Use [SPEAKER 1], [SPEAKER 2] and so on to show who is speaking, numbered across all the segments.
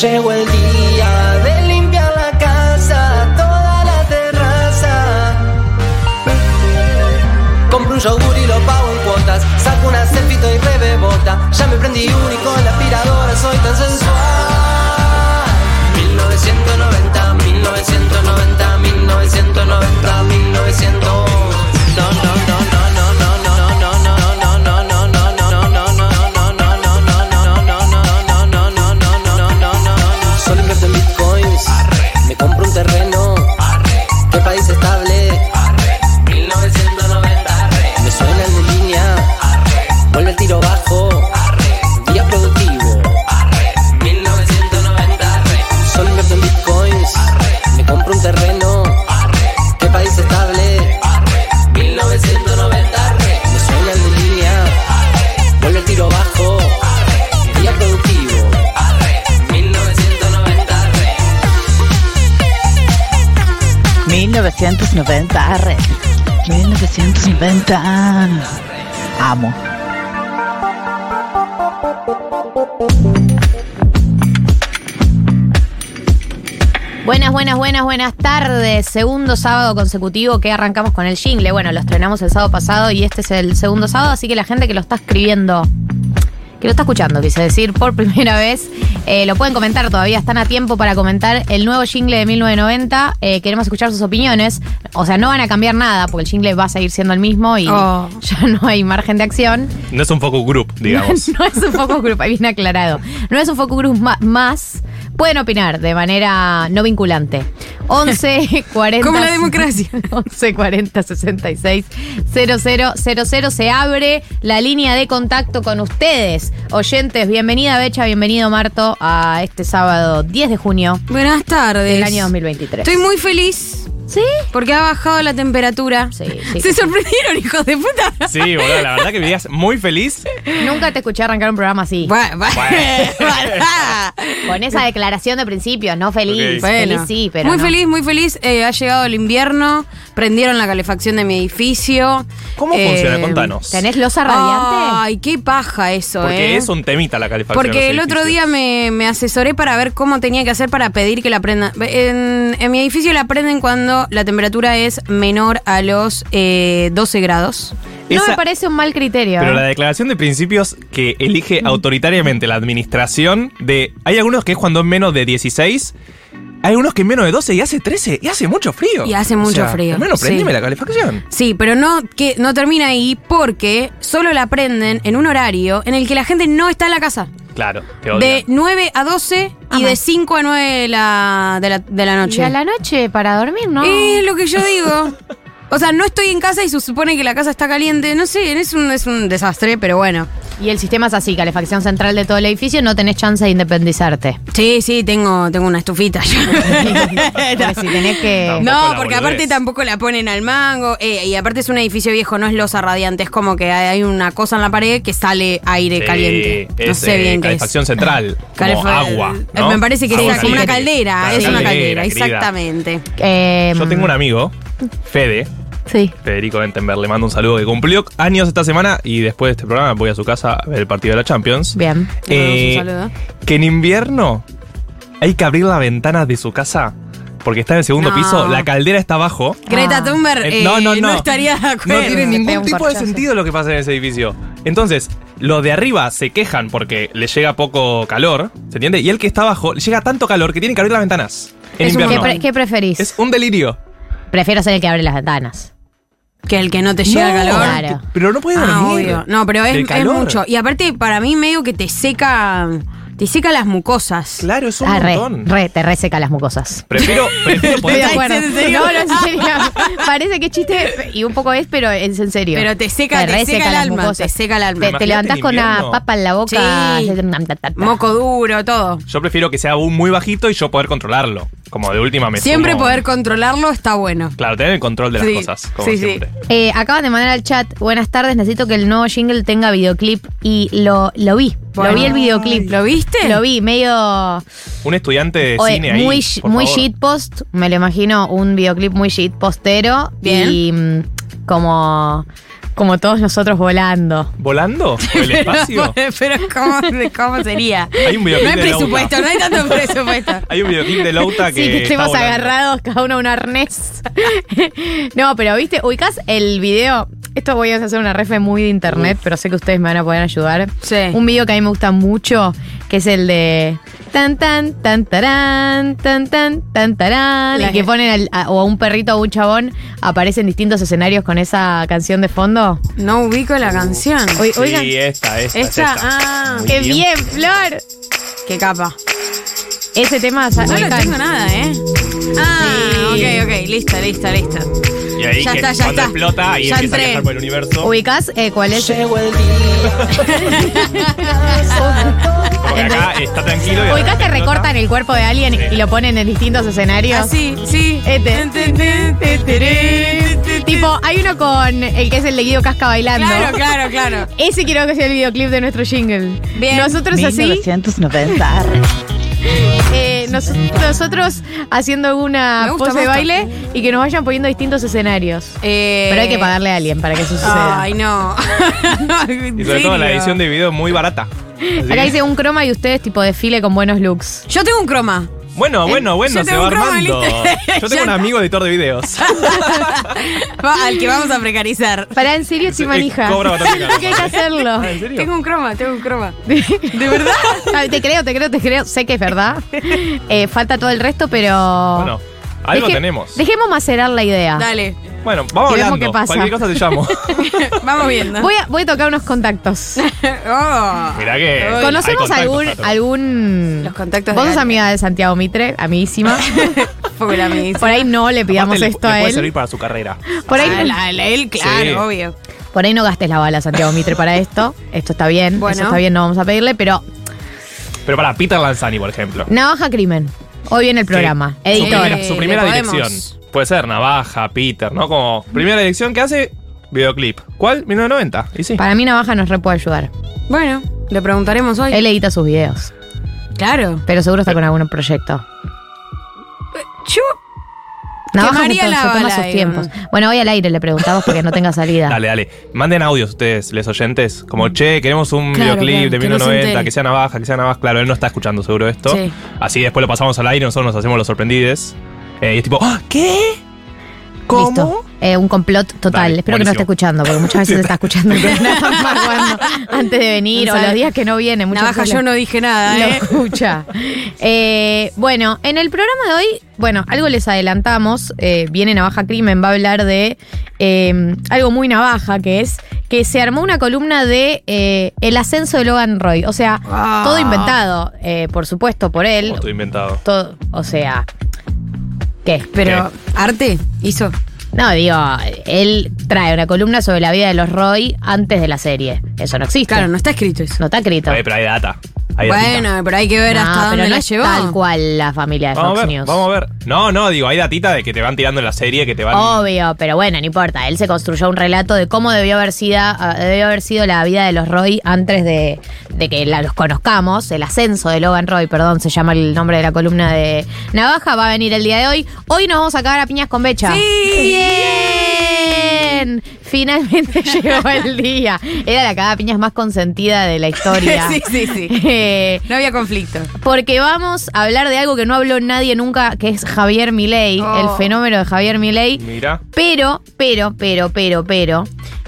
[SPEAKER 1] Llegó el día de limpiar la casa, toda la terraza. Compro un yogur y lo pago en cuotas. Saco una selfie y rebebota. Ya me prendí y con la aspiradora soy tan sensual. 1990, 1990, 1990,
[SPEAKER 2] arre. 1990. Amo.
[SPEAKER 3] Buenas, buenas, buenas, buenas tardes. Segundo sábado consecutivo que arrancamos con el jingle. Bueno, lo estrenamos el sábado pasado y este es el segundo sábado, así que la gente que lo está escribiendo, que lo está escuchando, quise decir, por primera vez, eh, lo pueden comentar todavía. Están a tiempo para comentar el nuevo jingle de 1990. Eh, queremos escuchar sus opiniones. O sea, no van a cambiar nada porque el jingle va a seguir siendo el mismo y
[SPEAKER 4] Oh.
[SPEAKER 3] ya no hay margen de acción.
[SPEAKER 5] No es un focus group, digamos.
[SPEAKER 3] No es un focus group, ahí bien aclarado. No es un focus group más. Pueden opinar de manera no vinculante. 11 40
[SPEAKER 4] Como la democracia.
[SPEAKER 3] 11 40 66 0000 se abre la línea de contacto con ustedes. Oyentes, bienvenida Becha, bienvenido Marto a este sábado 10 de junio
[SPEAKER 4] Buenas tardes.
[SPEAKER 3] del año 2023.
[SPEAKER 4] Estoy muy feliz
[SPEAKER 3] ¿Sí?
[SPEAKER 4] porque ha bajado la temperatura.
[SPEAKER 3] Sí, sí.
[SPEAKER 4] Se sorprendieron, hijos de puta.
[SPEAKER 5] Sí, boludo, la verdad que me digas muy feliz.
[SPEAKER 3] Nunca te escuché arrancar un programa así.
[SPEAKER 4] Bueno, bueno.
[SPEAKER 3] Con esa declaración de principios, no feliz.
[SPEAKER 5] Ok.
[SPEAKER 4] Bueno,
[SPEAKER 3] Feliz sí, pero
[SPEAKER 4] muy
[SPEAKER 3] no.
[SPEAKER 4] feliz, muy feliz. Eh, ha llegado el invierno, prendieron la calefacción de mi edificio.
[SPEAKER 5] ¿Cómo
[SPEAKER 4] Eh,
[SPEAKER 5] funciona? Contanos.
[SPEAKER 3] ¿Tenés losa radiante?
[SPEAKER 4] Ay, qué paja eso,
[SPEAKER 5] Porque
[SPEAKER 4] ¿eh?
[SPEAKER 5] es un temita la calefacción.
[SPEAKER 4] Porque
[SPEAKER 5] de
[SPEAKER 4] el
[SPEAKER 5] los
[SPEAKER 4] otro
[SPEAKER 5] edificios.
[SPEAKER 4] día me, me asesoré para ver cómo tenía que hacer para pedir que la prendan. En, en mi edificio la prenden cuando la temperatura es menor a los eh, 12 grados.
[SPEAKER 3] No
[SPEAKER 5] Esa-
[SPEAKER 3] me parece un mal criterio.
[SPEAKER 5] Pero
[SPEAKER 3] ¿eh?
[SPEAKER 5] la declaración de principios que elige autoritariamente la administración de... Hay algunos que es cuando es menos de 16, hay algunos que es menos de 12 y hace 13 y hace mucho frío.
[SPEAKER 4] Y hace mucho frío,
[SPEAKER 5] Al menos prendime
[SPEAKER 4] sí.
[SPEAKER 5] la calefacción.
[SPEAKER 4] Sí, pero no, que, no termina ahí porque solo la prenden en un horario en el que la gente no está en la casa.
[SPEAKER 5] Claro, te
[SPEAKER 4] De
[SPEAKER 5] odian.
[SPEAKER 4] 9 a 12 y de 5 a 9 de la, de la, de la noche.
[SPEAKER 3] Y a la noche para dormir, ¿no?
[SPEAKER 4] Es lo que yo digo. O sea, no estoy en casa y se supone que la casa está caliente. No sé, es un, es un desastre, pero bueno.
[SPEAKER 3] Y el sistema es así, calefacción central de todo el edificio, no tenés chance de independizarte.
[SPEAKER 4] Sí, sí, tengo, tengo una estufita.
[SPEAKER 3] Porque si tenés que...
[SPEAKER 5] Tampoco
[SPEAKER 4] No,
[SPEAKER 5] la
[SPEAKER 4] porque aparte tampoco la ponen al mango. eh, y aparte es un edificio viejo, no es losa radiante. Es como que hay una cosa en la pared que sale aire
[SPEAKER 5] Sí,
[SPEAKER 4] caliente. No
[SPEAKER 5] es,
[SPEAKER 4] sé
[SPEAKER 5] eh,
[SPEAKER 4] bien qué es.
[SPEAKER 5] calefacción central, como
[SPEAKER 4] Calefa-
[SPEAKER 5] agua.
[SPEAKER 4] eh,
[SPEAKER 5] ¿no?
[SPEAKER 4] Me parece que
[SPEAKER 5] Agua
[SPEAKER 4] es como una
[SPEAKER 5] caliente.
[SPEAKER 4] caldera.
[SPEAKER 5] Claro,
[SPEAKER 4] es una caldera,
[SPEAKER 5] querida.
[SPEAKER 4] exactamente.
[SPEAKER 3] eh,
[SPEAKER 5] Yo tengo un amigo, Fede,
[SPEAKER 3] Sí.
[SPEAKER 5] Federico Entenberg, le mando un saludo que cumplió años esta semana y después de este programa voy a su casa a ver el partido de la Champions.
[SPEAKER 3] Bien.
[SPEAKER 4] Le mandamos un saludo.
[SPEAKER 5] que en invierno hay que abrir la ventana de su casa porque está en el segundo
[SPEAKER 4] No.
[SPEAKER 5] piso, la caldera está abajo.
[SPEAKER 4] Greta Thunberg
[SPEAKER 5] Eh,
[SPEAKER 4] eh,
[SPEAKER 5] no, no, no.
[SPEAKER 4] estaría de acuerdo.
[SPEAKER 5] No tiene ningún
[SPEAKER 3] un
[SPEAKER 5] tipo de sentido lo que pasa en ese edificio. Entonces, los de arriba se quejan porque le llega poco calor, ¿se entiende? Y el que está abajo le llega tanto calor que tiene que abrir las ventanas. En
[SPEAKER 4] Es un-
[SPEAKER 3] ¿Qué,
[SPEAKER 5] invierno.
[SPEAKER 3] pre- qué preferís?
[SPEAKER 5] Es un delirio.
[SPEAKER 3] Prefiero ser el que abre las ventanas.
[SPEAKER 4] Que el que no te llega
[SPEAKER 5] No,
[SPEAKER 4] calor.
[SPEAKER 3] Claro.
[SPEAKER 5] Pero no puede
[SPEAKER 4] Ah,
[SPEAKER 5] dormir.
[SPEAKER 4] obvio. No, pero es,
[SPEAKER 5] Del
[SPEAKER 4] es
[SPEAKER 5] calor.
[SPEAKER 4] mucho. Y aparte, para mí, medio que te seca. Te seca las mucosas.
[SPEAKER 5] Claro, es un
[SPEAKER 3] Ah, re,
[SPEAKER 5] montón.
[SPEAKER 3] re, te reseca las mucosas.
[SPEAKER 5] Prefiero, prefiero
[SPEAKER 3] Estoy
[SPEAKER 5] poder.
[SPEAKER 3] de acuerdo.
[SPEAKER 4] ¿en serio?
[SPEAKER 3] No, no, en serio. Parece que chiste y un poco es, pero es en serio.
[SPEAKER 4] Pero te seca- te
[SPEAKER 3] reseca
[SPEAKER 4] seca el
[SPEAKER 3] las
[SPEAKER 4] alma,
[SPEAKER 3] mucosas.
[SPEAKER 4] te seca el alma.
[SPEAKER 3] Te, te
[SPEAKER 5] Imagínate
[SPEAKER 3] levantás
[SPEAKER 5] en
[SPEAKER 3] con una papa en la boca.
[SPEAKER 4] Sí.
[SPEAKER 3] haces-
[SPEAKER 4] Moco duro, todo.
[SPEAKER 5] Yo prefiero que sea aún muy bajito y yo poder controlarlo. Como de última me
[SPEAKER 4] Siempre
[SPEAKER 5] sumo-
[SPEAKER 4] poder controlarlo está bueno.
[SPEAKER 5] Claro, tener el control de las
[SPEAKER 4] Sí,
[SPEAKER 5] cosas, como
[SPEAKER 4] sí, sí.
[SPEAKER 5] siempre.
[SPEAKER 3] Eh, acaban de mandar al chat, buenas tardes, necesito que el nuevo jingle tenga videoclip y lo, lo vi.
[SPEAKER 4] Bueno.
[SPEAKER 3] lo vi el videoclip.
[SPEAKER 4] ¿Lo viste?
[SPEAKER 3] Lo vi, medio
[SPEAKER 5] Un estudiante de
[SPEAKER 3] oye,
[SPEAKER 5] cine ahí.
[SPEAKER 3] muy,
[SPEAKER 5] por
[SPEAKER 3] muy
[SPEAKER 5] favor.
[SPEAKER 3] shitpost. Me lo imagino un videoclip muy shitpostero.
[SPEAKER 4] Bien.
[SPEAKER 3] Y mm, como como todos nosotros volando.
[SPEAKER 5] ¿Volando? ¿Por el espacio?
[SPEAKER 4] Pero ¿cómo, cómo sería?
[SPEAKER 5] Hay un
[SPEAKER 4] No
[SPEAKER 5] videoclip
[SPEAKER 4] hay
[SPEAKER 5] de Lauta.
[SPEAKER 4] presupuesto, no hay tanto presupuesto.
[SPEAKER 5] Hay un videoclip de Lauta que.
[SPEAKER 3] Sí, que estemos
[SPEAKER 5] volando.
[SPEAKER 3] agarrados cada uno a un arnés. no, pero viste, ubicás el video. Esto voy a hacer una refe muy de internet, pero sé que ustedes me van a poder ayudar.
[SPEAKER 4] Sí.
[SPEAKER 3] Un video que a mí me gusta mucho, que es el de tan tan tan tarán, tan tan tan tarán, y que ponen al- a, o a un perrito o a un chabón aparece en distintos escenarios con esa canción de fondo.
[SPEAKER 4] No ubico la canción.
[SPEAKER 5] Sí,
[SPEAKER 3] Oigan,
[SPEAKER 5] esta, esta. es
[SPEAKER 4] Esta,
[SPEAKER 5] esta.
[SPEAKER 4] ah,
[SPEAKER 3] qué bien, Flor.
[SPEAKER 4] Qué capa.
[SPEAKER 3] Ese tema
[SPEAKER 4] No lo tengo nada, ¿eh? Ah,
[SPEAKER 3] Sí.
[SPEAKER 4] ok, ok, listo, listo, listo.
[SPEAKER 5] Y ahí
[SPEAKER 4] Ya
[SPEAKER 5] que
[SPEAKER 4] está, ya
[SPEAKER 5] cuando
[SPEAKER 4] está.
[SPEAKER 5] explota, ahí
[SPEAKER 4] Ya
[SPEAKER 5] empieza a
[SPEAKER 4] entré.
[SPEAKER 5] viajar por el universo.
[SPEAKER 3] ¿Ubicás eh, cuál es?
[SPEAKER 5] Porque acá está tranquilo. y de
[SPEAKER 3] ¿Ubicás que
[SPEAKER 5] repente
[SPEAKER 3] recortan el cuerpo de alguien y lo ponen en distintos escenarios?
[SPEAKER 4] Ah, sí, sí.
[SPEAKER 3] Este. Tipo, hay uno con el que es el de Guido Casca bailando.
[SPEAKER 4] Claro, claro, claro.
[SPEAKER 3] Ese quiero que sea el videoclip de nuestro jingle.
[SPEAKER 4] Bien.
[SPEAKER 3] Nosotros así,
[SPEAKER 2] 1990.
[SPEAKER 3] eh, nos- nosotros haciendo una
[SPEAKER 4] gusta,
[SPEAKER 3] pose de baile y que nos vayan poniendo distintos escenarios.
[SPEAKER 4] Eh,
[SPEAKER 3] Pero hay que pagarle a alguien para que eso suceda.
[SPEAKER 4] Ay, no.
[SPEAKER 5] Y sobre todo la edición de video muy barata. Así
[SPEAKER 3] Acá dice un croma y ustedes tipo desfile con buenos looks.
[SPEAKER 4] Yo tengo un croma.
[SPEAKER 5] Bueno, bueno, bueno, se va armando. Yo tengo un amigo editor de videos.
[SPEAKER 4] Va, al que vamos a precarizar.
[SPEAKER 3] Para en serio, chimanija.
[SPEAKER 5] Cobra bastante caro.
[SPEAKER 3] que hay que hacerlo.
[SPEAKER 5] Ah, ¿En serio?
[SPEAKER 4] Tengo un croma, tengo un croma.
[SPEAKER 3] ¿De verdad? te creo, te creo, te creo. Sé que es verdad. Eh, falta todo el resto, pero.
[SPEAKER 5] Bueno, algo
[SPEAKER 3] Deje-
[SPEAKER 5] tenemos.
[SPEAKER 3] Dejemos macerar la idea.
[SPEAKER 4] Dale,
[SPEAKER 5] Bueno, vamos
[SPEAKER 3] Y
[SPEAKER 5] hablando.
[SPEAKER 3] qué pasa.
[SPEAKER 5] Cualquier cosa te llamo.
[SPEAKER 4] vamos viendo.
[SPEAKER 3] Voy a, voy a tocar unos contactos.
[SPEAKER 4] Oh.
[SPEAKER 5] Mirá que.
[SPEAKER 3] ¿Conocemos algún, algún.
[SPEAKER 4] Los contactos
[SPEAKER 3] Vos
[SPEAKER 4] de
[SPEAKER 3] sos amiga de Santiago Mitre, amiguísima. Por ahí no le pidamos
[SPEAKER 5] Aparte,
[SPEAKER 3] esto
[SPEAKER 5] le
[SPEAKER 3] a
[SPEAKER 5] puede
[SPEAKER 3] él.
[SPEAKER 5] servir para su carrera.
[SPEAKER 3] Por ahí,
[SPEAKER 4] Ah, la- la- él, claro,
[SPEAKER 5] Sí.
[SPEAKER 4] obvio.
[SPEAKER 3] por ahí no gastes la bala, Santiago Mitre, para esto. Esto está bien.
[SPEAKER 4] Bueno.
[SPEAKER 3] Eso está bien, no vamos a pedirle, pero
[SPEAKER 5] Pero para Peter Lanzani, por ejemplo.
[SPEAKER 3] Navaja Crimen. Hoy viene el programa.
[SPEAKER 5] Sí. Su
[SPEAKER 3] Editor.
[SPEAKER 5] primera, su primera dirección. Puede ser Navaja, Peter, ¿no? Como primera dirección que hace, videoclip. ¿Cuál? 1990. Y sí.
[SPEAKER 3] Para mí Navaja nos re puede ayudar.
[SPEAKER 4] Bueno, le preguntaremos hoy.
[SPEAKER 3] Él edita sus videos.
[SPEAKER 4] Claro.
[SPEAKER 3] Pero seguro está con algún proyecto.
[SPEAKER 4] Yo.
[SPEAKER 3] Navaja se, to-
[SPEAKER 4] la
[SPEAKER 3] se toma sus tiempos. Bueno, hoy al aire le preguntamos porque no tenga salida.
[SPEAKER 5] Dale, dale. Manden audios ustedes, les oyentes. Como, che, queremos un
[SPEAKER 4] Claro,
[SPEAKER 5] videoclip
[SPEAKER 4] claro,
[SPEAKER 5] de
[SPEAKER 4] que no se
[SPEAKER 5] 1990,
[SPEAKER 4] entere.
[SPEAKER 5] que sea navaja, que sea navaja. Claro, él no está escuchando seguro esto.
[SPEAKER 4] Sí.
[SPEAKER 5] Así después lo pasamos al aire y nosotros nos hacemos los sorprendides. Eh, y es tipo, ¡Ah! ¿qué? ¿Cómo?
[SPEAKER 3] Listo. Eh, un complot total.
[SPEAKER 5] Dale,
[SPEAKER 3] Espero que no esté escuchando, porque muchas veces está escuchando antes de venir o los días que no viene.
[SPEAKER 4] Navaja, yo no dije nada,
[SPEAKER 3] lo
[SPEAKER 4] ¿eh?
[SPEAKER 3] escucha. Eh, bueno, en el programa de hoy, bueno, algo les adelantamos. viene Navaja Crimen, va a hablar de algo muy navaja, que es que se armó una columna de el ascenso de Logan Roy. O sea,
[SPEAKER 4] Ah.
[SPEAKER 3] todo inventado, eh, por supuesto, por él.
[SPEAKER 5] Todo inventado.
[SPEAKER 3] Todo, o sea, ¿qué?
[SPEAKER 4] Pero, ¿arte hizo?
[SPEAKER 3] No, digo, él trae una columna sobre la vida de los Roy antes de la serie. Eso no existe.
[SPEAKER 4] Claro, no está escrito eso.
[SPEAKER 3] No está escrito.
[SPEAKER 5] Ahí, pero hay data. Datita.
[SPEAKER 4] Bueno, pero hay que ver
[SPEAKER 3] No,
[SPEAKER 4] hasta dónde
[SPEAKER 3] no
[SPEAKER 4] la llevó.
[SPEAKER 3] tal cual la familia de
[SPEAKER 5] Vamos
[SPEAKER 3] Fox
[SPEAKER 5] ver,
[SPEAKER 3] News.
[SPEAKER 5] vamos a ver. No, no, digo, hay datita de que te van tirando en la serie, que te van.
[SPEAKER 3] Obvio, pero bueno, no importa. Él se construyó un relato de cómo debió haber sido, ah, debió haber sido la vida de los Roy antes de, de que la- los conozcamos. El ascenso de Logan Roy, perdón, se llama el nombre de la columna de Navaja. Va a venir el día de hoy. Hoy nos vamos a cagar a piñas con Becha.
[SPEAKER 4] ¡Sí!
[SPEAKER 3] ¡Bien! Finalmente llegó el día. Era la cagada a piñas más consentida de la historia.
[SPEAKER 4] sí, sí, sí.
[SPEAKER 3] Eh,
[SPEAKER 4] No había conflicto.
[SPEAKER 3] porque vamos a hablar de algo que no habló nadie nunca, que es Javier Milei,
[SPEAKER 4] Oh.
[SPEAKER 3] el fenómeno de Javier Milei.
[SPEAKER 5] Mira.
[SPEAKER 3] Pero, pero, pero, pero, pero.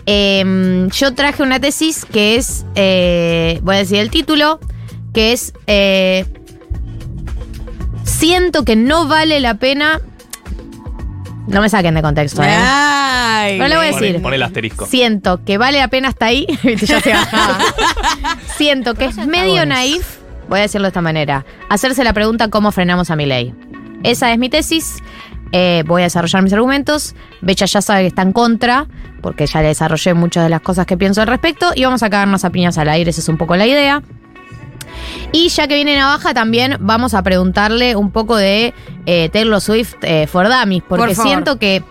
[SPEAKER 3] em, yo traje una tesis que es. eh, voy a decir el título. Que es. eh, siento que no vale la pena. No me saquen de contexto, ¿eh?
[SPEAKER 4] Ay,
[SPEAKER 3] No le voy a decir.
[SPEAKER 5] pone el asterisco.
[SPEAKER 3] Siento que vale la pena hasta ahí. Ya se bajaba. Siento que es medio naif, voy a decirlo de esta manera, hacerse la pregunta cómo frenamos a mi ley. Esa es mi tesis. eh, voy a desarrollar mis argumentos. Becha ya sabe que está en contra, porque ya le desarrollé muchas de las cosas que pienso al respecto. Y vamos a cagarnos a piñas al aire, esa es un poco la idea. Y ya que viene Navaja, también vamos a preguntarle un poco de eh, Taylor Swift eh, for Dummies, porque
[SPEAKER 4] Por
[SPEAKER 3] siento que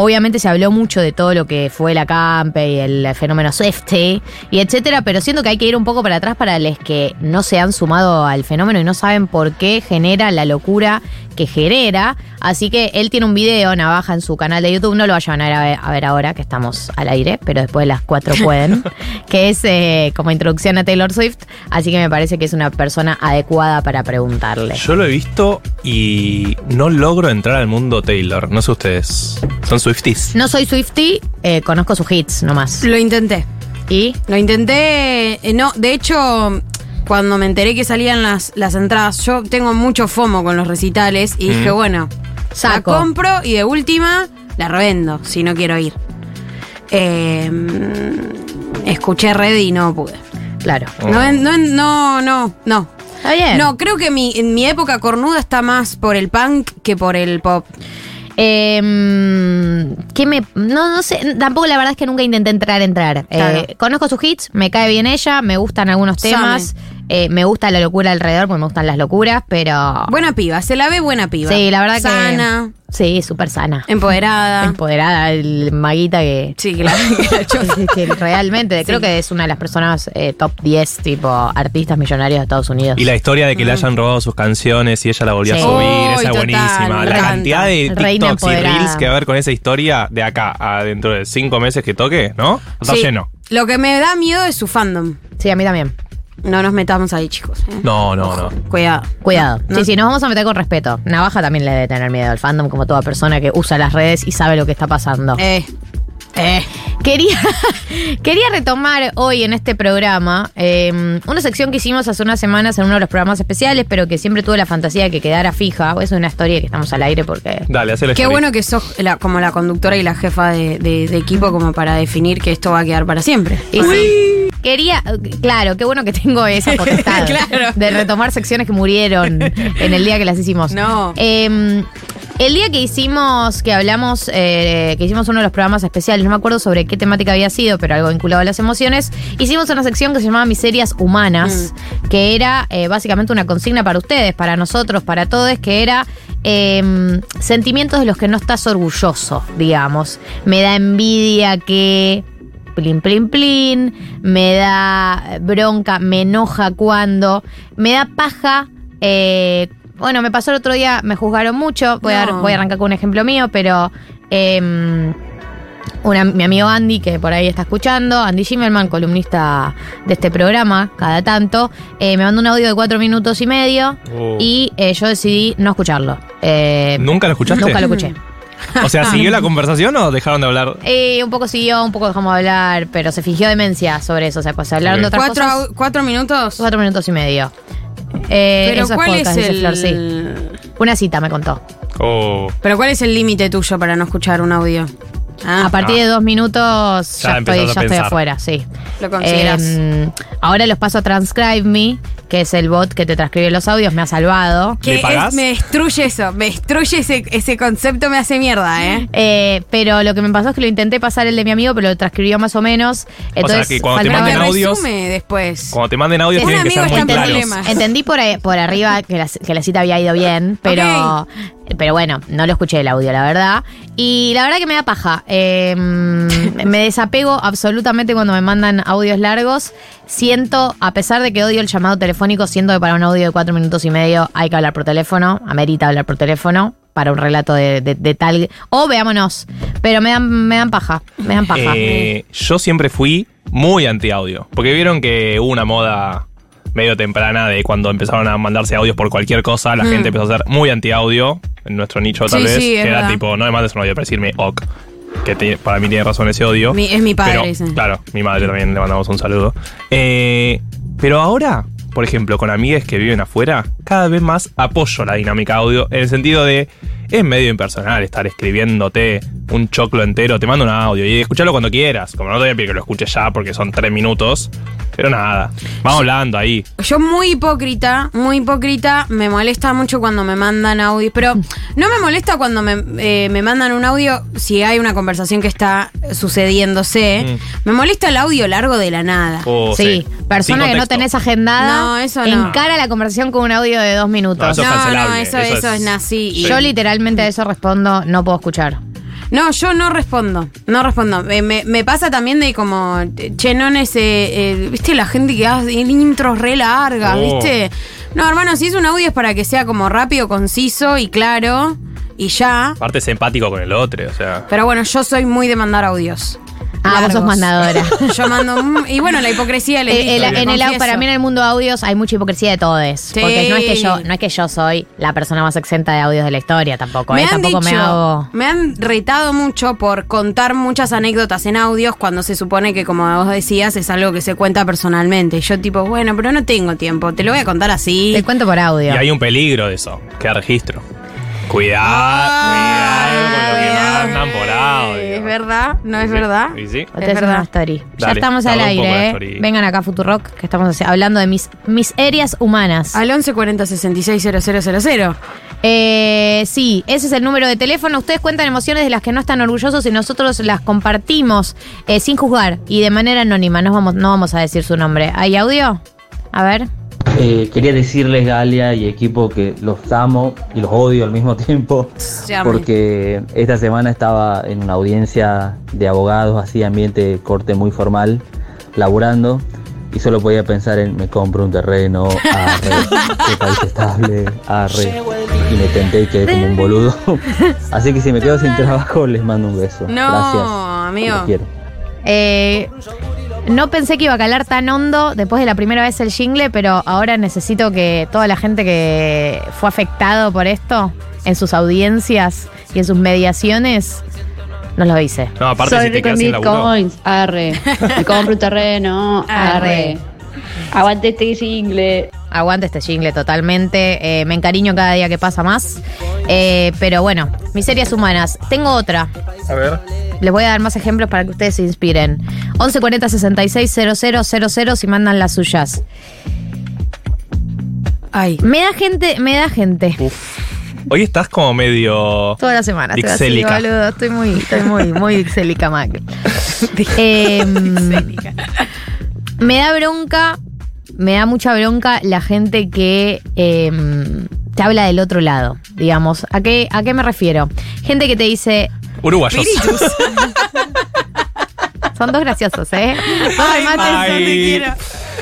[SPEAKER 3] Obviamente se habló mucho de todo lo que fue la campe y el fenómeno Swifty y etcétera, pero siento que hay que ir un poco para atrás para los que no se han sumado al fenómeno y no saben por qué genera la locura que genera. Así que él tiene un video, Navaja, en su canal de YouTube. No lo vayan a ver, a ver, a ver ahora, que estamos al aire, pero después de las cuatro pueden. que es eh, como introducción a Taylor Swift. Así que me parece que es una persona adecuada para preguntarle.
[SPEAKER 5] Yo lo he visto y no logro entrar al mundo Taylor. No sé ustedes. ¿Son Swifties?
[SPEAKER 3] No soy Swifty, eh, conozco sus hits nomás.
[SPEAKER 4] Lo intenté.
[SPEAKER 3] Y
[SPEAKER 4] Lo intenté. eh, no, de hecho, cuando me enteré que salían las, las entradas, yo tengo mucho FOMO con los recitales y dije,
[SPEAKER 5] Mm.
[SPEAKER 4] bueno,
[SPEAKER 3] Saco.
[SPEAKER 4] la compro y de última la revendo si no quiero ir. Eh, escuché Red y no pude.
[SPEAKER 3] claro.
[SPEAKER 5] Oh.
[SPEAKER 4] No, no, no, no, no.
[SPEAKER 3] Está bien.
[SPEAKER 4] No, creo que mi, en mi época cornuda está más por el punk que por el pop.
[SPEAKER 3] Eh, ¿qué me, no, no sé, tampoco la verdad es que nunca intenté entrar, entrar.
[SPEAKER 4] Claro.
[SPEAKER 3] Eh, conozco sus hits, me cae bien ella, me gustan algunos temas, eh, me gusta la locura alrededor, porque me gustan las locuras, pero...
[SPEAKER 4] Buena piba, se la ve buena piba.
[SPEAKER 3] sí, la verdad
[SPEAKER 4] Sana,
[SPEAKER 3] que... Sí, súper sana.
[SPEAKER 4] empoderada.
[SPEAKER 3] Empoderada, el maguita que...
[SPEAKER 4] Sí, que la, que
[SPEAKER 3] realmente creo que es una de las personas eh, top 10 tipo artistas millonarios de Estados Unidos.
[SPEAKER 5] Y la historia de que le hayan robado sus canciones y ella la volvió
[SPEAKER 3] Sí.
[SPEAKER 5] a subir, esa es buenísima. La
[SPEAKER 4] encanta.
[SPEAKER 5] cantidad de
[SPEAKER 3] Reina
[SPEAKER 5] TikToks y. Reels que va a haber con esa historia de acá a dentro de cinco meses que toque, ¿no? Está
[SPEAKER 4] Sí.
[SPEAKER 5] lleno.
[SPEAKER 4] Lo que me da miedo es su fandom.
[SPEAKER 3] Sí, a mí también.
[SPEAKER 4] No nos metamos ahí, chicos. ¿eh?
[SPEAKER 5] No, no, no.
[SPEAKER 4] Cuidado.
[SPEAKER 3] Cuidado.
[SPEAKER 4] No.
[SPEAKER 3] Sí, sí, nos vamos a meter con respeto. Navaja también le debe tener miedo al fandom, como toda persona que usa las redes y sabe lo que está pasando.
[SPEAKER 4] Eh. Eh.
[SPEAKER 3] Quería, quería retomar hoy en este programa eh, una sección que hicimos hace unas semanas en uno de los programas especiales, pero que siempre tuve la fantasía de que quedara fija. Es una historia que estamos al aire porque.
[SPEAKER 5] Dale, hacele
[SPEAKER 4] Qué
[SPEAKER 5] story.
[SPEAKER 4] bueno que sos la- como la conductora y la jefa de, de- de equipo como para definir que esto va a quedar para siempre.
[SPEAKER 3] Y sí, quería, claro, qué bueno que tengo esa potestad
[SPEAKER 4] Claro.
[SPEAKER 3] de retomar secciones que murieron en el día que las hicimos.
[SPEAKER 4] No.
[SPEAKER 3] Eh, el día que hicimos, que hablamos, eh, que hicimos uno de los programas especiales, no me acuerdo sobre qué temática había sido, pero algo vinculado a las emociones, hicimos una sección que se llamaba Miserias Humanas, que era eh, básicamente una consigna para ustedes, para nosotros, para todos, que era eh, sentimientos de los que no estás orgulloso, digamos. Me da envidia que plin, plin, plin, me da bronca, me enoja cuando, me da paja. eh, bueno, me pasó el otro día, me juzgaron mucho, voy, a,
[SPEAKER 4] No.
[SPEAKER 3] voy a arrancar con un ejemplo mío, pero em, una- mi amigo Andy, que por ahí está escuchando, Andy Zimmerman, columnista de este programa, cada tanto, eh, me mandó un audio de cuatro minutos y medio
[SPEAKER 5] Oh.
[SPEAKER 3] y eh, yo decidí no escucharlo. Eh,
[SPEAKER 5] ¿Nunca lo escuchaste?
[SPEAKER 3] Nunca lo escuché.
[SPEAKER 5] O sea, ¿siguió la conversación o dejaron de hablar?
[SPEAKER 3] Eh, un poco siguió, un poco dejamos de hablar, pero se fingió demencia sobre eso. O sea, pues se hablaron de otras
[SPEAKER 4] ¿Cuatro,
[SPEAKER 3] cosas.
[SPEAKER 4] cuatro minutos?
[SPEAKER 3] Cuatro minutos y medio. Eh,
[SPEAKER 4] Pero
[SPEAKER 3] eso
[SPEAKER 4] ¿cuál es el.
[SPEAKER 3] Flor, sí. Una cita me contó.
[SPEAKER 5] Oh.
[SPEAKER 4] Pero ¿cuál es el límite tuyo para no escuchar un audio? Ah,
[SPEAKER 3] a partir
[SPEAKER 5] ah.
[SPEAKER 3] de dos minutos
[SPEAKER 5] Ya
[SPEAKER 3] ya, estoy, ya estoy afuera, sí.
[SPEAKER 4] Lo consideras.
[SPEAKER 3] Eh, ahora los paso a Transcribe Me, que es el bot que te transcribe los audios, me ha salvado.
[SPEAKER 4] que es- me destruye eso, me destruye ese, ese concepto, me hace mierda, ¿eh?
[SPEAKER 3] Eh, pero lo que me pasó es que lo intenté pasar el de mi amigo, pero lo transcribió más o menos. Entonces,
[SPEAKER 5] que cuando te manden audios-
[SPEAKER 4] después.
[SPEAKER 5] Cuando te manden audios tienen que ser muy claros.
[SPEAKER 3] Entendí por, ahí- por arriba que la, que la cita había ido bien, pero, pero bueno, no lo escuché el audio, la verdad. Y la verdad que me da paja. Eh, me desapego absolutamente cuando me mandan audios largos. Siento, a pesar de que odio el llamado telefónico, siento que para un audio de cuatro minutos y medio hay que hablar por teléfono, amerita hablar por teléfono. Para un relato de, de- de tal. O veámonos. Pero me dan, me dan paja. Me dan paja.
[SPEAKER 5] Eh, yo siempre fui muy anti-audio. Porque vieron que hubo una moda medio temprana de cuando empezaron a mandarse audios por cualquier cosa, la gente empezó a ser muy anti-audio en nuestro nicho tal
[SPEAKER 4] Mm. Sí,
[SPEAKER 5] vez.
[SPEAKER 4] sí,
[SPEAKER 5] que era
[SPEAKER 4] verdad.
[SPEAKER 5] tipo, no me mandes un audio para decirme ok. Que te- para mí tiene razón ese odio.
[SPEAKER 4] Mi- es mi padre
[SPEAKER 5] Pero. Claro, mi madre también le mandamos un saludo. Eh, pero ahora, por ejemplo, con amigues que viven afuera, cada vez más apoyo la dinámica audio en el sentido de es medio impersonal estar escribiéndote un choclo entero, te mando un audio y escucharlo cuando quieras. Como no te voy a pedir que lo escuches ya porque son tres minutos. Pero nada, vamos hablando ahí.
[SPEAKER 4] Yo muy hipócrita, muy hipócrita, me molesta mucho cuando me mandan audio, pero no me molesta cuando me, eh, me mandan un audio si hay una conversación que está sucediéndose.
[SPEAKER 5] Mm.
[SPEAKER 4] Me molesta el audio largo de la nada.
[SPEAKER 5] Oh,
[SPEAKER 3] Sí, persona
[SPEAKER 5] Sin
[SPEAKER 3] que no tenés agendada.
[SPEAKER 4] No, eso no.
[SPEAKER 3] Encara la conversación con un audio de dos minutos.
[SPEAKER 5] No, eso es
[SPEAKER 4] no, eso,
[SPEAKER 5] eso
[SPEAKER 4] eso
[SPEAKER 5] es-
[SPEAKER 4] es nazi. y-
[SPEAKER 3] Yo literalmente a eso respondo, no puedo escuchar.
[SPEAKER 4] No, yo no respondo. No respondo. Eh, me, me pasa también de como. eh, Che, no ese. eh, ¿Viste la gente que hace intros re largas?
[SPEAKER 5] Oh.
[SPEAKER 4] ¿Viste? No, hermano, si es un audio es para que sea como rápido, conciso y claro. Y ya.
[SPEAKER 5] Aparte es empático con el otro, o sea.
[SPEAKER 4] Pero bueno, yo soy muy de mandar audios.
[SPEAKER 3] Ah, vos sos mandadora.
[SPEAKER 4] Yo mando. mm, Y bueno, la hipocresía le
[SPEAKER 3] Eh, el- en el, para mí en el mundo de audios hay mucha hipocresía de todos.
[SPEAKER 4] Sí.
[SPEAKER 3] Porque no es que yo, no es que yo soy la persona más exenta de audios de la historia tampoco.
[SPEAKER 4] Me
[SPEAKER 3] ¿eh?
[SPEAKER 4] han
[SPEAKER 3] Tampoco
[SPEAKER 4] dicho,
[SPEAKER 3] me hago.
[SPEAKER 4] me han retado mucho por contar muchas anécdotas en audios cuando se supone que, como vos decías, es algo que se cuenta personalmente. Y yo tipo, bueno, pero no tengo tiempo, te lo voy a contar así.
[SPEAKER 3] Te cuento por audio.
[SPEAKER 5] Y hay un peligro de eso, queda registro. Cuidado,
[SPEAKER 4] Ah,
[SPEAKER 5] cuidado con lo que
[SPEAKER 4] cuidado.
[SPEAKER 5] mandan por audio.
[SPEAKER 4] Es verdad, no es
[SPEAKER 5] Sí,
[SPEAKER 4] verdad.
[SPEAKER 5] sí, sí.
[SPEAKER 4] Es
[SPEAKER 3] hacen
[SPEAKER 4] verdad.
[SPEAKER 3] una story. ya
[SPEAKER 5] Dale,
[SPEAKER 3] estamos al
[SPEAKER 5] tarda un poco la
[SPEAKER 3] aire, ¿eh?
[SPEAKER 5] story.
[SPEAKER 3] Vengan acá a Futurock, que estamos hablando de mis miserias humanas.
[SPEAKER 4] Al 11 40 66 000.
[SPEAKER 3] Eh, sí, ese es el número de teléfono. Ustedes cuentan emociones de las que no están orgullosos y nosotros las compartimos eh, sin juzgar y de manera anónima. No vamos, no vamos a decir su nombre. ¿Hay audio? A ver.
[SPEAKER 6] Eh, quería decirles, Galia y equipo, que los amo y los odio al mismo tiempo. Porque esta semana estaba en una audiencia de abogados, así ambiente corte muy formal, laburando. Y solo podía pensar en me compro un terreno, arre, qué país estable, arre. Y me tenté y quedé como un boludo. Así que si me quedo sin trabajo, les mando un beso.
[SPEAKER 4] No,
[SPEAKER 6] Gracias.
[SPEAKER 4] amigo.
[SPEAKER 6] Los quiero.
[SPEAKER 3] Eh, no pensé que iba a calar tan hondo después de la primera vez el jingle, pero ahora necesito que toda la gente que fue afectado por esto en sus audiencias y en sus mediaciones nos lo dice.
[SPEAKER 5] No, aparte
[SPEAKER 7] Soy
[SPEAKER 5] si te
[SPEAKER 7] en bitcoins, arre. Me compro un terreno,
[SPEAKER 3] Arre.
[SPEAKER 7] arre. Aguante este jingle.
[SPEAKER 3] Aguante este jingle totalmente. eh, me encariño cada día que pasa más. Eh, pero bueno, miserias humanas. Tengo otra.
[SPEAKER 5] A ver.
[SPEAKER 3] Les voy a dar más ejemplos para que ustedes se inspiren. 1140 66 000 si mandan las suyas.
[SPEAKER 4] Ay.
[SPEAKER 3] Me da gente, me da gente.
[SPEAKER 5] Uf. Hoy estás como medio.
[SPEAKER 3] Toda la semana. Estoy boludo. Estoy muy, estoy muy, muy dixélica, Mac. Em, me da bronca, me da mucha bronca la gente que em, te habla del otro lado, digamos. ¿A qué, ¿A qué me refiero? Gente que te dice,
[SPEAKER 5] Uruguayos.
[SPEAKER 3] son dos graciosos, ¿eh? Dos remates,
[SPEAKER 5] Ay.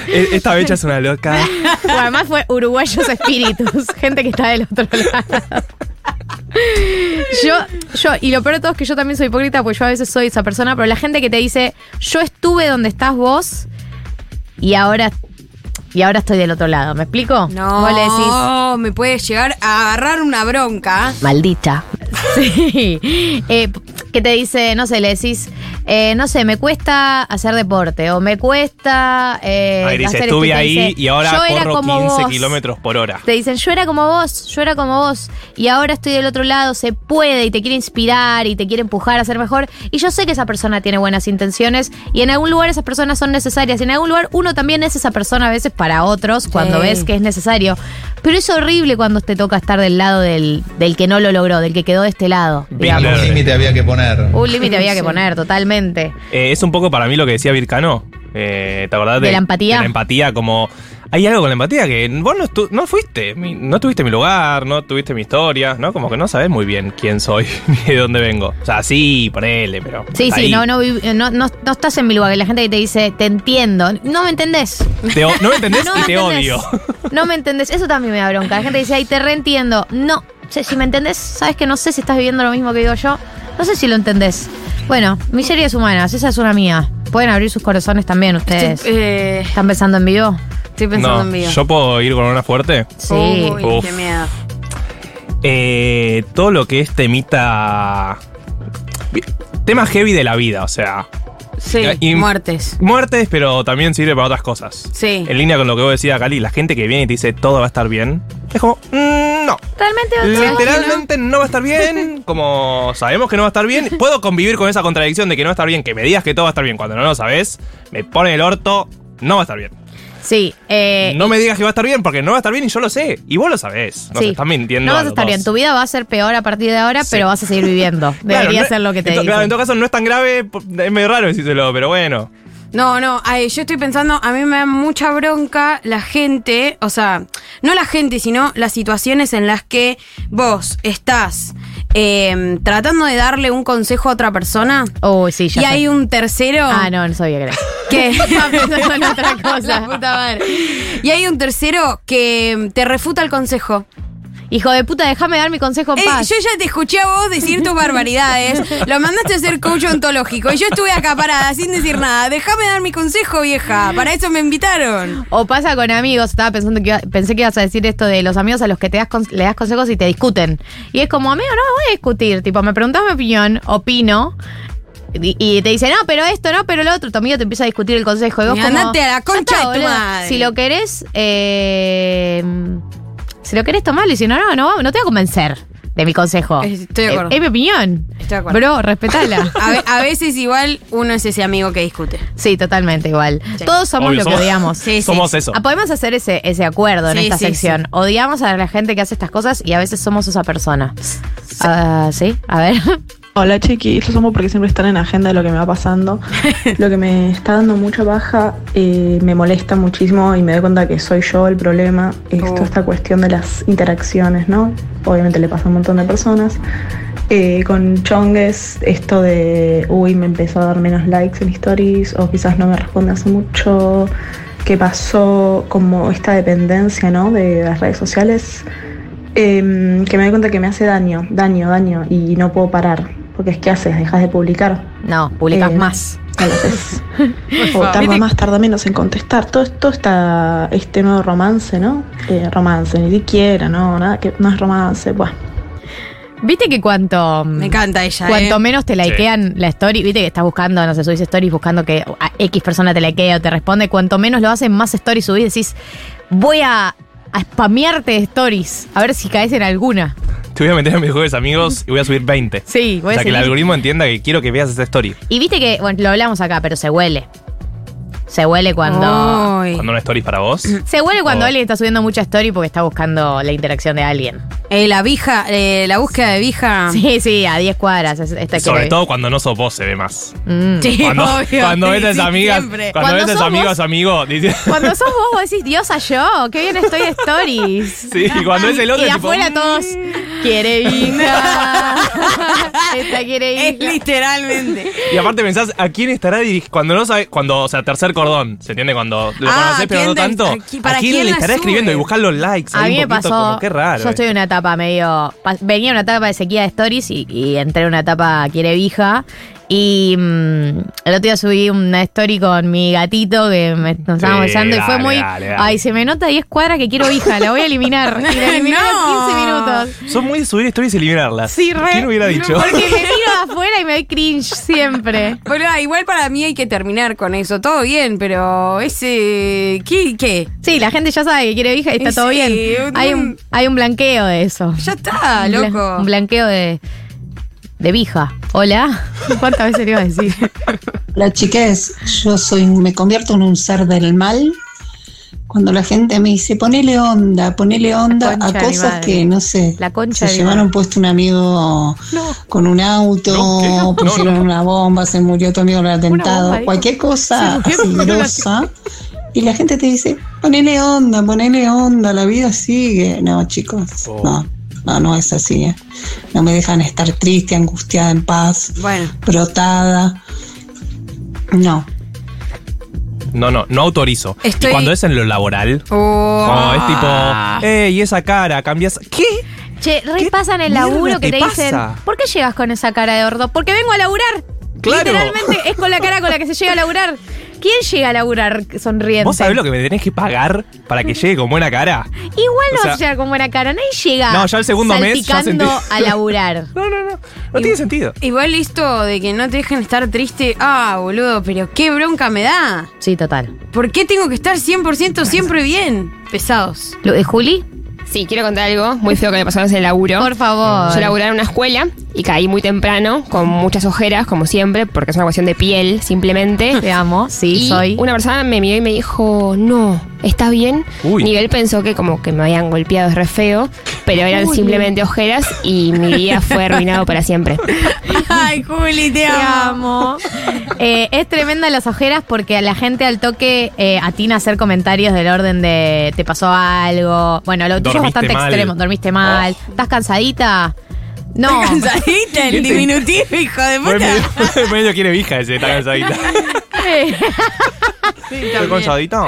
[SPEAKER 5] E- Esta becha es una loca.
[SPEAKER 3] Bueno, además fue uruguayos espíritus, gente que está del otro lado. Yo, yo, y lo peor de todo es que yo también soy hipócrita, porque yo a veces soy esa persona, pero la gente que te dice, yo estuve donde estás vos y ahora, y ahora estoy del otro lado. ¿Me explico?
[SPEAKER 4] No,
[SPEAKER 3] Vos le decís,
[SPEAKER 4] me puede llegar a agarrar una bronca.
[SPEAKER 3] maldita. Sí. Eh, que te dice, no sé, le decís, eh, no sé, me cuesta hacer deporte o me cuesta. Eh,
[SPEAKER 5] Ay, dice,
[SPEAKER 3] hacer esto",
[SPEAKER 5] estuve ahí
[SPEAKER 3] dice,
[SPEAKER 5] y ahora
[SPEAKER 3] "Yo era
[SPEAKER 5] corro
[SPEAKER 3] como
[SPEAKER 5] 15
[SPEAKER 3] vos".
[SPEAKER 5] kilómetros por hora.
[SPEAKER 3] Te dicen, yo era como vos, yo era como vos, y ahora estoy del otro lado, se puede, y te quiere inspirar, y te quiere empujar a ser mejor. Y yo sé que esa persona tiene buenas intenciones, y en algún lugar esas personas son necesarias, y en algún lugar uno también es esa persona a veces para otros, cuando ves que es necesario. Pero es horrible cuando te toca estar del lado del, del que no lo logró, del que quedó de este lado.
[SPEAKER 8] Un límite había que poner.
[SPEAKER 3] Un límite había que poner, totalmente.
[SPEAKER 5] Eh, es un poco para mí lo que decía Vircano. Eh, ¿Te acordás
[SPEAKER 3] ¿De la empatía?
[SPEAKER 5] De la empatía, como. Hay algo con la empatía que vos no, estu- no fuiste, mi- no tuviste mi lugar, no tuviste mi historia, ¿no? Como que no sabés muy bien quién soy ni de dónde vengo. O sea, sí, ponele, pero.
[SPEAKER 3] Sí, sí,
[SPEAKER 5] ahí.
[SPEAKER 3] no, no, no, no, no estás en mi lugar. La gente que te dice, te entiendo. No me entendés.
[SPEAKER 5] Te no me entendés y
[SPEAKER 3] me
[SPEAKER 5] te
[SPEAKER 3] entendés.
[SPEAKER 5] odio.
[SPEAKER 3] No me entendés. Eso también me da bronca. La gente dice, ay, te reentiendo. No. Si me entendés, sabes que no sé si estás viviendo lo mismo que digo yo. No sé si lo entendés. Bueno, miserias humanas, esa es una mía. Pueden abrir sus corazones también ustedes.
[SPEAKER 4] Estoy, eh,
[SPEAKER 3] ¿Están pensando en vivo?
[SPEAKER 4] estoy pensando
[SPEAKER 5] No,
[SPEAKER 4] en vivo.
[SPEAKER 5] yo puedo ir con una fuerte.
[SPEAKER 3] Sí.
[SPEAKER 4] Uy,
[SPEAKER 5] Uf.
[SPEAKER 4] qué miedo.
[SPEAKER 5] Eh, todo lo que es temita. Tema heavy de la vida, o sea.
[SPEAKER 4] Sí,
[SPEAKER 5] Y-
[SPEAKER 4] muertes.
[SPEAKER 5] Muertes, pero también sirve para otras cosas.
[SPEAKER 4] Sí.
[SPEAKER 5] En línea con lo que vos decías, Cali, la gente que viene y te dice todo va a estar bien. Es como, mm, no.
[SPEAKER 3] Realmente
[SPEAKER 5] Literalmente no va a estar bien. Como sabemos que no va a estar bien. Puedo convivir con esa contradicción de que no va a estar bien. Que me digas que todo va a estar bien cuando no lo sabes. Me pone el orto. No va a estar bien.
[SPEAKER 3] Sí. Eh,
[SPEAKER 5] no me digas que va a estar bien porque no va a estar bien y yo lo sé. Y vos lo sabés. No
[SPEAKER 3] sí.
[SPEAKER 5] se están mintiendo.
[SPEAKER 3] No vas a estar
[SPEAKER 5] dos.
[SPEAKER 3] bien. Tu vida va a ser peor a partir de ahora,
[SPEAKER 5] Sí.
[SPEAKER 3] pero vas a seguir viviendo.
[SPEAKER 5] Claro,
[SPEAKER 3] Debería
[SPEAKER 5] no-
[SPEAKER 3] ser lo que te dicen.
[SPEAKER 5] Claro, en todo caso no es tan grave. Es medio raro decírselo, pero bueno.
[SPEAKER 4] No, no, ay, yo estoy pensando, a mí me da mucha bronca la gente, o sea, no la gente, sino las situaciones en las que vos estás eh, tratando de darle un consejo a otra persona.
[SPEAKER 3] Uy, sí, ya
[SPEAKER 4] y
[SPEAKER 3] sé.
[SPEAKER 4] hay un tercero.
[SPEAKER 3] Ah, no, no sabía que era.
[SPEAKER 4] que
[SPEAKER 3] Estaba pensando en otra cosa.
[SPEAKER 4] puta madre. Y hay un tercero que te refuta el consejo.
[SPEAKER 3] Hijo de puta, déjame dar mi consejo en
[SPEAKER 4] Eh,
[SPEAKER 3] paz.
[SPEAKER 4] yo ya te escuché a vos decir tus barbaridades. Lo mandaste a ser coach ontológico. Y yo estuve acá parada sin decir nada. Déjame dar mi consejo, vieja. Para eso me invitaron.
[SPEAKER 3] O pasa con amigos, estaba pensando que iba- pensé que ibas a decir esto de los amigos a los que te das le das consejos y te discuten. Y es como, amigo, no voy a discutir. Tipo, me preguntas mi opinión, opino. Y, y te dice, no, pero esto, no, pero lo otro. Tu amigo te empieza a discutir el consejo. Y vos
[SPEAKER 4] Y
[SPEAKER 3] como,
[SPEAKER 4] andate a la
[SPEAKER 3] "Ya
[SPEAKER 4] concha de tu
[SPEAKER 3] boludo.
[SPEAKER 4] madre".
[SPEAKER 3] Si lo querés, eh, si lo querés tomarlo y si no, no, no, no te voy a convencer de mi consejo.
[SPEAKER 4] Estoy de acuerdo.
[SPEAKER 3] Es, es mi opinión.
[SPEAKER 4] Estoy de acuerdo.
[SPEAKER 3] Bro, respetala.
[SPEAKER 4] A, ve- a veces igual uno es ese amigo que discute.
[SPEAKER 3] Sí, totalmente igual. Todos somos
[SPEAKER 5] Obvio,
[SPEAKER 3] lo que odiamos.
[SPEAKER 4] Sí, sí.
[SPEAKER 5] Somos eso.
[SPEAKER 3] Ah, podemos hacer ese, ese acuerdo en esta
[SPEAKER 4] sí,
[SPEAKER 3] sección. Odiamos a la gente que hace estas cosas y a veces somos esa persona. Ah, ¿Sí? A ver.
[SPEAKER 8] Hola chiquis, los amo porque siempre están en agenda de lo que me va pasando. Lo que me está dando mucha baja eh, me molesta muchísimo y me doy cuenta que soy yo el problema. Es
[SPEAKER 4] Oh.
[SPEAKER 8] esta cuestión de las interacciones, ¿no? Obviamente le pasa a un montón de personas. Eh, con chongues, esto de, uy, me empezó a dar menos likes en stories o quizás no me responde hace mucho. ¿Qué pasó? Como esta dependencia, ¿no? De las redes sociales. Em, que me doy cuenta que me hace daño, daño, daño y no puedo parar. Porque es que haces, dejas de publicar.
[SPEAKER 3] No, publicas
[SPEAKER 8] Eh,
[SPEAKER 3] más.
[SPEAKER 8] No lo haces. o tarda más, tarda menos en contestar. Todo esto está este nuevo romance, ¿no? Eh, romance, ni siquiera, no, nada que no es romance. Bueno,
[SPEAKER 3] ¿Viste que cuanto.
[SPEAKER 4] Me encanta ella.
[SPEAKER 3] Cuanto
[SPEAKER 4] ¿eh?
[SPEAKER 3] menos te likean la story, viste que estás buscando, no sé, subís stories buscando que a X persona te likee o te responde, cuanto menos lo hacen, más stories subís, decís, voy a, a spamearte de stories, a ver si caes en alguna.
[SPEAKER 5] Te voy a meter en mis juegos amigos y voy a subir 20.
[SPEAKER 3] Sí, voy
[SPEAKER 5] o
[SPEAKER 3] a
[SPEAKER 5] sea, que el
[SPEAKER 3] seguir.
[SPEAKER 5] algoritmo entienda que quiero que veas esa story.
[SPEAKER 3] Y viste que, bueno, lo hablamos acá, pero se huele. Se huele cuando.
[SPEAKER 4] Uy.
[SPEAKER 5] Cuando una story es para vos.
[SPEAKER 3] Se huele cuando
[SPEAKER 5] Oh.
[SPEAKER 3] alguien está subiendo mucha story porque está buscando la interacción de alguien.
[SPEAKER 4] Eh, la vija, eh, la búsqueda de vija.
[SPEAKER 3] Sí, sí, a 10 cuadras. es- Esta
[SPEAKER 5] Sobre
[SPEAKER 3] quiere-
[SPEAKER 5] todo cuando no sos vos se ve más.
[SPEAKER 3] Mm.
[SPEAKER 4] Sí,
[SPEAKER 5] Cuando,
[SPEAKER 4] obvio,
[SPEAKER 5] cuando
[SPEAKER 4] sí,
[SPEAKER 5] ves a
[SPEAKER 4] sí,
[SPEAKER 5] amigas,
[SPEAKER 4] siempre.
[SPEAKER 5] cuando,
[SPEAKER 3] Cuando
[SPEAKER 5] ves a
[SPEAKER 3] sos vos-
[SPEAKER 5] amigos, dice-
[SPEAKER 3] Cuando sos vos, vos decís, diosa yo, qué bien estoy de stories.
[SPEAKER 5] Sí, y cuando es el otro
[SPEAKER 3] Y de
[SPEAKER 5] tipo,
[SPEAKER 3] afuera
[SPEAKER 5] mm.
[SPEAKER 3] todos, quiere hija. Esta quiere
[SPEAKER 4] Es
[SPEAKER 3] hija.
[SPEAKER 4] literalmente.
[SPEAKER 5] Y aparte pensás, ¿a quién estará dirigiendo? Cuando no sabe, cuando, o sea, tercer cordón, ¿se entiende? Cuando lo
[SPEAKER 4] Ah,
[SPEAKER 5] conocés pero
[SPEAKER 4] ¿quién
[SPEAKER 5] no tanto.
[SPEAKER 4] a qui- para
[SPEAKER 5] ¿A quién,
[SPEAKER 4] quién
[SPEAKER 5] le estará
[SPEAKER 4] sube?
[SPEAKER 5] escribiendo y buscar los likes?
[SPEAKER 3] A mí me pasó.
[SPEAKER 5] Como, qué raro.
[SPEAKER 3] Yo estoy en una etapa medio. Venía en una etapa de sequía de stories y, y entré en una etapa quiere vija. Y mm, el otro día subí una story con mi gatito que me, nos estábamos
[SPEAKER 5] Sí,
[SPEAKER 3] besando y fue
[SPEAKER 5] dale,
[SPEAKER 3] muy.
[SPEAKER 5] dale, dale.
[SPEAKER 3] Ay, se me nota 10 cuadras que quiero hija, la voy a eliminar. Y la eliminé
[SPEAKER 4] No.
[SPEAKER 3] en 15 minutos.
[SPEAKER 5] Son muy de subir stories y eliminarlas.
[SPEAKER 3] Sí, re.
[SPEAKER 5] ¿Quién hubiera dicho?
[SPEAKER 3] Porque me miro afuera y me doy cringe siempre.
[SPEAKER 4] Bueno, igual para mí hay que terminar con eso. Todo bien, pero ese. ¿Qué? ¿Qué?
[SPEAKER 3] Sí, la gente ya sabe que quiere hija y está todo
[SPEAKER 4] sí,
[SPEAKER 3] bien.
[SPEAKER 4] un-
[SPEAKER 3] Hay un, hay un blanqueo de eso.
[SPEAKER 4] Ya está, loco.
[SPEAKER 3] Un blanqueo de. De vija. Hola. ¿Cuántas veces le iba a decir?
[SPEAKER 9] La chiques, yo soy, me convierto en un ser del mal cuando la gente me dice ponele onda, ponele onda
[SPEAKER 3] concha
[SPEAKER 9] a cosas que no sé.
[SPEAKER 3] La concha
[SPEAKER 9] se llevaron
[SPEAKER 3] madre.
[SPEAKER 9] puesto un amigo con un auto,
[SPEAKER 5] No, ¿qué? No,
[SPEAKER 9] pusieron
[SPEAKER 5] no.
[SPEAKER 9] una bomba, se murió tu amigo en el atentado,
[SPEAKER 3] bomba,
[SPEAKER 9] cualquier cosa grosa. Y la gente te dice, ponele onda, ponele onda, la vida sigue. No, chicos,
[SPEAKER 5] Oh.
[SPEAKER 9] no, no, no es así. ¿eh? No me dejan estar triste, angustiada, en paz,
[SPEAKER 4] Bueno.
[SPEAKER 9] brotada. No.
[SPEAKER 5] No, no, no autorizo.
[SPEAKER 4] Estoy-
[SPEAKER 5] Y cuando es en lo laboral,
[SPEAKER 4] Oh.
[SPEAKER 5] como es tipo, ey, esa cara, cambias. ¿Qué?
[SPEAKER 3] Che,
[SPEAKER 5] ¿Qué
[SPEAKER 3] repasan el laburo que
[SPEAKER 5] te
[SPEAKER 3] te dicen.
[SPEAKER 5] pasa?
[SPEAKER 3] ¿Por qué llegas con esa cara de orto? Porque vengo a laburar.
[SPEAKER 5] Claro.
[SPEAKER 3] Literalmente es con la cara con la que se llega a laburar. ¿Quién llega a laburar sonriente?
[SPEAKER 5] ¿Vos sabés lo que me tenés que pagar para que llegue con buena cara?
[SPEAKER 3] Igual no
[SPEAKER 5] O sea-
[SPEAKER 3] vas a llegar con buena cara. Nadie llega.
[SPEAKER 5] No, ya el segundo mes ya
[SPEAKER 3] salpicando
[SPEAKER 5] sentí-
[SPEAKER 3] a laburar.
[SPEAKER 5] No, no, no. No tiene sentido.
[SPEAKER 4] Igual esto de que no te dejen estar triste. Ah, boludo, pero qué bronca me da.
[SPEAKER 3] Sí, total.
[SPEAKER 4] ¿Por qué tengo que estar 100% siempre bien? Pesados.
[SPEAKER 3] Lu- eh, ¿Juli?
[SPEAKER 10] Sí, quiero contar algo muy feo que me pasó en el laburo.
[SPEAKER 3] Por favor.
[SPEAKER 10] Yo laburaba en una escuela y caí muy temprano, con muchas ojeras, como siempre, porque es una cuestión de piel, simplemente.
[SPEAKER 3] Te amo. Sí,
[SPEAKER 10] y
[SPEAKER 3] soy.
[SPEAKER 10] una persona me miró y me dijo, no, ¿está bien?
[SPEAKER 5] Uy.
[SPEAKER 10] Nivel pensó que como que me habían golpeado, es re feo, pero eran simplemente ojeras y mi día fue arruinado para siempre.
[SPEAKER 4] Ay, Juli, te
[SPEAKER 3] Te
[SPEAKER 4] amo.
[SPEAKER 3] amo. Eh, es tremenda las ojeras porque a la gente al toque eh, atina a hacer comentarios del orden de te pasó algo. Bueno, lo tuyo es bastante
[SPEAKER 5] mal.
[SPEAKER 3] extremo. Dormiste mal. ¿Estás cansadita? No.
[SPEAKER 4] Cansadita, el diminutivo, hijo de puta.
[SPEAKER 5] medio, medio quiere vija ese, está cansadita. ¿Estoy cansadito?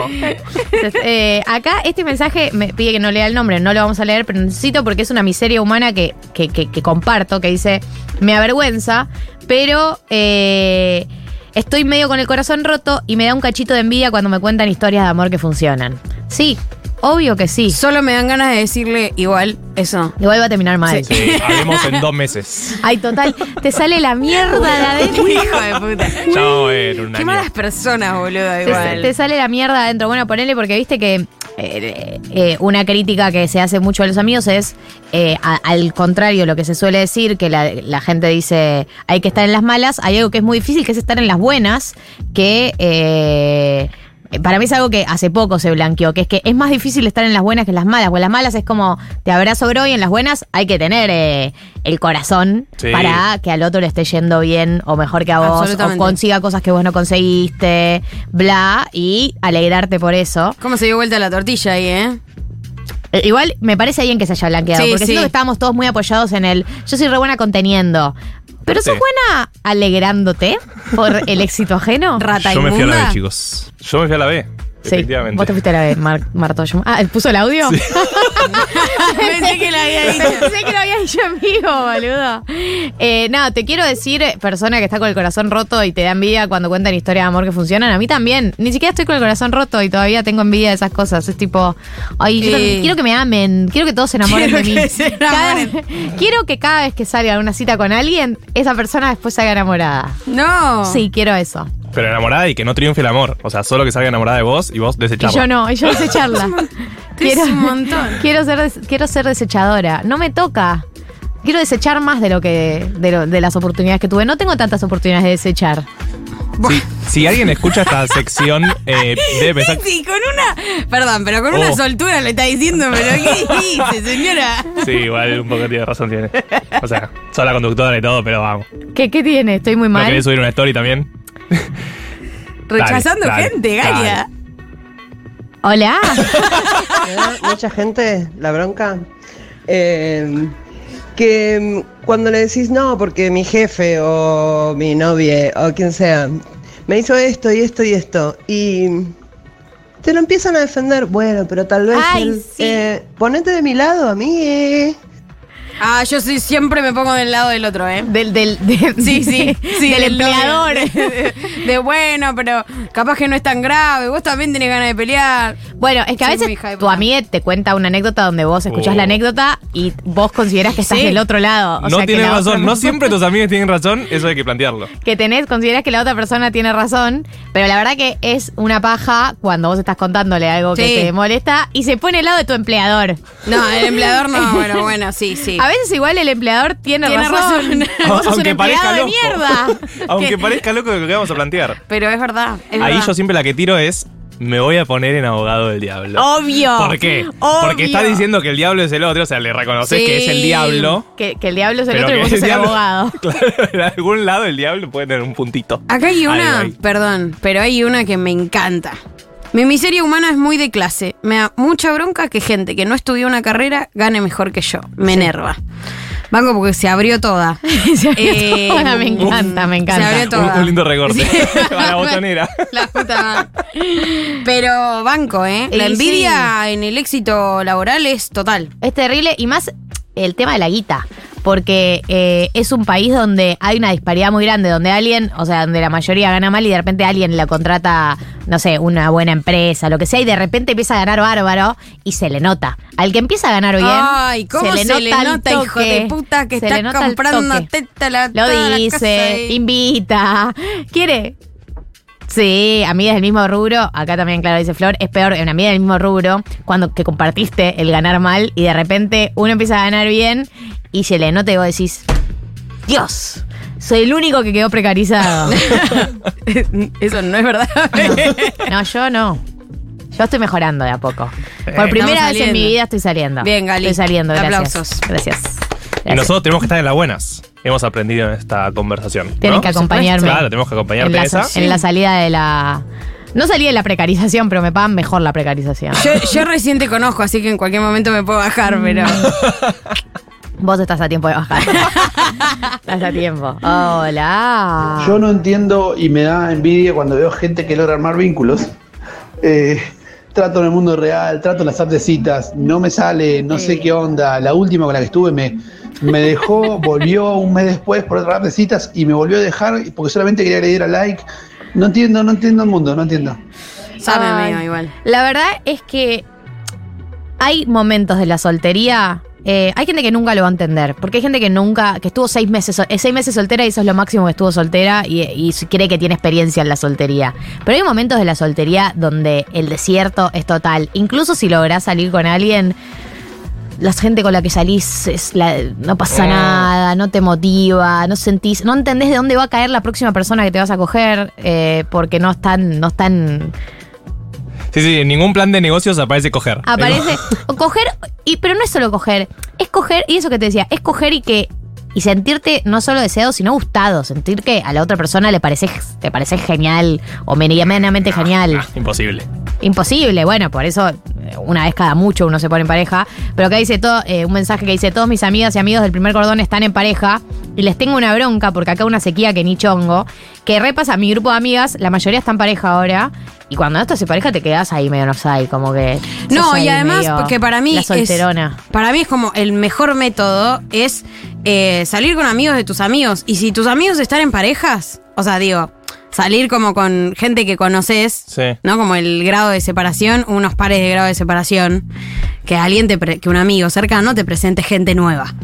[SPEAKER 3] Eh, acá este mensaje me pide que no lea el nombre, no lo vamos a leer, pero necesito porque es una miseria humana que, que- que- que comparto, que dice, me avergüenza, pero eh, estoy medio con el corazón roto y me da un cachito de envidia cuando me cuentan historias de amor que funcionan. Sí, obvio que sí.
[SPEAKER 4] Solo me dan ganas de decirle igual eso.
[SPEAKER 3] Igual va a terminar mal.
[SPEAKER 5] Sí, hablemos en dos meses.
[SPEAKER 3] Ay, total, te sale la mierda de adentro.
[SPEAKER 4] Hijo de puta.
[SPEAKER 5] Ya vamos a ver un
[SPEAKER 4] Qué
[SPEAKER 5] año.
[SPEAKER 4] malas personas, boludo,
[SPEAKER 3] Te,
[SPEAKER 4] igual.
[SPEAKER 3] te sale la mierda adentro. Bueno, ponele porque viste que eh, eh, una crítica que se hace mucho a los amigos es, eh, a- al contrario, lo que se suele decir, que la, la gente dice hay que estar en las malas, hay algo que es muy difícil, que es estar en las buenas, que... eh, para mí es algo que hace poco se blanqueó, que es que es más difícil estar en las buenas que en las malas. O en las malas es como te abrazo bro y en las buenas hay que tener eh, el corazón
[SPEAKER 5] Sí.
[SPEAKER 3] para que al otro le esté yendo bien o mejor que a vos, o consiga cosas que vos no conseguiste, bla, y alegrarte por eso.
[SPEAKER 4] ¿Cómo se dio vuelta la tortilla ahí, eh?
[SPEAKER 3] Eh, Igual me parece bien que se haya blanqueado,
[SPEAKER 4] Sí,
[SPEAKER 3] porque
[SPEAKER 4] sí.
[SPEAKER 3] siento que estábamos todos muy apoyados en el yo soy re buena conteniendo. Pero sos
[SPEAKER 5] Sí.
[SPEAKER 3] buena alegrándote por el éxito ajeno.
[SPEAKER 4] Rata
[SPEAKER 5] Yo me fui a la
[SPEAKER 4] inmunda.
[SPEAKER 5] B, chicos. Yo me fui a la B.
[SPEAKER 3] Sí,
[SPEAKER 5] Efectivamente.
[SPEAKER 3] vos te fuiste a la vez, Mar Martollo. Ah, ¿puso el audio?
[SPEAKER 4] Pensé que la había dicho.
[SPEAKER 3] Pensé que lo había dicho en vivo, boludo. Eh, no, te quiero decir, eh, persona que está con el corazón roto y te da envidia cuando cuentan historias de amor que funcionan. A mí también. Ni siquiera estoy con el corazón roto y todavía tengo envidia de esas cosas. Es tipo, ay, yo
[SPEAKER 4] Eh.
[SPEAKER 3] quiero que me amen, quiero que todos se enamoren
[SPEAKER 4] Quiero
[SPEAKER 3] de mí.
[SPEAKER 4] que se
[SPEAKER 3] Cada-
[SPEAKER 4] enamoren.
[SPEAKER 3] quiero que cada vez que salga a una cita con alguien, esa persona después salga enamorada.
[SPEAKER 4] No.
[SPEAKER 3] Sí, quiero eso.
[SPEAKER 5] Pero enamorada y que no triunfe el amor. O sea, solo que salga enamorada de vos y vos
[SPEAKER 3] Y
[SPEAKER 5] desecharla.
[SPEAKER 3] yo no, y yo desecharla.
[SPEAKER 4] Es un montón.
[SPEAKER 3] Quiero ser, des- quiero ser desechadora. No me toca. Quiero desechar más de lo que de, lo- de las oportunidades que tuve. No tengo tantas oportunidades de desechar.
[SPEAKER 5] Si, si alguien escucha esta sección, eh, debe pensar.
[SPEAKER 4] Sí, con una. Perdón, pero con una
[SPEAKER 5] Oh.
[SPEAKER 4] soltura le está diciendo, pero ¿qué dice, señora?
[SPEAKER 5] Sí, igual un poco tiene razón tiene. O sea, sos la conductora y todo, pero vamos.
[SPEAKER 3] ¿Qué, qué tiene? Estoy muy
[SPEAKER 5] ¿No
[SPEAKER 3] mal.
[SPEAKER 5] querés subir una story también?
[SPEAKER 4] Rechazando
[SPEAKER 5] Dale,
[SPEAKER 4] gente,
[SPEAKER 5] dale.
[SPEAKER 4] Galia.
[SPEAKER 3] Hola.
[SPEAKER 11] Me da mucha gente la bronca. eh, que mm, cuando le decís no, porque mi jefe o mi novia o quien sea me hizo esto y esto y esto. Y te lo empiezan a defender. Bueno, pero tal vez.
[SPEAKER 3] Ay,
[SPEAKER 11] él,
[SPEAKER 3] sí.
[SPEAKER 11] eh, ponete de mi lado, a mí.
[SPEAKER 4] Ah, yo sí, siempre me pongo del lado del otro, ¿eh?
[SPEAKER 3] Del, del, de-
[SPEAKER 4] Sí, sí, sí,
[SPEAKER 3] del empleador.
[SPEAKER 4] De, de- de bueno, pero capaz que no es tan grave. Vos también tenés ganas de pelear.
[SPEAKER 3] Bueno, es que a
[SPEAKER 4] Soy
[SPEAKER 3] veces tu amiga te cuenta una anécdota donde vos escuchás
[SPEAKER 5] Oh.
[SPEAKER 3] la anécdota y vos considerás que estás
[SPEAKER 4] Sí.
[SPEAKER 3] del otro lado. O
[SPEAKER 5] no
[SPEAKER 3] sea, que
[SPEAKER 5] tienes
[SPEAKER 3] la
[SPEAKER 5] razón. No siempre tus amigos tienen razón. Eso hay que plantearlo.
[SPEAKER 3] que tenés, considerás que la otra persona tiene razón, pero la verdad que es una paja cuando vos estás contándole algo que te molesta y se pone al lado de tu empleador.
[SPEAKER 4] No, el empleador no, bueno, bueno, sí, sí.
[SPEAKER 3] A veces igual el empleador tiene,
[SPEAKER 4] Tiene
[SPEAKER 3] razón.
[SPEAKER 4] razón.
[SPEAKER 3] Vos sos un
[SPEAKER 5] Aunque parezca
[SPEAKER 3] empleado de
[SPEAKER 5] loco.
[SPEAKER 3] mierda.
[SPEAKER 5] Aunque
[SPEAKER 3] Que-
[SPEAKER 5] parezca loco lo que vamos a plantear.
[SPEAKER 4] Pero es verdad. es
[SPEAKER 5] Ahí
[SPEAKER 4] verdad.
[SPEAKER 5] yo siempre la que tiro es. Me voy a poner en abogado del diablo.
[SPEAKER 3] Obvio.
[SPEAKER 5] ¿Por qué?
[SPEAKER 3] Obvio.
[SPEAKER 5] Porque está diciendo que el diablo es el otro, o sea, le reconoces
[SPEAKER 4] Sí.
[SPEAKER 5] que es el diablo.
[SPEAKER 3] Que, que el diablo es el otro y
[SPEAKER 5] que
[SPEAKER 3] vos sos el
[SPEAKER 5] diablo-
[SPEAKER 3] abogado.
[SPEAKER 5] Claro, en algún lado el diablo puede tener un puntito.
[SPEAKER 4] Acá hay una,
[SPEAKER 5] Ahí, ahí.
[SPEAKER 4] perdón, pero hay una que me encanta. Mi miseria humana es muy de clase. Me da mucha bronca que gente que no estudió una carrera gane mejor que yo. Me enerva. Banco porque se abrió toda.
[SPEAKER 3] Se abrió
[SPEAKER 4] Eh,
[SPEAKER 3] toda, me encanta, me encanta.
[SPEAKER 4] Se abrió toda.
[SPEAKER 5] un lindo recorte.
[SPEAKER 4] Sí.
[SPEAKER 5] la botonera.
[SPEAKER 4] La puta madre. Pero banco, ¿eh? La envidia en el éxito laboral es total.
[SPEAKER 3] Es terrible y más el tema de la guita. Porque eh, es un país donde hay una disparidad muy grande, donde alguien, o sea, donde la mayoría gana mal y de repente alguien la contrata, no sé, una buena empresa, lo que sea, y de repente empieza a ganar bárbaro y se le nota. Al que empieza a ganar bien,
[SPEAKER 4] Ay, ¿cómo se le
[SPEAKER 3] al
[SPEAKER 4] nota, hijo de puta, que
[SPEAKER 3] Se
[SPEAKER 4] está
[SPEAKER 3] le nota
[SPEAKER 4] comprando teta la
[SPEAKER 3] Lo
[SPEAKER 4] la casa
[SPEAKER 3] dice,
[SPEAKER 4] y-
[SPEAKER 3] invita, quiere. Sí, amigas del mismo rubro, acá también, claro, dice Flor, es peor una amiga del mismo rubro cuando que compartiste el ganar mal y de repente uno empieza a ganar bien y se le nota y vos decís, Dios, soy el único que quedó precarizado.
[SPEAKER 4] Eso no es verdad.
[SPEAKER 3] no, yo no. Yo estoy mejorando de a poco. Por
[SPEAKER 5] Eh,
[SPEAKER 3] primera vez en mi vida estoy saliendo.
[SPEAKER 4] Bien, Gali.
[SPEAKER 3] Estoy saliendo, gracias.
[SPEAKER 4] Aplausos.
[SPEAKER 3] Gracias.
[SPEAKER 5] Y
[SPEAKER 3] Gracias.
[SPEAKER 5] nosotros tenemos que estar en las buenas. Hemos aprendido en esta conversación.
[SPEAKER 3] Tienes
[SPEAKER 5] ¿no?
[SPEAKER 3] que acompañarme.
[SPEAKER 5] Claro, tenemos que acompañarte
[SPEAKER 3] en la,
[SPEAKER 5] esa.
[SPEAKER 3] en la salida de la. No salí de la precarización, pero me pagan mejor la precarización.
[SPEAKER 4] Yo, yo recién te conozco, así que en cualquier momento me puedo bajar, pero.
[SPEAKER 3] Vos estás a tiempo de bajar. estás a tiempo. Hola.
[SPEAKER 12] Yo no entiendo y me da envidia cuando veo gente que logra armar vínculos. Eh, trato en el mundo real, trato en las apps de citas, no me sale, no sé qué onda. La última con la que estuve me, me dejó, volvió un mes después por otra app de citas y me volvió a dejar porque solamente quería que le diera like. No entiendo, no entiendo el mundo, no entiendo.
[SPEAKER 4] Sabe medio igual.
[SPEAKER 3] La verdad es que hay momentos de la soltería. eh, hay gente que nunca lo va a entender. Porque hay gente que nunca, que estuvo seis meses, sol- eh, seis meses soltera y eso es lo máximo que estuvo soltera y, y cree que tiene experiencia en la soltería. Pero hay momentos de la soltería donde el desierto es total. Incluso si lográs salir con alguien, la gente con la que salís es la- no pasa
[SPEAKER 5] Mm.
[SPEAKER 3] nada, no te motiva, no sentís, no entendés de dónde va a caer la próxima persona que te vas a coger, eh, porque no están, no están
[SPEAKER 5] Sí, sí, en ningún plan de negocios aparece coger.
[SPEAKER 3] Aparece. o coger, y, pero no es solo coger. Es coger, y eso que te decía, es coger y que. Y sentirte no solo deseado, sino gustado. Sentir que a la otra persona le parece, te parece genial o medianamente genial.
[SPEAKER 5] Imposible.
[SPEAKER 3] Imposible, bueno, por eso eh, una vez cada mucho uno se pone en pareja. Pero acá dice todo, eh, un mensaje que dice: Todos mis amigas y amigos del primer cordón están en pareja. Y les tengo una bronca, porque acá una sequía que ni chongo. Que repasa mi grupo de amigas, la mayoría está en pareja ahora. Y cuando esto se pareja te quedas ahí medio no sé, como que.
[SPEAKER 4] No, y además, porque para mí
[SPEAKER 3] La
[SPEAKER 4] es-
[SPEAKER 3] solterona.
[SPEAKER 4] Para mí es como el mejor método es eh, salir con amigos de tus amigos. Y si tus amigos están en parejas, o sea, digo, salir como con gente que conoces,
[SPEAKER 5] Sí.
[SPEAKER 4] ¿no? Como el grado de separación, unos pares de grado de separación, que alguien te pre- que un amigo cercano te presente gente nueva.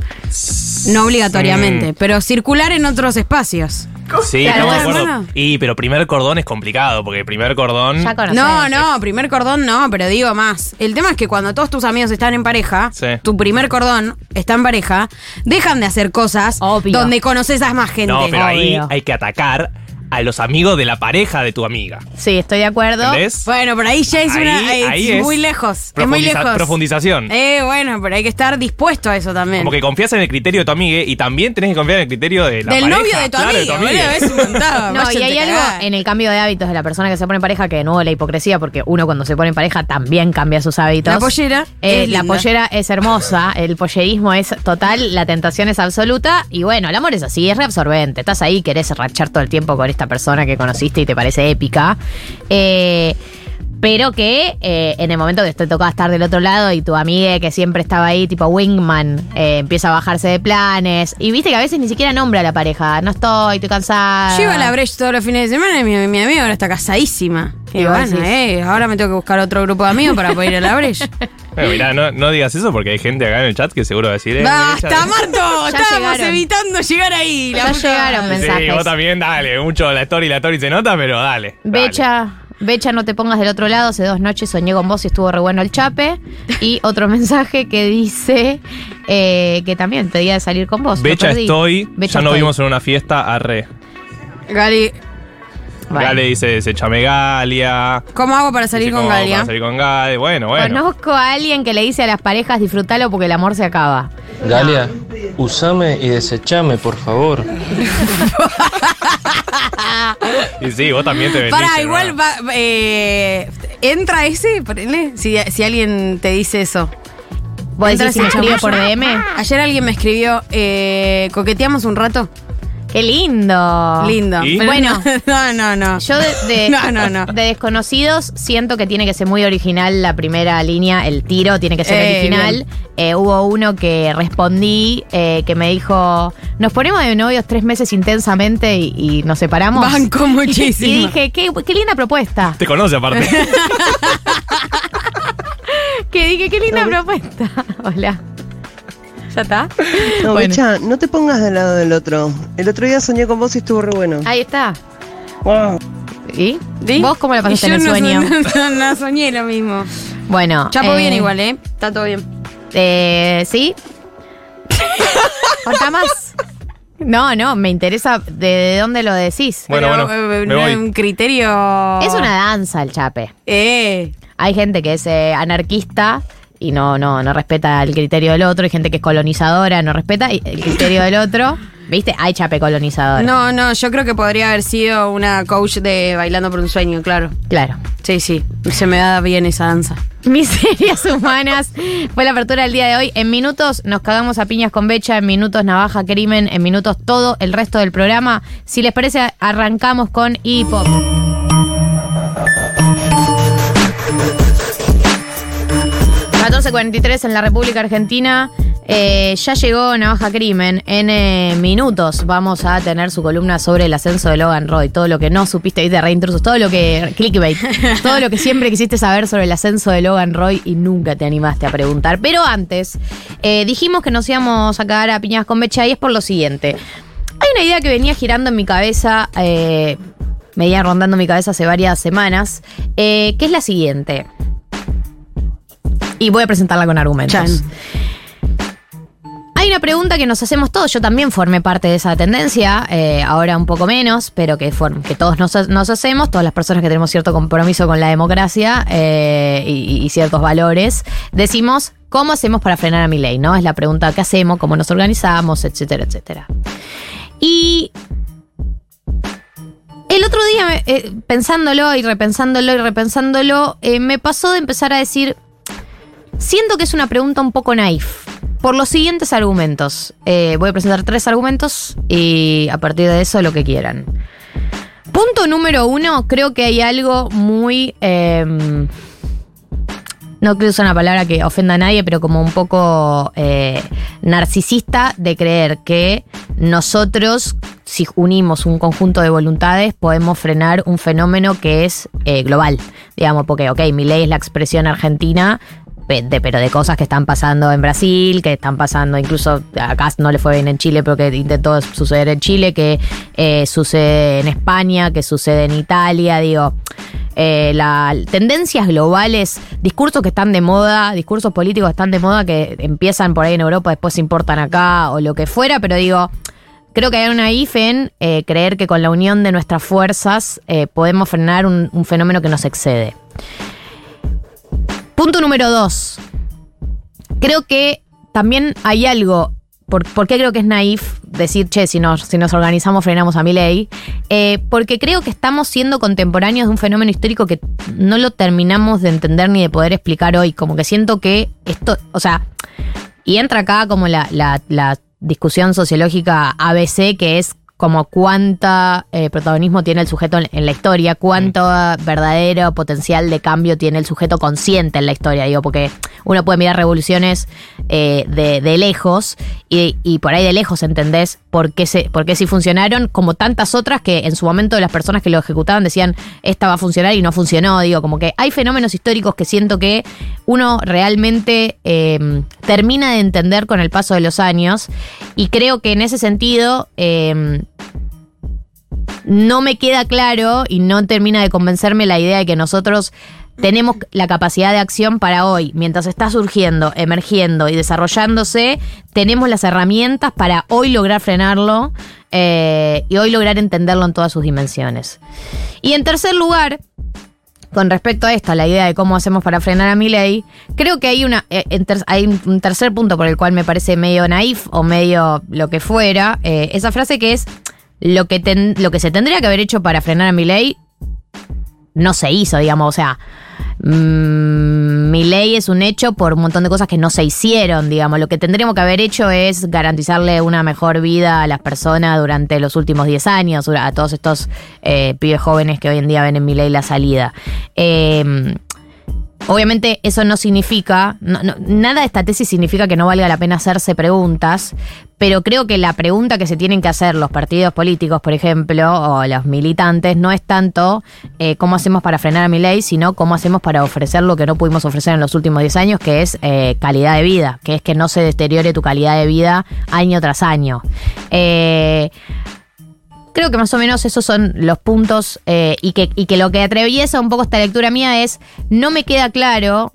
[SPEAKER 4] No obligatoriamente, pero circular en otros espacios.
[SPEAKER 5] Sí,
[SPEAKER 4] Claro,
[SPEAKER 5] estamos de acuerdo. Y, pero primer cordón es complicado, porque primer cordón.
[SPEAKER 4] No, no, primer cordón no, pero digo más. El tema es que cuando todos tus amigos están en pareja,
[SPEAKER 5] Sí.
[SPEAKER 4] tu primer cordón está en pareja, dejan de hacer cosas donde conoces a más gente.
[SPEAKER 5] No, pero ahí hay que atacar a los amigos de la pareja de tu amiga.
[SPEAKER 3] Sí, estoy de acuerdo.
[SPEAKER 5] ¿Entendés?
[SPEAKER 4] Bueno, pero ahí ya es
[SPEAKER 5] Ahí-
[SPEAKER 4] una.
[SPEAKER 5] ahí
[SPEAKER 4] es
[SPEAKER 5] es
[SPEAKER 4] muy lejos. Es muy lejos.
[SPEAKER 5] profundización.
[SPEAKER 4] Eh, bueno, pero hay que estar dispuesto a eso también.
[SPEAKER 5] Como que confías en el criterio de tu amiga y también tenés que confiar en el criterio de la
[SPEAKER 4] Del
[SPEAKER 5] pareja.
[SPEAKER 4] novio de tu
[SPEAKER 5] Claro,
[SPEAKER 4] amiga, es un montón.
[SPEAKER 3] No, y hay algo en el cambio de hábitos de la persona que se pone en pareja que de nuevo la hipocresía, porque uno cuando se pone en pareja también cambia sus hábitos.
[SPEAKER 4] La pollera
[SPEAKER 3] Eh,
[SPEAKER 4] es
[SPEAKER 3] la
[SPEAKER 4] linda.
[SPEAKER 3] pollera es hermosa, el pollerismo es total, la tentación es absoluta y bueno, el amor es así, es reabsorbente. Estás ahí, querés rachar todo el tiempo con esta persona que conociste y te parece épica. Eh, pero que eh, en el momento que te toca estar del otro lado y tu amiga que siempre estaba ahí, tipo wingman, eh, empieza a bajarse de planes. Y viste que a veces ni siquiera nombra a la pareja. No estoy, estoy cansada.
[SPEAKER 4] Yo iba a la Breche todos los fines de semana y mi, mi amiga ahora está casadísima. Y bueno, eh, ahora me tengo que buscar otro grupo de amigos para poder ir a la Breche.
[SPEAKER 5] Bueno, mirá, no, no digas eso porque hay gente acá en el chat que seguro va a decir. eh,
[SPEAKER 4] ¡Basta, Marto! Estábamos
[SPEAKER 3] llegaron.
[SPEAKER 4] evitando llegar ahí. la
[SPEAKER 3] Ya
[SPEAKER 4] puta
[SPEAKER 3] llegaron
[SPEAKER 4] madre.
[SPEAKER 5] Sí, vos también, dale. Mucho la story, la story se nota, pero dale. dale.
[SPEAKER 3] Becha, no te pongas del otro lado. Hace dos noches soñé con vos y estuvo re bueno el chape. Y otro mensaje que dice eh, que también pedía de salir con vos.
[SPEAKER 5] Becha estoy.
[SPEAKER 3] Becha
[SPEAKER 5] ya nos
[SPEAKER 3] estoy.
[SPEAKER 5] vimos en una fiesta arre.
[SPEAKER 4] Gali,
[SPEAKER 3] Bueno.
[SPEAKER 5] Gale dice, desechame Galia.
[SPEAKER 4] ¿cómo hago para salir
[SPEAKER 5] Dice,
[SPEAKER 4] con
[SPEAKER 5] ¿cómo
[SPEAKER 4] Galia?
[SPEAKER 5] Para salir con Galia. Bueno, bueno.
[SPEAKER 3] Conozco a alguien que le dice a las parejas disfrútalo porque el amor se acaba.
[SPEAKER 13] Galia, usame y desechame, por favor.
[SPEAKER 5] Y sí, vos también te vendiste.
[SPEAKER 4] Para, igual va, eh, entra ese, ponele, si, si alguien te dice eso.
[SPEAKER 3] ¿Vos
[SPEAKER 4] Entra
[SPEAKER 3] decís si me
[SPEAKER 4] ese
[SPEAKER 3] escribe por DM?
[SPEAKER 4] Ayer alguien me escribió, eh, coqueteamos un rato.
[SPEAKER 3] ¡Qué lindo!
[SPEAKER 4] Lindo.
[SPEAKER 5] ¿Y?
[SPEAKER 4] Pero
[SPEAKER 3] Bueno.
[SPEAKER 4] no, no, no.
[SPEAKER 3] Yo de, de-
[SPEAKER 4] No, no, no.
[SPEAKER 3] de desconocidos siento que tiene que ser muy original la primera línea, el tiro tiene que ser
[SPEAKER 4] Eh,
[SPEAKER 3] original. Eh, hubo uno que respondí eh, que me dijo, nos ponemos de novios tres meses intensamente y, y nos separamos.
[SPEAKER 4] Banco muchísimo.
[SPEAKER 3] Y dije, qué, qué linda propuesta.
[SPEAKER 5] Te conoce aparte.
[SPEAKER 3] Que dije, qué linda propuesta. Hola. ¿Ya está?
[SPEAKER 11] No,
[SPEAKER 3] Bueno.
[SPEAKER 11] Becha, no te pongas del lado del otro. El otro día soñé con vos y estuvo re bueno.
[SPEAKER 3] Ahí está.
[SPEAKER 11] Wow.
[SPEAKER 3] ¿Y?
[SPEAKER 4] ¿Sí?
[SPEAKER 3] ¿Vos cómo la pasaste en el
[SPEAKER 4] no
[SPEAKER 3] sueño?
[SPEAKER 4] soñ- No, no soñé lo mismo.
[SPEAKER 3] Bueno.
[SPEAKER 4] Chapo
[SPEAKER 3] eh,
[SPEAKER 4] bien igual, ¿eh? Está todo bien.
[SPEAKER 3] Eh, ¿Sí? ¿Contá más? No, no, me interesa de, de dónde lo decís.
[SPEAKER 5] Bueno,
[SPEAKER 4] Pero,
[SPEAKER 5] bueno,
[SPEAKER 4] eh,
[SPEAKER 5] me
[SPEAKER 4] no
[SPEAKER 5] voy.
[SPEAKER 4] hay un criterio.
[SPEAKER 3] Es una danza el chape.
[SPEAKER 4] Eh.
[SPEAKER 3] Hay gente que es eh, anarquista y no, no, no respeta el criterio del otro. Hay gente que es colonizadora, no respeta el criterio del otro. ¿Viste? Hay chape colonizador.
[SPEAKER 4] No, no, yo creo que podría haber sido una coach de Bailando por un Sueño, claro.
[SPEAKER 3] Claro.
[SPEAKER 4] Sí, sí. Se me da bien esa danza.
[SPEAKER 3] Miserias humanas. Fue la apertura del día de hoy. En minutos nos cagamos a piñas con becha, en minutos navaja, crimen, en minutos todo el resto del programa. Si les parece, arrancamos con hip hop. ...14.43 en la República Argentina... Eh, ya llegó Navaja Crimen. En eh, minutos vamos a tener su columna sobre el ascenso de Logan Roy. Todo lo que no supiste de reintrusos, todo lo que. clickbait. todo lo que siempre quisiste saber sobre el ascenso de Logan Roy y nunca te animaste a preguntar. Pero antes, eh, dijimos que nos íbamos a cagar a piñas con mecha y es por lo siguiente. Hay una idea que venía girando en mi cabeza. me venía rondando mi cabeza hace varias semanas. que es la siguiente. Y voy a presentarla con argumentos. Hay una pregunta que nos hacemos todos, yo también formé parte de esa tendencia, eh, ahora un poco menos, pero que, form- que todos nos, nos hacemos, todas las personas que tenemos cierto compromiso con la democracia eh, y, y ciertos valores, decimos, ¿cómo hacemos para frenar a mi ley? ¿no? Es la pregunta que hacemos, cómo nos organizamos, etcétera, etcétera. Y el otro día, eh, pensándolo y repensándolo y repensándolo, me pasó de empezar a decir, siento que es una pregunta un poco naif. Por los siguientes argumentos. Eh, voy a presentar tres argumentos y a partir de eso lo que quieran. Punto número uno, creo que hay algo muy... eh, no quiero usar una palabra que ofenda a nadie, pero como un poco eh, narcisista de creer que nosotros, si unimos un conjunto de voluntades, podemos frenar un fenómeno que es eh, global. Digamos, porque, ok, mi ley es la expresión argentina, de- pero de cosas que están pasando en Brasil, que están pasando incluso acá no le fue bien en Chile, pero que intentó suceder en Chile, que eh, sucede en España, que sucede en Italia, digo. eh, tendencias globales, discursos que están de moda, discursos políticos que están de moda, que empiezan por ahí en Europa, después se importan acá o lo que fuera, pero digo, creo que hay una IFE en eh, creer que con la unión de nuestras fuerzas eh, podemos frenar un fenómeno que nos excede. Punto número dos. Creo que también hay algo. ¿Por, por qué creo que es naif decir, che, si nos, si nos organizamos frenamos a mi ley? porque creo que estamos siendo contemporáneos de un fenómeno histórico que no lo terminamos de entender ni de poder explicar hoy. Como que siento que esto, o sea, y entra acá como la, la- la discusión sociológica ABC, que es como cuánta eh, protagonismo tiene el sujeto en, en la historia, cuánto verdadero potencial de cambio tiene el sujeto consciente en la historia, digo, porque uno puede mirar revoluciones eh, de, de lejos y, y por ahí de lejos entendés por qué, se, por qué sí funcionaron, como tantas otras que en su momento las personas que lo ejecutaban decían, esta va a funcionar y no funcionó, digo, como que hay fenómenos históricos que siento que uno realmente eh, termina de entender con el paso de los años y creo que en ese sentido... no me queda claro y no termina de convencerme la idea de que nosotros tenemos la capacidad de acción para hoy, mientras está surgiendo, emergiendo y desarrollándose, tenemos las herramientas para hoy lograr frenarlo eh, y hoy lograr entenderlo en todas sus dimensiones. Y en tercer lugar, con respecto a esta, la idea de cómo hacemos para frenar a mi ley, creo que hay, una, eh, hay un tercer punto por el cual me parece medio naif o medio lo que fuera, eh, esa frase que es lo que, lo que se tendría que haber hecho para frenar a mi ley no se hizo, digamos, o sea, mm, mi ley es un hecho por un montón de cosas que no se hicieron, digamos, lo que tendríamos que haber hecho es garantizarle una mejor vida a las personas durante los últimos 10 años, a todos estos eh, pibes jóvenes que hoy en día ven en mi ley la salida. Eh, Obviamente eso no significa, nada de esta tesis significa que no valga la pena hacerse preguntas, pero creo que la pregunta que se tienen que hacer los partidos políticos, por ejemplo, o los militantes, no es tanto eh, cómo hacemos para frenar a mi ley, sino cómo hacemos para ofrecer lo que no pudimos ofrecer en los últimos 10 años, que es eh, calidad de vida, que es que no se deteriore tu calidad de vida año tras año. Eh, Creo que más o menos esos son los puntos y, que, y que lo que atraviesa un poco esta lectura mía es, no me queda claro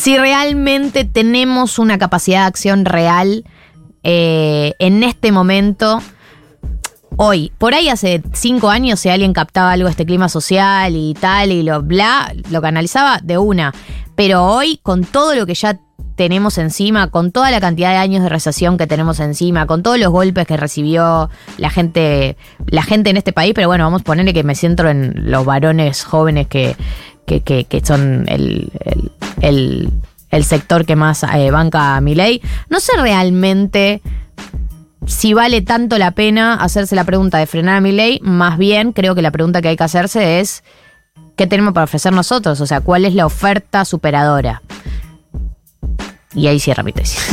[SPEAKER 3] si realmente tenemos una capacidad de acción real eh, en este momento. Hoy, por ahí hace cinco años, si alguien captaba algo de este clima social y tal y lo bla, lo canalizaba de una. Pero hoy, con todo lo que ya tenemos encima, con toda la cantidad de años de recesión que tenemos encima, con todos los golpes que recibió la gente, la gente en este país, pero bueno, vamos a ponerle que me siento en los varones jóvenes que, que, que- que son el, el- el- sector que más eh, banca a mi ley. No sé realmente si vale tanto la pena hacerse la pregunta de frenar a mi ley, más bien creo que la pregunta que hay que hacerse es ¿qué tenemos para ofrecer nosotros? O sea, ¿cuál es la oferta superadora? Y ahí cierra mi tesis.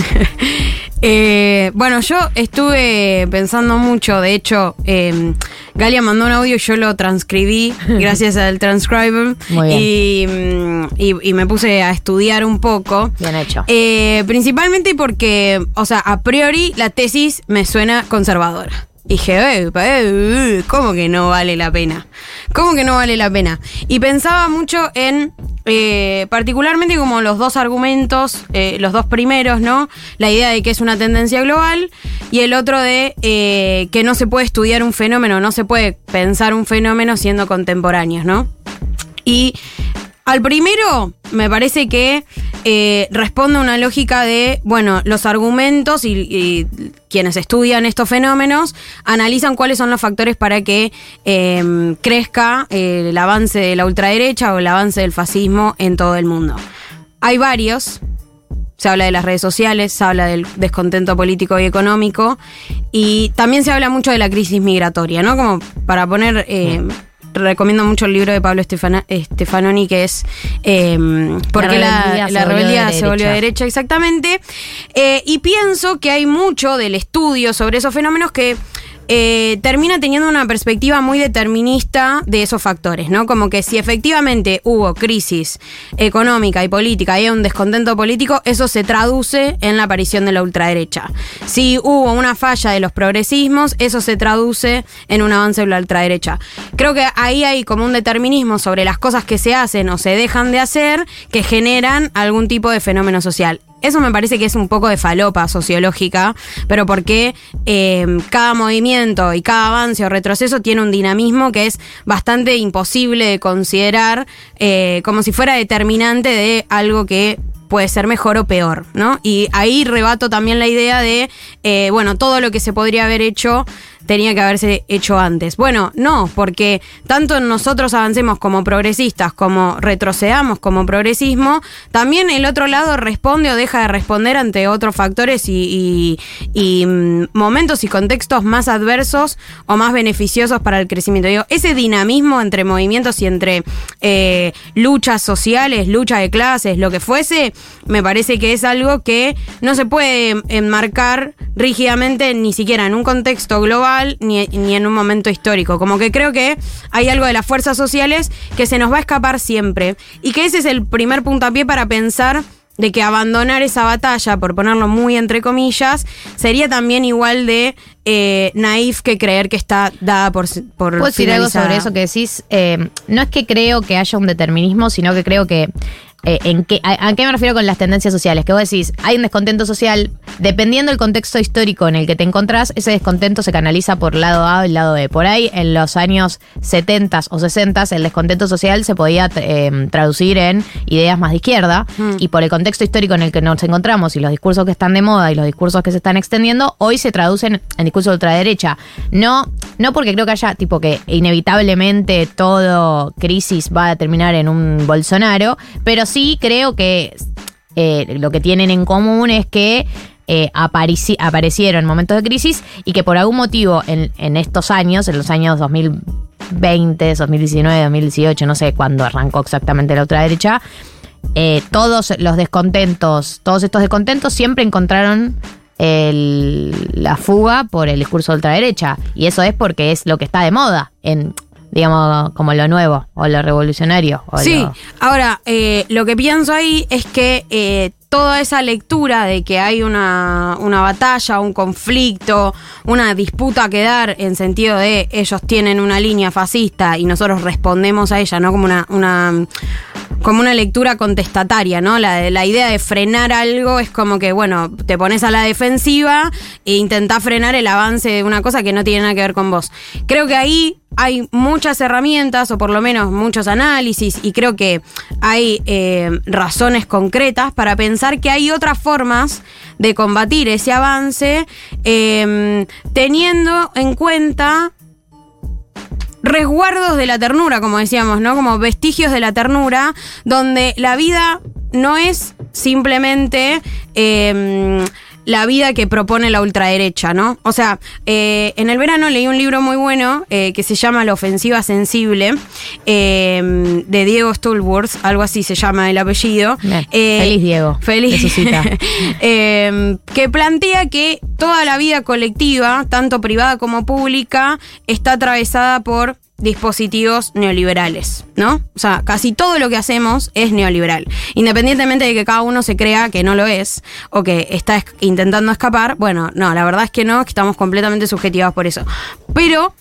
[SPEAKER 4] Eh, bueno, yo estuve pensando mucho, de hecho, eh, Galia mandó un audio yo lo transcribí gracias al transcriber
[SPEAKER 3] Muy bien.
[SPEAKER 4] Y, mm, y- y me puse a estudiar un poco.
[SPEAKER 3] Bien hecho.
[SPEAKER 4] Eh, principalmente porque, o sea, a priori la tesis me suena conservadora. Y dije, eh, eh, eh, ¿cómo que no vale la pena? ¿Cómo que no vale la pena? Y pensaba mucho en, particularmente como los dos argumentos, los dos primeros, ¿no? La idea de que es una tendencia global y el otro de que no se puede estudiar un fenómeno, no se puede pensar un fenómeno siendo contemporáneos, ¿no? Y al primero, me parece que eh, responde a una lógica de, bueno, los argumentos y, quienes estudian estos fenómenos analizan cuáles son los factores para que eh, crezca eh, el avance de la ultraderecha o el avance del fascismo en todo el mundo. Hay varios, se habla de las redes sociales, se habla del descontento político y económico y también se habla mucho de la crisis migratoria, ¿no? Como para poner... Recomiendo mucho el libro de Pablo Estefana- Stefanoni que es eh, ¿Por qué la, la rebeldía se volvió de derecha? Exactamente. Eh, y pienso que hay mucho del estudio sobre esos fenómenos que eh, termina teniendo una perspectiva muy determinista de esos factores, ¿no? Como que si efectivamente hubo crisis económica y política y hay un descontento político, eso se traduce en la aparición de la ultraderecha. Si hubo una falla de los progresismos, eso se traduce en un avance de la ultraderecha. Creo que ahí hay como un determinismo sobre las cosas que se hacen o se dejan de hacer que generan algún tipo de fenómeno social. Eso me parece que es un poco de falopa sociológica, pero porque eh, cada movimiento y cada avance o retroceso tiene un dinamismo que es bastante imposible de considerar eh, como si fuera determinante de algo que puede ser mejor o peor, ¿no? Y ahí rebato también la idea de, eh, bueno, todo lo que se podría haber hecho tenía que haberse hecho antes. Bueno, no, porque tanto nosotros avancemos como progresistas, como retrocedamos como progresismo, también el otro lado responde o deja de responder ante otros factores y, mm, momentos y contextos más adversos o más beneficiosos para el crecimiento. Digo, ese dinamismo entre movimientos y entre eh, luchas sociales, lucha de clases, lo que fuese, me parece que es algo que no se puede enmarcar rígidamente ni siquiera en un contexto global ni, ni en un momento histórico. Como que creo que hay algo de las fuerzas sociales que se nos va a escapar siempre. Y que ese es el primer puntapié para pensar de que abandonar esa batalla, por ponerlo muy entre comillas, sería también igual de eh, naif que creer que está dada por, por
[SPEAKER 3] ¿Puedo decir algo sobre eso que decís? Eh, no es que creo que haya un determinismo, sino que creo que. Eh, en qué, a, a qué me refiero con las tendencias sociales? Que vos decís, hay un descontento social, dependiendo del contexto histórico en el que te encontrás, ese descontento se canaliza por lado A o el lado B. Por ahí, en los años 70 o 60, el descontento social se podía eh, traducir en ideas más de izquierda, y por el contexto histórico en el que nos encontramos y los discursos que están de moda y los discursos que se están extendiendo, hoy se traducen en discurso de ultraderecha. No, no porque creo que haya, tipo, que inevitablemente todo crisis va a terminar en un Bolsonaro, pero sí creo que eh, lo que tienen en común es que eh, aparecieron en momentos de crisis y que por algún motivo en, estos años, en los años 2020, 2019, 2018, no sé cuándo arrancó exactamente la ultraderecha, eh, todos los descontentos, todos estos descontentos siempre encontraron la fuga por el discurso de ultraderecha. Y eso es porque es lo que está de moda, en, digamos, como lo nuevo, o lo revolucionario.
[SPEAKER 4] Sí, ahora, eh, lo que pienso ahí es que eh, toda esa lectura de que hay una, una batalla, un conflicto, una disputa que dar en sentido de ellos tienen una línea fascista y nosotros respondemos a ella, ¿no? Como una, una como una lectura contestataria, ¿no? La, la idea de frenar algo es como que, bueno, te pones a la defensiva e intentás frenar el avance de una cosa que no tiene nada que ver con vos. Creo que ahí hay muchas herramientas, o por lo menos muchos análisis, y creo que hay eh, razones concretas para pensar que hay otras formas de combatir ese avance, eh, teniendo en cuenta resguardos de la ternura, como decíamos, ¿no? Como vestigios de la ternura, donde la vida no es simplemente eh, la vida que propone la ultraderecha, ¿no? O sea, eh, en el verano leí un libro muy bueno eh, que se llama La ofensiva sensible, eh, de Diego Stulworth, algo así se llama el apellido. Eh,
[SPEAKER 3] feliz Diego.
[SPEAKER 4] Feliz. Eh, que plantea que toda la vida colectiva, tanto privada como pública, está atravesada por dispositivos neoliberales, ¿no? O sea, casi todo lo que hacemos es neoliberal. Independientemente de que cada uno se crea que no lo es o que está intentando escapar, bueno, no, la verdad es que no, que estamos completamente subjetivados por eso. Pero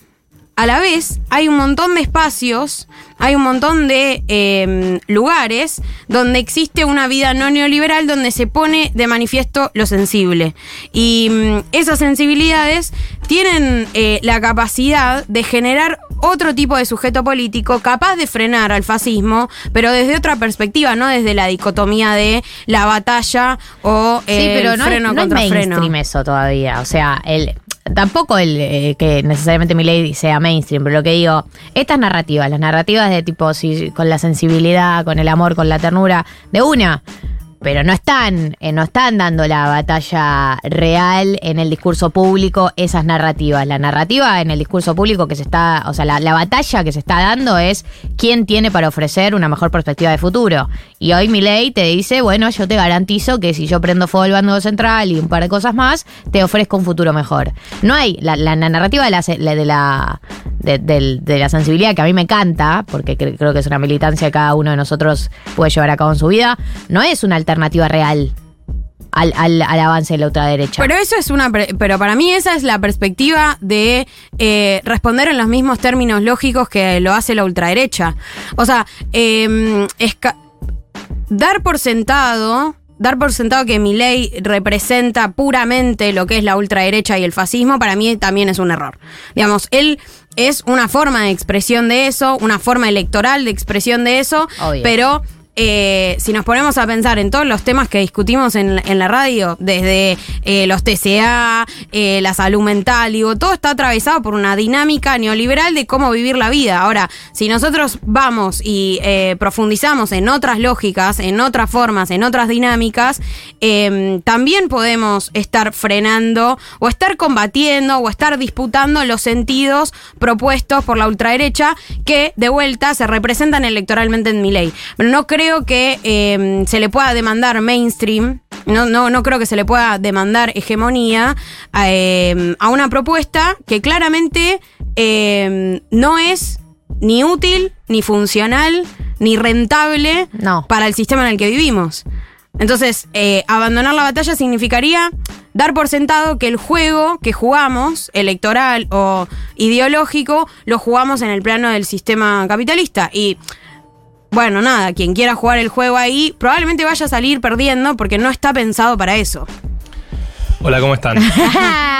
[SPEAKER 4] a la vez hay un montón de espacios, hay un montón de eh, lugares donde existe una vida no neoliberal donde se pone de manifiesto lo sensible. Y mm, esas sensibilidades tienen eh, la capacidad de generar otro tipo de sujeto político capaz de frenar al fascismo, pero desde otra perspectiva, no desde la dicotomía de la batalla o
[SPEAKER 3] Sí, pero no, es-
[SPEAKER 4] freno
[SPEAKER 3] es
[SPEAKER 4] contra freno.
[SPEAKER 3] eso todavía. O sea, el, tampoco el eh, que necesariamente mi ley sea mainstream, pero lo que digo, estas narrativas, las narrativas de tipo si, con la sensibilidad, con el amor, con la ternura, de una. Pero no están, eh, no están dando la batalla real en el discurso público esas narrativas. La narrativa en el discurso público que se está, o sea, la, la batalla que se está dando es quién tiene para ofrecer una mejor perspectiva de futuro. Y hoy mi ley te dice, bueno, yo te garantizo que si yo prendo fuego el bando central y un par de cosas más, te ofrezco un futuro mejor. No hay, la, narrativa de la, de la de, la sensibilidad que a mí me encanta, porque cre- creo que es una militancia que cada uno de nosotros puede llevar a cabo en su vida, no es una alternativa real al, al- al avance de la ultraderecha.
[SPEAKER 4] Pero eso es una. Pero para mí esa es la perspectiva de eh, responder en los mismos términos lógicos que lo hace la ultraderecha. O sea, eh, dar por sentado. Dar por sentado que mi ley representa puramente lo que es la ultraderecha y el fascismo, para mí también es un error. Digamos, él es una forma de expresión de eso, una forma electoral de expresión de eso,
[SPEAKER 3] Obvio.
[SPEAKER 4] pero eh, si nos ponemos a pensar en todos los temas que discutimos en, la radio, desde eh, los TCA, eh, la salud mental, digo, todo está atravesado por una dinámica neoliberal de cómo vivir la vida. Ahora, si nosotros vamos y eh, profundizamos en otras lógicas, en otras formas, en otras dinámicas, eh, también podemos estar frenando o estar combatiendo o estar disputando los sentidos propuestos por la ultraderecha que de vuelta se representan electoralmente en mi ley. Pero no creo que eh, se le pueda demandar mainstream, no, no, no creo que se le pueda demandar hegemonía a, eh, a una propuesta que claramente eh, no es ni útil, ni funcional, ni rentable para el sistema en el que vivimos. Entonces, eh, abandonar la batalla significaría dar por sentado que el juego que jugamos, electoral o ideológico, lo jugamos en el plano del sistema capitalista. Y bueno, nada, quien quiera jugar el juego ahí probablemente vaya a salir perdiendo porque no está pensado para eso.
[SPEAKER 5] Hola, ¿cómo están?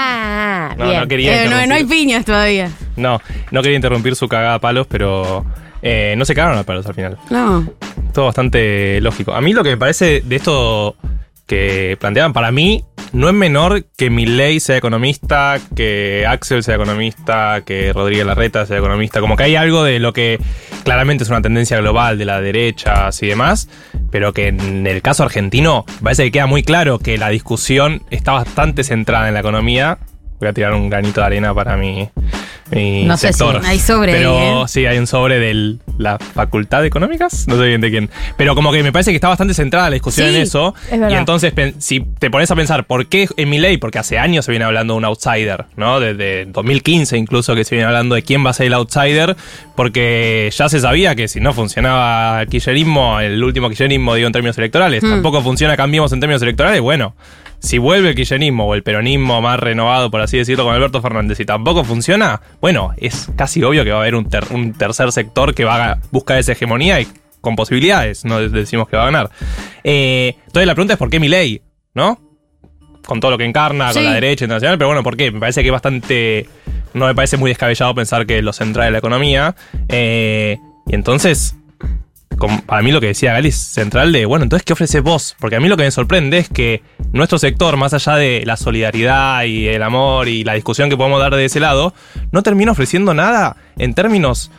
[SPEAKER 5] No,
[SPEAKER 3] bien.
[SPEAKER 5] no quería
[SPEAKER 4] Eh, no, no hay piñas todavía.
[SPEAKER 5] No, no quería interrumpir su cagada a palos, pero eh, no se cagaron a palos al final.
[SPEAKER 4] No.
[SPEAKER 5] Todo bastante lógico. A mí lo que me parece de esto que planteaban, para mí, no es menor que Milley sea economista, que Axel sea economista, que Rodríguez Larreta sea economista. Como que hay algo de lo que claramente es una tendencia global de la derecha y demás, pero que en el caso argentino parece que queda muy claro que la discusión está bastante centrada en la economía. Voy a tirar un granito de arena para mi, mi
[SPEAKER 4] No sé si hay sobre ahí,
[SPEAKER 5] Pero
[SPEAKER 4] ¿eh?
[SPEAKER 5] sí, hay un sobre de la Facultad de Económicas, no sé bien de quién. Pero como que me parece que está bastante centrada la discusión
[SPEAKER 4] Sí,
[SPEAKER 5] en eso.
[SPEAKER 4] es.
[SPEAKER 5] Y entonces, si te pones a pensar, ¿por qué en mi ley? Porque hace años se viene hablando de un outsider, ¿no? Desde 2015 incluso que se viene hablando de quién va a ser el outsider, porque ya se sabía que si no funcionaba el kirchnerismo, el último kirchnerismo, digo, en términos electorales,
[SPEAKER 14] Hmm.
[SPEAKER 5] tampoco funciona Cambiemos en términos electorales, bueno. Si vuelve el kirchnerismo o el peronismo más renovado, por así decirlo, con Alberto Fernández y tampoco funciona, bueno, es casi obvio que va a haber un, ter- un tercer sector que va a buscar esa hegemonía y con posibilidades, no decimos que va a ganar. Eh, entonces la pregunta es por qué Milei, ¿no? Con todo lo que encarna,
[SPEAKER 4] Sí.
[SPEAKER 5] con la derecha internacional, pero bueno, ¿por qué? Me parece que es bastante. No me parece muy descabellado pensar que lo central es la economía. Eh, y entonces, como- para mí lo que decía Gali es central de, bueno, entonces, ¿qué ofreces vos? Porque a mí lo que me sorprende es que nuestro sector, más allá de la solidaridad y el amor y la discusión que podemos dar de ese lado, no termina ofreciendo nada en términos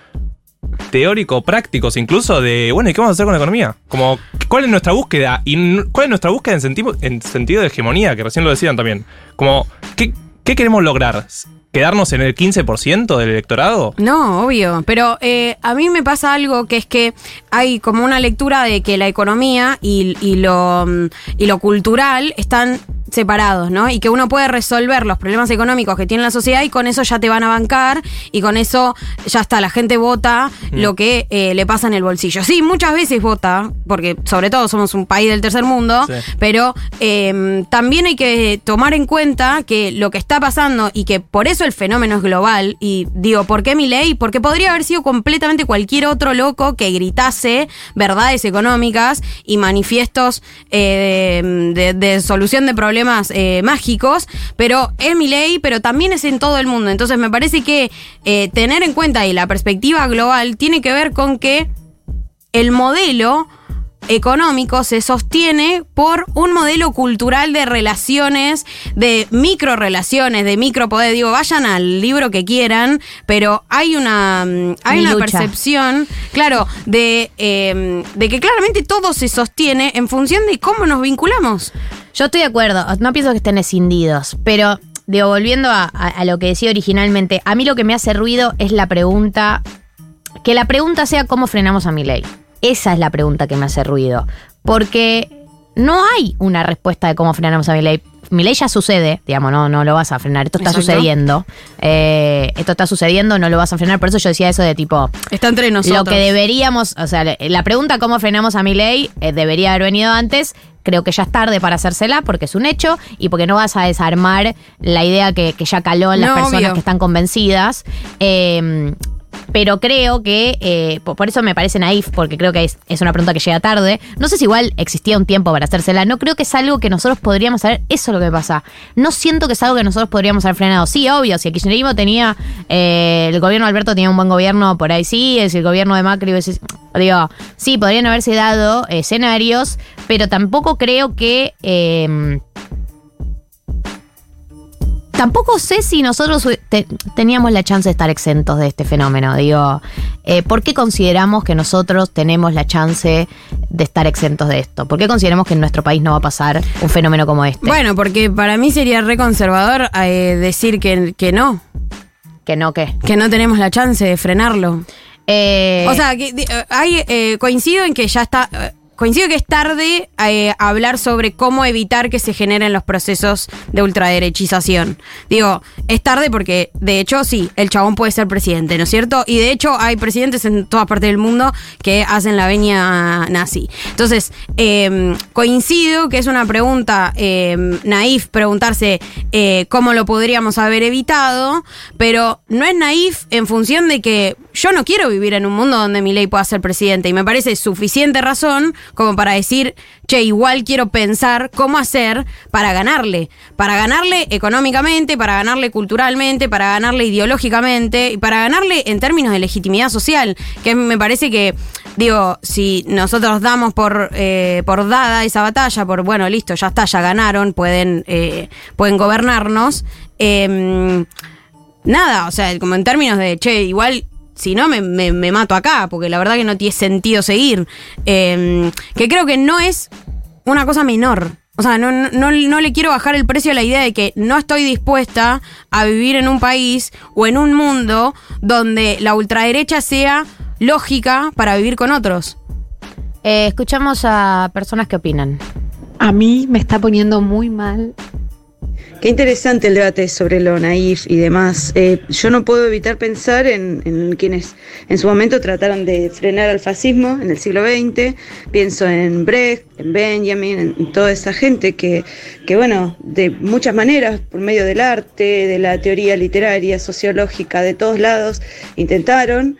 [SPEAKER 5] teórico, prácticos, incluso de, bueno, ¿y qué vamos a hacer con la economía? Como, ¿cuál es nuestra búsqueda? ¿Y cuál es nuestra búsqueda en sentido, en sentido de hegemonía? Que recién lo decían también. Como, ¿qué, qué queremos lograr? ¿Quedarnos en el 15% del electorado?
[SPEAKER 4] No, obvio. Pero eh, a mí me pasa algo que es que hay como una lectura de que la economía y, y lo, mm, y lo cultural están separados, ¿no? Y que uno puede resolver los problemas económicos que tiene la sociedad y con eso ya te van a bancar y con eso ya está, la gente vota lo que eh, le pasa en el bolsillo. Sí, muchas veces vota, porque sobre todo somos un país del tercer mundo,
[SPEAKER 14] Sí.
[SPEAKER 4] pero eh, también hay que tomar en cuenta que lo que está pasando y que por eso el fenómeno es global, y digo, ¿por qué mi ley? Porque podría haber sido completamente cualquier otro loco que gritase verdades económicas y manifiestos eh, de, de solución de problemas eh, mágicos, pero es mi ley, pero también es en todo el mundo. Entonces me parece que eh, tener en cuenta y la perspectiva global tiene que ver con que el modelo económico se sostiene por un modelo cultural de relaciones, de micro relaciones, de micropoder. Digo, vayan al libro que quieran, pero hay una, mm, hay
[SPEAKER 3] Mi
[SPEAKER 4] una
[SPEAKER 3] lucha.
[SPEAKER 4] percepción, claro, de, eh, de que claramente todo se sostiene en función de cómo nos vinculamos.
[SPEAKER 3] Yo estoy de acuerdo, no pienso que estén escindidos, pero digo, volviendo a, a- a lo que decía originalmente, a mí lo que me hace ruido es la pregunta, que la pregunta sea cómo frenamos a mi ley. Esa es la pregunta que me hace ruido, porque no hay una respuesta de cómo frenamos a mi ley. Mi ley ya sucede, digamos, no, no lo vas a frenar, esto está
[SPEAKER 4] Exacto.
[SPEAKER 3] sucediendo, eh, esto está sucediendo, no lo vas a frenar, por eso yo decía eso de tipo,
[SPEAKER 4] Está entre nosotros.
[SPEAKER 3] lo que deberíamos, o sea, la pregunta cómo frenamos a mi ley debería haber venido antes. Creo que ya es tarde para hacérsela porque es un hecho y porque no vas a desarmar la idea que, que ya caló en las
[SPEAKER 4] No,
[SPEAKER 3] personas
[SPEAKER 4] obvio.
[SPEAKER 3] que están convencidas. Eh, pero creo que, eh, por, eso me parece naif, porque creo que es, es una pregunta que llega tarde. No sé si igual existía un tiempo para hacérsela. No creo que es algo que nosotros podríamos saber. Eso es lo que pasa. No siento que es algo que nosotros podríamos haber frenado. Sí, obvio, si el kirchnerismo tenía, eh, el gobierno de Alberto tenía un buen gobierno, por ahí sí, es el gobierno de Macri, hubiese- digo, sí, podrían haberse dado escenarios, pero tampoco creo que... eh, Tampoco sé si nosotros te- teníamos la chance de estar exentos de este fenómeno. Digo, eh, ¿por qué consideramos que nosotros tenemos la chance de estar exentos de esto? ¿Por qué consideramos que en nuestro país no va a pasar un fenómeno como este?
[SPEAKER 4] Bueno, porque para mí sería re conservador eh, decir que, que no.
[SPEAKER 3] ¿Que no qué?
[SPEAKER 4] Que no tenemos la chance de frenarlo.
[SPEAKER 3] Eh,
[SPEAKER 4] o sea, que, di- hay, eh, coincido en que ya está. Coincido que es tarde eh, hablar sobre cómo evitar que se generen los procesos de ultraderechización. Digo, es tarde porque, de hecho, sí, el chabón puede ser presidente, ¿no es cierto? Y de hecho, hay presidentes en todas partes del mundo que hacen la veña nazi. Entonces, eh, coincido que es una pregunta eh, naif preguntarse eh, cómo lo podríamos haber evitado, pero no es naif en función de que yo no quiero vivir en un mundo donde mi ley pueda ser presidente y me parece suficiente razón como para decir, che, igual quiero pensar cómo hacer para ganarle, para ganarle económicamente, para ganarle culturalmente, para ganarle ideológicamente y para ganarle en términos de legitimidad social, que me parece que, digo, si nosotros damos por, eh, por dada esa batalla, por, bueno, listo, ya está, ya ganaron, pueden, eh, pueden gobernarnos, em, nada, o sea, como en términos de, che, igual si no me, me- me mato acá, porque la verdad que no tiene sentido seguir. Eh, que creo que no es una cosa menor. O sea, no, no, no- no le quiero bajar el precio a la idea de que no estoy dispuesta a vivir en un país o en un mundo donde la ultraderecha sea lógica para vivir con otros.
[SPEAKER 3] Eh, escuchamos a personas que opinan.
[SPEAKER 15] A mí me está poniendo muy mal.
[SPEAKER 16] Qué interesante el debate sobre lo naif y demás. Eh, yo no puedo evitar pensar en, en quienes en su momento trataron de frenar al fascismo en el siglo XX. Pienso en Brecht, en Benjamin, en, toda esa gente que, que, bueno, de muchas maneras, por medio del arte, de la teoría literaria, sociológica, de todos lados, intentaron.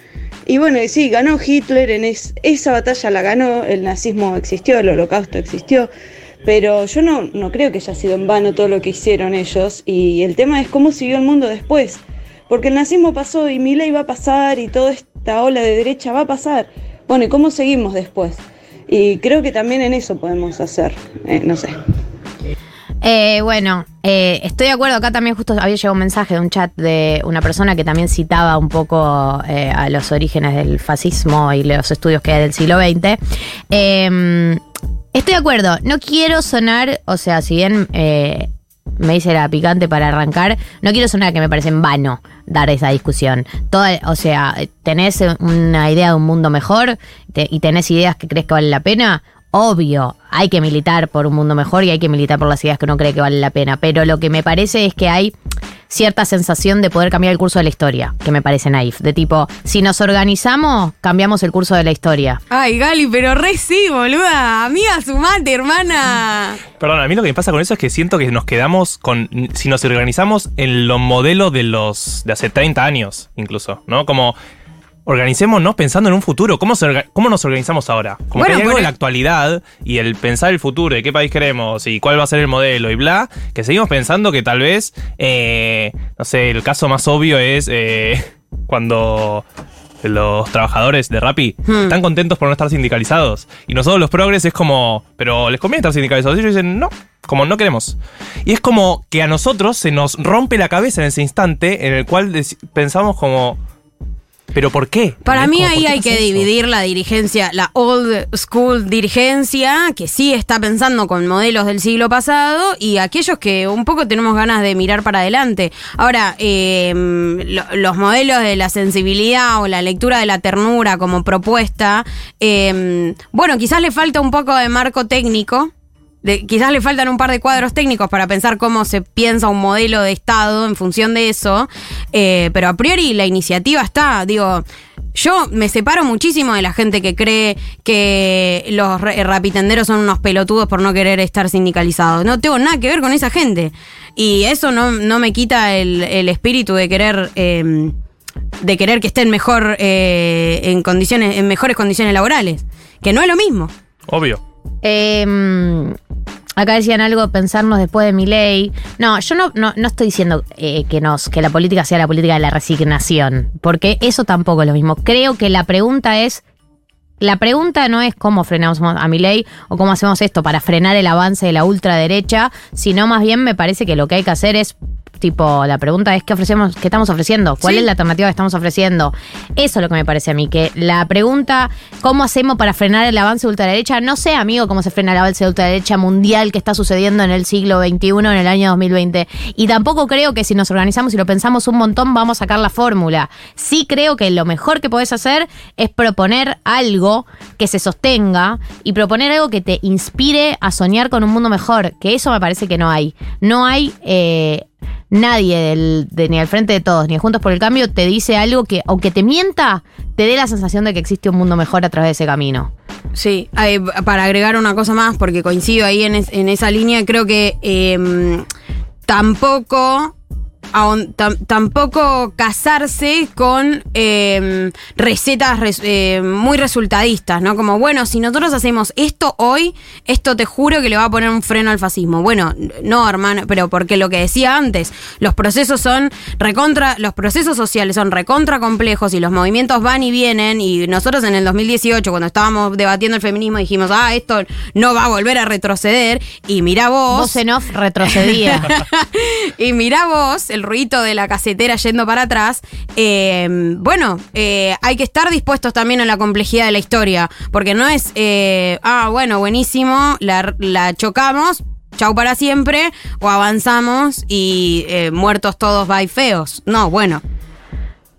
[SPEAKER 16] Y bueno, sí, ganó Hitler, en es- esa batalla la ganó, el nazismo existió, el holocausto existió, pero yo no, no creo que haya sido en vano todo lo que hicieron ellos, y el tema es cómo siguió el mundo después, porque el nazismo pasó y mi ley va a pasar y toda esta ola de derecha va a pasar. Bueno, ¿y cómo seguimos después? Y creo que también en eso podemos hacer, eh, no sé.
[SPEAKER 3] Eh, bueno, eh, estoy de acuerdo. Acá también justo había llegado un mensaje de un chat de una persona que también citaba un poco a los orígenes del fascismo y los estudios que hay del siglo XX. Estoy de acuerdo. No quiero sonar, o sea, si bien eh, me dice la picante para arrancar, no quiero sonar que me parece en vano dar esa discusión. Toda, o sea, tenés una idea de un mundo mejor y tenés ideas que crees que valen la pena. Obvio, hay que militar por un mundo mejor y hay que militar por las ideas que uno cree que valen la pena. Pero lo que me parece es que hay cierta sensación de poder cambiar el curso de la historia, que me parece naif. De tipo, si nos organizamos, cambiamos el curso de la historia.
[SPEAKER 4] Ay, Gali, pero re sí, boluda. Amiga, sumate, hermana.
[SPEAKER 5] Perdón, a mí lo que me pasa con eso es que siento que nos quedamos con. Si nos organizamos en los modelos de los. de hace 30 años, incluso, ¿no? Como. Organicémonos pensando en un futuro. ¿Cómo, se cómo nos organizamos ahora? Como
[SPEAKER 4] Bueno,
[SPEAKER 5] que hay algo
[SPEAKER 4] pero-
[SPEAKER 5] en la actualidad y el pensar el futuro y qué país queremos y cuál va a ser el modelo y bla, que seguimos pensando que tal vez, eh, no sé, el caso más obvio es eh, cuando los trabajadores de Rappi
[SPEAKER 4] Hmm.
[SPEAKER 5] están contentos por no estar sindicalizados. Y nosotros los progres es como, pero les conviene estar sindicalizados. Y ellos dicen, no, como no queremos. Y es como que a nosotros se nos rompe la cabeza en ese instante en el cual pensamos como, pero ¿por qué?
[SPEAKER 4] Para mí
[SPEAKER 5] Como, ¿por
[SPEAKER 4] ahí hay que
[SPEAKER 5] eso?
[SPEAKER 4] dividir la dirigencia, la old school dirigencia, que sí está pensando con modelos del siglo pasado, y aquellos que un poco tenemos ganas de mirar para adelante. Ahora, eh, lo- los modelos de la sensibilidad o la lectura de la ternura como propuesta, eh, bueno, quizás le falta un poco de marco técnico. De- quizás le faltan un par de cuadros técnicos para pensar cómo se piensa un modelo de Estado en función de eso, eh, pero a priori la iniciativa está, digo, yo me separo muchísimo de la gente que cree que los ra- rapitenderos son unos pelotudos por no querer estar sindicalizados. No tengo nada que ver con esa gente. Y eso no, no me quita el, el espíritu de querer... eh, de querer que estén mejor eh, en condiciones, en mejores condiciones laborales. Que no es lo mismo.
[SPEAKER 5] Obvio.
[SPEAKER 3] Eh, acá decían algo, pensarnos después de mi ley. No, yo no, no, no estoy diciendo eh, que, nos, que la política sea la política de la resignación, porque eso tampoco es lo mismo. Creo que la pregunta es. La pregunta no es cómo frenamos a mi ley o cómo hacemos esto para frenar el avance de la ultraderecha, sino más bien me parece que lo que hay que hacer es tipo, la pregunta es qué ofrecemos, qué estamos ofreciendo, cuál
[SPEAKER 4] Sí.
[SPEAKER 3] es la alternativa que estamos ofreciendo. Eso es lo que me parece a mí, que la pregunta, ¿cómo hacemos para frenar el avance de ultraderecha? No sé, amigo, cómo se frena el avance de ultraderecha mundial que está sucediendo en el siglo XXI, en el año 2020. Y tampoco creo que si nos organizamos y lo pensamos un montón vamos a sacar la fórmula. Sí creo que lo mejor que podés hacer es proponer algo que se sostenga y proponer algo que te inspire a soñar con un mundo mejor, que eso me parece que no hay. No hay... eh, nadie ni al frente de todos, ni Juntos por el Cambio, te dice algo que, aunque te mienta, te dé la sensación de que existe un mundo mejor a través de ese camino.
[SPEAKER 4] Sí, eh, para agregar una cosa más, porque coincido ahí en, es- en esa línea, creo que eh, tampoco, tampoco casarse con eh, recetas res- eh, muy resultadistas, ¿no? Como, bueno, si nosotros hacemos esto hoy, esto te juro que le va a poner un freno al fascismo. Bueno, no, hermano, pero porque lo que decía antes, los procesos son recontra, los procesos sociales son recontra complejos y los movimientos van y vienen y nosotros en el 2018 cuando estábamos debatiendo el feminismo dijimos, ah, esto no va a volver a retroceder y mira vos.
[SPEAKER 3] Voz en off retrocedía.
[SPEAKER 4] y mirá vos, el ruido de la casetera yendo para atrás. eh, bueno, eh, hay que estar dispuestos también a la complejidad de la historia, porque no es, eh, ah, bueno, buenísimo, la, chocamos. Chau para siempre, o avanzamos y muertos todos, bye feos. No, bueno.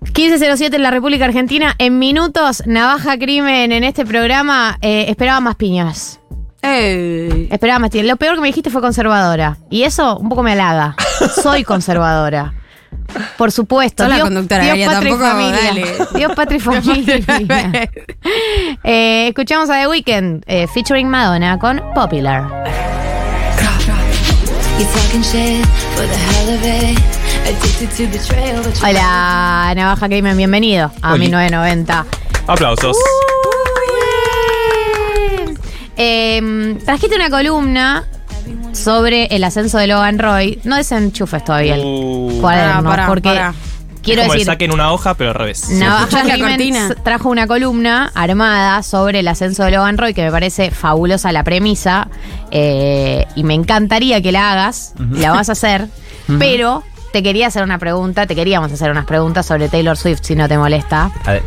[SPEAKER 3] 1507 en la República Argentina. En minutos, Navaja Crimen en este programa. esperaba más piñas. Esperaba más piñas. Lo peor que me dijiste fue conservadora. Y eso un poco me halaga. Soy conservadora. Por supuesto.
[SPEAKER 4] Sos la
[SPEAKER 3] Dios,
[SPEAKER 4] conductora,
[SPEAKER 3] Dios, patria y familia.
[SPEAKER 4] dale.
[SPEAKER 3] Dios, patria y familia. Eh, escuchamos a The Weeknd eh, featuring Madonna con Popular. Hola, Navaja Crimen, bienvenido a
[SPEAKER 5] Oli.
[SPEAKER 3] 1990.
[SPEAKER 5] Aplausos.
[SPEAKER 3] Eh, trajiste una columna sobre el ascenso de Logan Roy. No desenchufes todavía el
[SPEAKER 5] Uh.
[SPEAKER 3] cuaderno,
[SPEAKER 4] Pará, pará,
[SPEAKER 3] porque
[SPEAKER 4] pará.
[SPEAKER 3] quiero
[SPEAKER 5] es como
[SPEAKER 3] decir,
[SPEAKER 5] que saquen una hoja, pero al revés.
[SPEAKER 3] Navaja
[SPEAKER 4] ¿Escuchás la
[SPEAKER 3] Clemens
[SPEAKER 4] cortina?
[SPEAKER 3] trajo una columna armada sobre el ascenso de Logan Roy que me parece fabulosa la premisa eh, y me encantaría que la hagas, y la vas a hacer, pero te quería hacer una pregunta, te queríamos hacer unas preguntas sobre Taylor Swift si no te molesta.
[SPEAKER 14] Ade-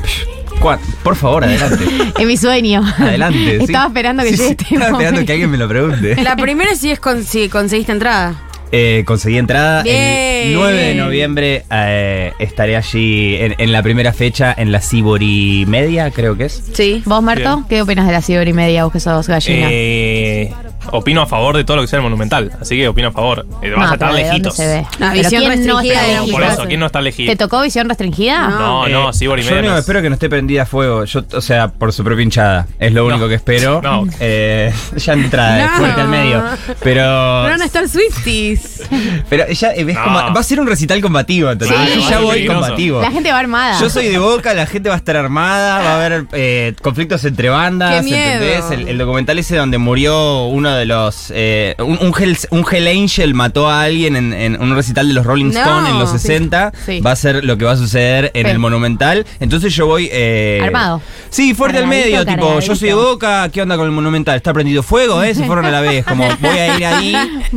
[SPEAKER 14] Por favor, adelante.
[SPEAKER 3] Es mi sueño.
[SPEAKER 14] Adelante. sí.
[SPEAKER 3] Estaba esperando que
[SPEAKER 14] Sí,
[SPEAKER 3] llegue
[SPEAKER 14] sí,
[SPEAKER 3] este
[SPEAKER 14] Estaba esperando que alguien me lo pregunte.
[SPEAKER 4] La primera sí es con, si conseguiste entrada.
[SPEAKER 14] Eh, conseguí entrada.
[SPEAKER 4] Bien.
[SPEAKER 14] El 9 de noviembre eh, estaré allí en, en la primera fecha en la Cibori Media, creo que es.
[SPEAKER 4] Sí.
[SPEAKER 3] ¿Vos, Marto?
[SPEAKER 5] Bien.
[SPEAKER 3] ¿Qué opinas de la ciber y media? Vos que sos gallina.
[SPEAKER 5] Eh, opino a favor de todo lo que sea el monumental. Así que opino a favor. Eh, vas
[SPEAKER 3] No,
[SPEAKER 5] a estar
[SPEAKER 3] pero ¿de dónde
[SPEAKER 5] lejitos.
[SPEAKER 3] se ve?
[SPEAKER 4] La
[SPEAKER 3] Pero
[SPEAKER 4] visión
[SPEAKER 3] ¿quién no
[SPEAKER 4] restringida
[SPEAKER 3] está?
[SPEAKER 5] Por eso, ¿quién no está
[SPEAKER 3] ¿Te
[SPEAKER 5] elegido?
[SPEAKER 3] tocó visión restringida?
[SPEAKER 5] No, no, sí,
[SPEAKER 14] Yo único que espero que no esté prendida a fuego. Yo, o sea, por su propia hinchada. Es lo único que espero.
[SPEAKER 5] No.
[SPEAKER 14] Eh, ya entra
[SPEAKER 4] No.
[SPEAKER 14] fuerte al medio. Pero.
[SPEAKER 4] Pero van a estar Swifties.
[SPEAKER 14] Pero ya eh, ves
[SPEAKER 5] No.
[SPEAKER 14] como- va a ser un recital combativo, ¿entendés?
[SPEAKER 3] Sí.
[SPEAKER 14] Yo ya voy combativo.
[SPEAKER 3] La gente va armada.
[SPEAKER 14] Yo soy de Boca, la gente va a estar armada, va a haber eh, conflictos entre bandas,
[SPEAKER 4] ¡Qué miedo!
[SPEAKER 14] ¿entendés? El, el documental ese donde murió uno de los... eh, un, un Hell, un Hell Angel mató a alguien en, en un recital de los Rolling
[SPEAKER 4] No.
[SPEAKER 14] Stones en los
[SPEAKER 4] Sí.
[SPEAKER 14] 60.
[SPEAKER 3] Sí.
[SPEAKER 14] Va a ser lo que va a suceder en
[SPEAKER 3] Sí.
[SPEAKER 14] el Monumental. Entonces yo voy... eh,
[SPEAKER 3] Armado.
[SPEAKER 14] Sí, fuerte al medio, tipo, yo soy de. Boca, ¿qué onda con el Monumental? ¿Está prendido fuego, eh? Se fueron a la vez, como voy a ir ahí.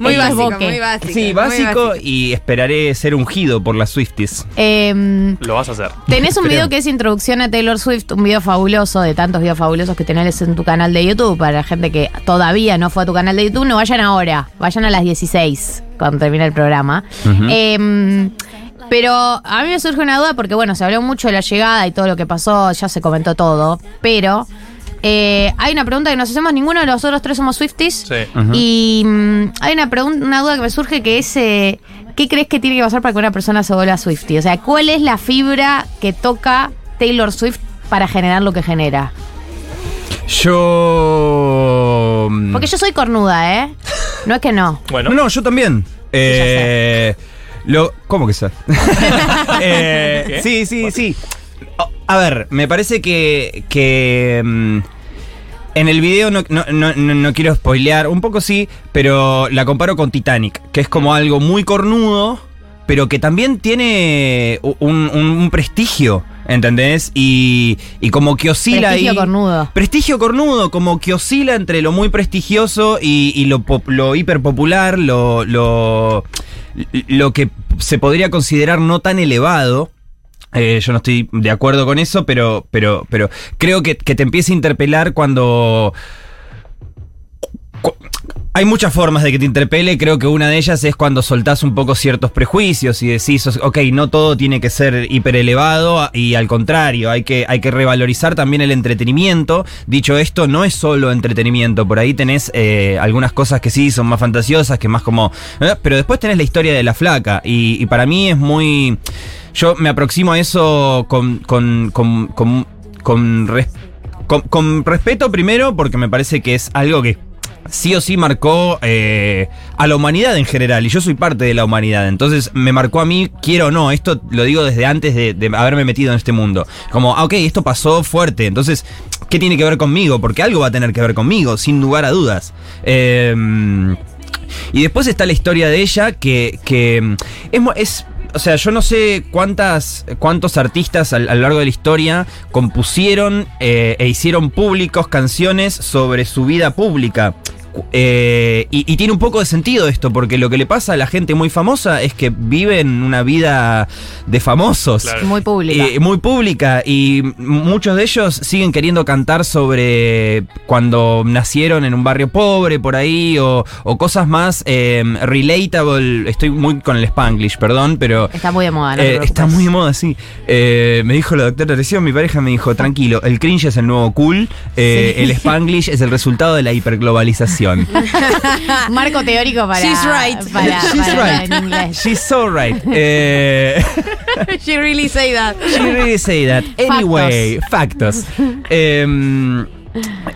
[SPEAKER 4] Muy básico,
[SPEAKER 3] boque.
[SPEAKER 4] muy básico.
[SPEAKER 14] Sí, básico y esperaré ser ungido por las Swifties.
[SPEAKER 3] Eh,
[SPEAKER 5] Lo vas a hacer.
[SPEAKER 3] tenés un
[SPEAKER 14] Creo.
[SPEAKER 3] video que es introducción a Taylor Swift, un video fabuloso, de tantos videos fabulosos que tenés en tu canal de YouTube. Para la gente que todavía no fue a tu canal de YouTube, no vayan ahora, vayan a las 16, cuando termine el programa. Eh, pero a mí me surge una duda porque, bueno, se habló mucho de la llegada y todo lo que pasó, ya se comentó todo, pero eh, hay una pregunta que nos hacemos, ninguno de los otros tres somos Swifties.
[SPEAKER 5] Sí.
[SPEAKER 3] Y mm, hay una duda que me surge que es eh, ¿qué crees que tiene que pasar para que una persona se vuelva Swiftie? O sea, ¿cuál es la fibra que toca Taylor Swift para generar lo que genera?
[SPEAKER 14] Yo.
[SPEAKER 3] Porque yo soy cornuda, ¿eh? No es que no.
[SPEAKER 5] Bueno,
[SPEAKER 14] No, no, yo también. Eh, lo, ¿Cómo que eso? Eh, sí, sí, sí. A ver, me parece que. que mm, en el video no, no, no- no- no quiero spoilear, un poco sí, pero la comparo con Titanic, que es como algo muy cornudo, pero que también tiene un, un- un prestigio, ¿entendés? Y, y como que oscila
[SPEAKER 3] Prestigio
[SPEAKER 14] ahí.
[SPEAKER 3] cornudo.
[SPEAKER 14] Prestigio cornudo, como que oscila entre lo muy prestigioso y, y lo, lo hiperpopular, lo, lo, lo que se podría considerar no tan elevado. Eh, yo no estoy de acuerdo con eso, pero, pero, pero creo que, que te empieza a interpelar cuando... Hay muchas formas de que te interpele, creo que una de ellas es cuando soltás un poco ciertos prejuicios y decís, ok, no todo tiene que ser hiper elevado y al contrario, hay que, hay que revalorizar también el entretenimiento. Dicho esto, no es solo entretenimiento, por ahí tenés eh, algunas cosas que sí son más fantasiosas, que más como... eh, pero después tenés la historia de la flaca. Y, para mí es muy... Yo me aproximo a eso con... con, con, con, con- con respeto primero porque me parece que es algo que sí o sí marcó eh, a la humanidad en general, y yo soy parte de la humanidad, entonces me marcó a mí, quiero o no, esto lo digo desde antes de, haberme metido en este mundo, como, ah, ok, esto pasó fuerte, entonces, ¿qué tiene que ver conmigo? Porque algo va a tener que ver conmigo, sin lugar a dudas. Eh, y después está la historia de ella, que, que es, mo- es o sea, yo no sé cuántas, cuántos artistas a, a lo largo de la historia compusieron eh, e hicieron públicos canciones sobre su vida pública. Eh, y, y tiene un poco de sentido esto, porque lo que le pasa a la gente muy famosa es que viven una vida de famosos.
[SPEAKER 3] Muy pública.
[SPEAKER 14] Eh, muy pública y muchos de ellos siguen queriendo cantar sobre cuando nacieron en un barrio pobre por ahí o, o cosas más eh, relatable. Estoy muy con el spanglish, perdón, pero...
[SPEAKER 3] Está muy de moda, ¿no?
[SPEAKER 14] Eh, está muy de moda, sí. Eh, me dijo la doctora recién, mi pareja me dijo, tranquilo, el cringe es el nuevo cool, eh,
[SPEAKER 3] Sí.
[SPEAKER 14] el spanglish es el resultado de la hiperglobalización.
[SPEAKER 3] Marco teórico para.
[SPEAKER 4] She's right.
[SPEAKER 3] Para,
[SPEAKER 14] She's
[SPEAKER 3] para
[SPEAKER 14] right.
[SPEAKER 3] en inglés.
[SPEAKER 14] She's so right. Eh,
[SPEAKER 4] She really say that.
[SPEAKER 14] She really say that. Anyway, factos. Em,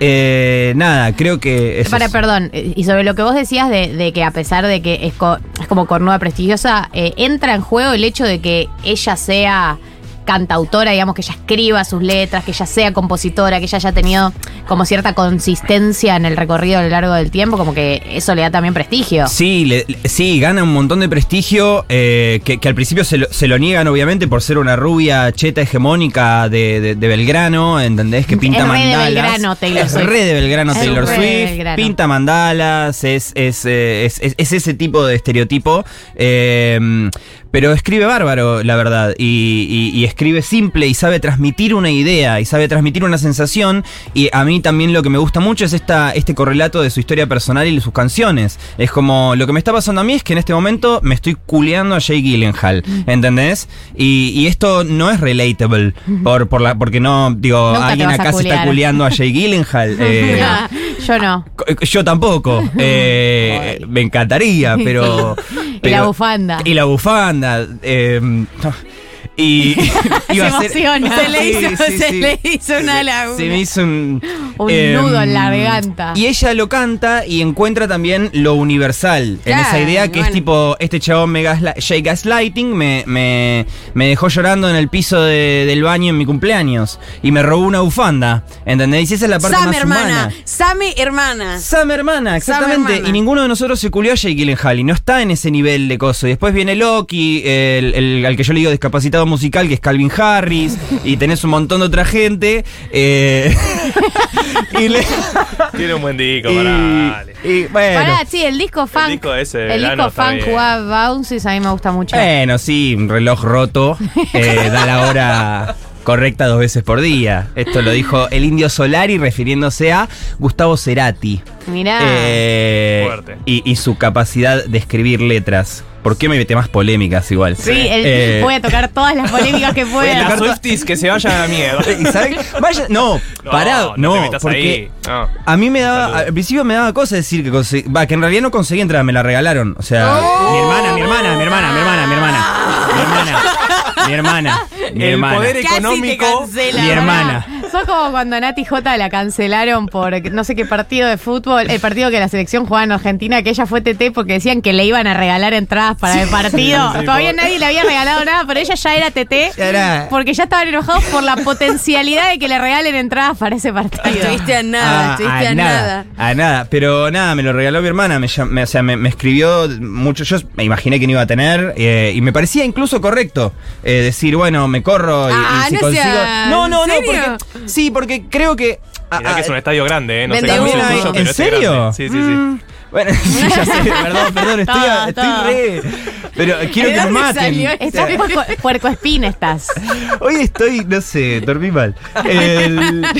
[SPEAKER 14] eh, nada, creo que eso
[SPEAKER 3] Para,
[SPEAKER 14] es-
[SPEAKER 3] perdón, eh, y sobre lo que vos decías de, de que a pesar de que es, co- es como cornuda prestigiosa, eh, entra en juego el hecho de que ella sea cantautora, digamos, que ella escriba sus letras, que ella sea compositora, que ella haya tenido como cierta consistencia en el recorrido a lo largo del tiempo, como que eso le da también prestigio.
[SPEAKER 14] Sí, le- sí, gana un montón de prestigio eh, que, que al principio se lo, se lo niegan, obviamente, por ser una rubia cheta hegemónica de, de- de Belgrano, ¿entendés? Que pinta
[SPEAKER 3] Es re de
[SPEAKER 14] mandalas.
[SPEAKER 3] Belgrano, Taylor
[SPEAKER 14] Es
[SPEAKER 3] Swift.
[SPEAKER 14] re de Belgrano Taylor Swift.
[SPEAKER 3] Belgrano.
[SPEAKER 14] Pinta mandalas, es, es, es- es- es ese tipo de estereotipo. eh, pero escribe bárbaro, la verdad. Y, y- y escribe simple y sabe transmitir una idea y sabe transmitir una sensación. Y a mí también lo que me gusta mucho es esta, este correlato de su historia personal y de sus canciones. Es como lo que me está pasando a mí es que en este momento me estoy culeando a Jay Gyllenhaal. ¿Entendés? Y, y esto no es relatable. Por, por la, porque no, digo,
[SPEAKER 3] Nunca
[SPEAKER 14] alguien acá se está culeando a Jay Gyllenhaal. eh,
[SPEAKER 3] Yo no.
[SPEAKER 14] yo tampoco. eh, me encantaría, pero.
[SPEAKER 3] Y
[SPEAKER 14] pero-
[SPEAKER 3] la bufanda.
[SPEAKER 14] Y la bufanda. Eh, y iba a ser-
[SPEAKER 3] emociona.
[SPEAKER 4] Se le
[SPEAKER 14] Sí,
[SPEAKER 4] hizo,
[SPEAKER 14] sí,
[SPEAKER 4] se
[SPEAKER 14] sí.
[SPEAKER 4] le hizo una laguna.
[SPEAKER 14] Se me hizo un.
[SPEAKER 3] Un
[SPEAKER 14] em,
[SPEAKER 3] nudo en la garganta.
[SPEAKER 14] Y ella lo canta y encuentra también lo universal. en esa idea que es tipo, este chabón me gasla- Jay gaslighting me, me, me dejó llorando en el piso de- del baño en mi cumpleaños. Y me robó una bufanda. ¿Entendés? Y esa es la parte
[SPEAKER 4] Sam
[SPEAKER 14] más
[SPEAKER 4] hermana.
[SPEAKER 14] humana.
[SPEAKER 4] Same hermana.
[SPEAKER 14] Sam hermana, exactamente.
[SPEAKER 4] hermana.
[SPEAKER 14] Y ninguno de nosotros se culió a Jake Gyllenhaal y no está en ese nivel de coso. Y después viene Loki, el, el- al que yo le digo discapacitado musical, que es Calvin Harris, y tenés un montón de otra gente. eh, y le-
[SPEAKER 5] Tiene un buen disco,
[SPEAKER 14] y-
[SPEAKER 5] pará, dale.
[SPEAKER 14] y bueno.
[SPEAKER 3] Pará, sí, el disco funk.
[SPEAKER 5] disco ese
[SPEAKER 3] el disco funk Bounces a mí me gusta mucho.
[SPEAKER 14] Bueno, sí, un reloj roto. eh, da la hora correcta dos veces por día. Esto lo dijo el indio Solari refiriéndose a Gustavo Cerati.
[SPEAKER 3] Mirá.
[SPEAKER 14] Eh,
[SPEAKER 5] Fuerte.
[SPEAKER 14] y, y su capacidad de escribir letras. ¿Por qué me mete más polémicas igual?
[SPEAKER 3] sí, el-
[SPEAKER 14] Eh,
[SPEAKER 3] voy a tocar todas las polémicas que pueda.
[SPEAKER 5] Las Swifties que se vayan a la mierda.
[SPEAKER 14] ¿Y sabe? Vaya, no,
[SPEAKER 5] No,
[SPEAKER 14] pará,
[SPEAKER 5] no
[SPEAKER 14] no,
[SPEAKER 5] te
[SPEAKER 14] porque
[SPEAKER 5] ahí. No.
[SPEAKER 14] a mí me daba, al principio me daba cosa decir que conseguí, va, que en realidad no conseguí entrar, me la regalaron. O sea, mi hermana, mi hermana, mi hermana, mi hermana, mi hermana, mi hermana, mi hermana, mi
[SPEAKER 5] El
[SPEAKER 14] hermana.
[SPEAKER 5] poder
[SPEAKER 4] Casi te
[SPEAKER 5] económico.
[SPEAKER 4] cancela.
[SPEAKER 14] Mi hermana.
[SPEAKER 3] Sos como cuando a Nati J la cancelaron por no sé qué partido de fútbol, el partido que la selección jugaba en Argentina, que ella fue TT porque decían que le iban a regalar entradas para el partido.
[SPEAKER 5] Sí,
[SPEAKER 3] Todavía
[SPEAKER 5] por-
[SPEAKER 3] nadie le había regalado nada, pero ella ya era TT
[SPEAKER 14] Ya era-
[SPEAKER 3] porque ya estaban enojados por la potencialidad de que le regalen entradas para ese partido.
[SPEAKER 4] Estuviste a nada,
[SPEAKER 14] Ah,
[SPEAKER 4] estuviste
[SPEAKER 14] a
[SPEAKER 4] a
[SPEAKER 14] nada,
[SPEAKER 4] nada.
[SPEAKER 14] a nada, pero nada, me lo regaló mi hermana, me, me- o sea, me, me escribió mucho, yo me imaginé que no iba a tener, eh, y me parecía incluso correcto eh, decir, bueno, me corro y, y
[SPEAKER 4] Ah,
[SPEAKER 14] si
[SPEAKER 4] no
[SPEAKER 14] consigo... no, no,
[SPEAKER 4] ¿en
[SPEAKER 14] no,
[SPEAKER 4] serio?
[SPEAKER 14] porque, sí, porque creo que... ah,
[SPEAKER 5] Mirá
[SPEAKER 14] ah,
[SPEAKER 5] que es un estadio grande, ¿eh? No sé cómo es el
[SPEAKER 14] ¿En
[SPEAKER 5] pero este es
[SPEAKER 14] serio?
[SPEAKER 5] Sí, sí, sí.
[SPEAKER 14] Mm, Bueno, sí, ya sé, perdón, perdón, estoy,
[SPEAKER 3] Todo,
[SPEAKER 14] estoy
[SPEAKER 3] todo.
[SPEAKER 14] re... Pero quiero
[SPEAKER 4] ¿De
[SPEAKER 14] que me
[SPEAKER 4] dónde
[SPEAKER 14] maten.
[SPEAKER 3] Estás puerco, puercoespín estás.
[SPEAKER 14] Hoy estoy, no sé, dormí mal. El-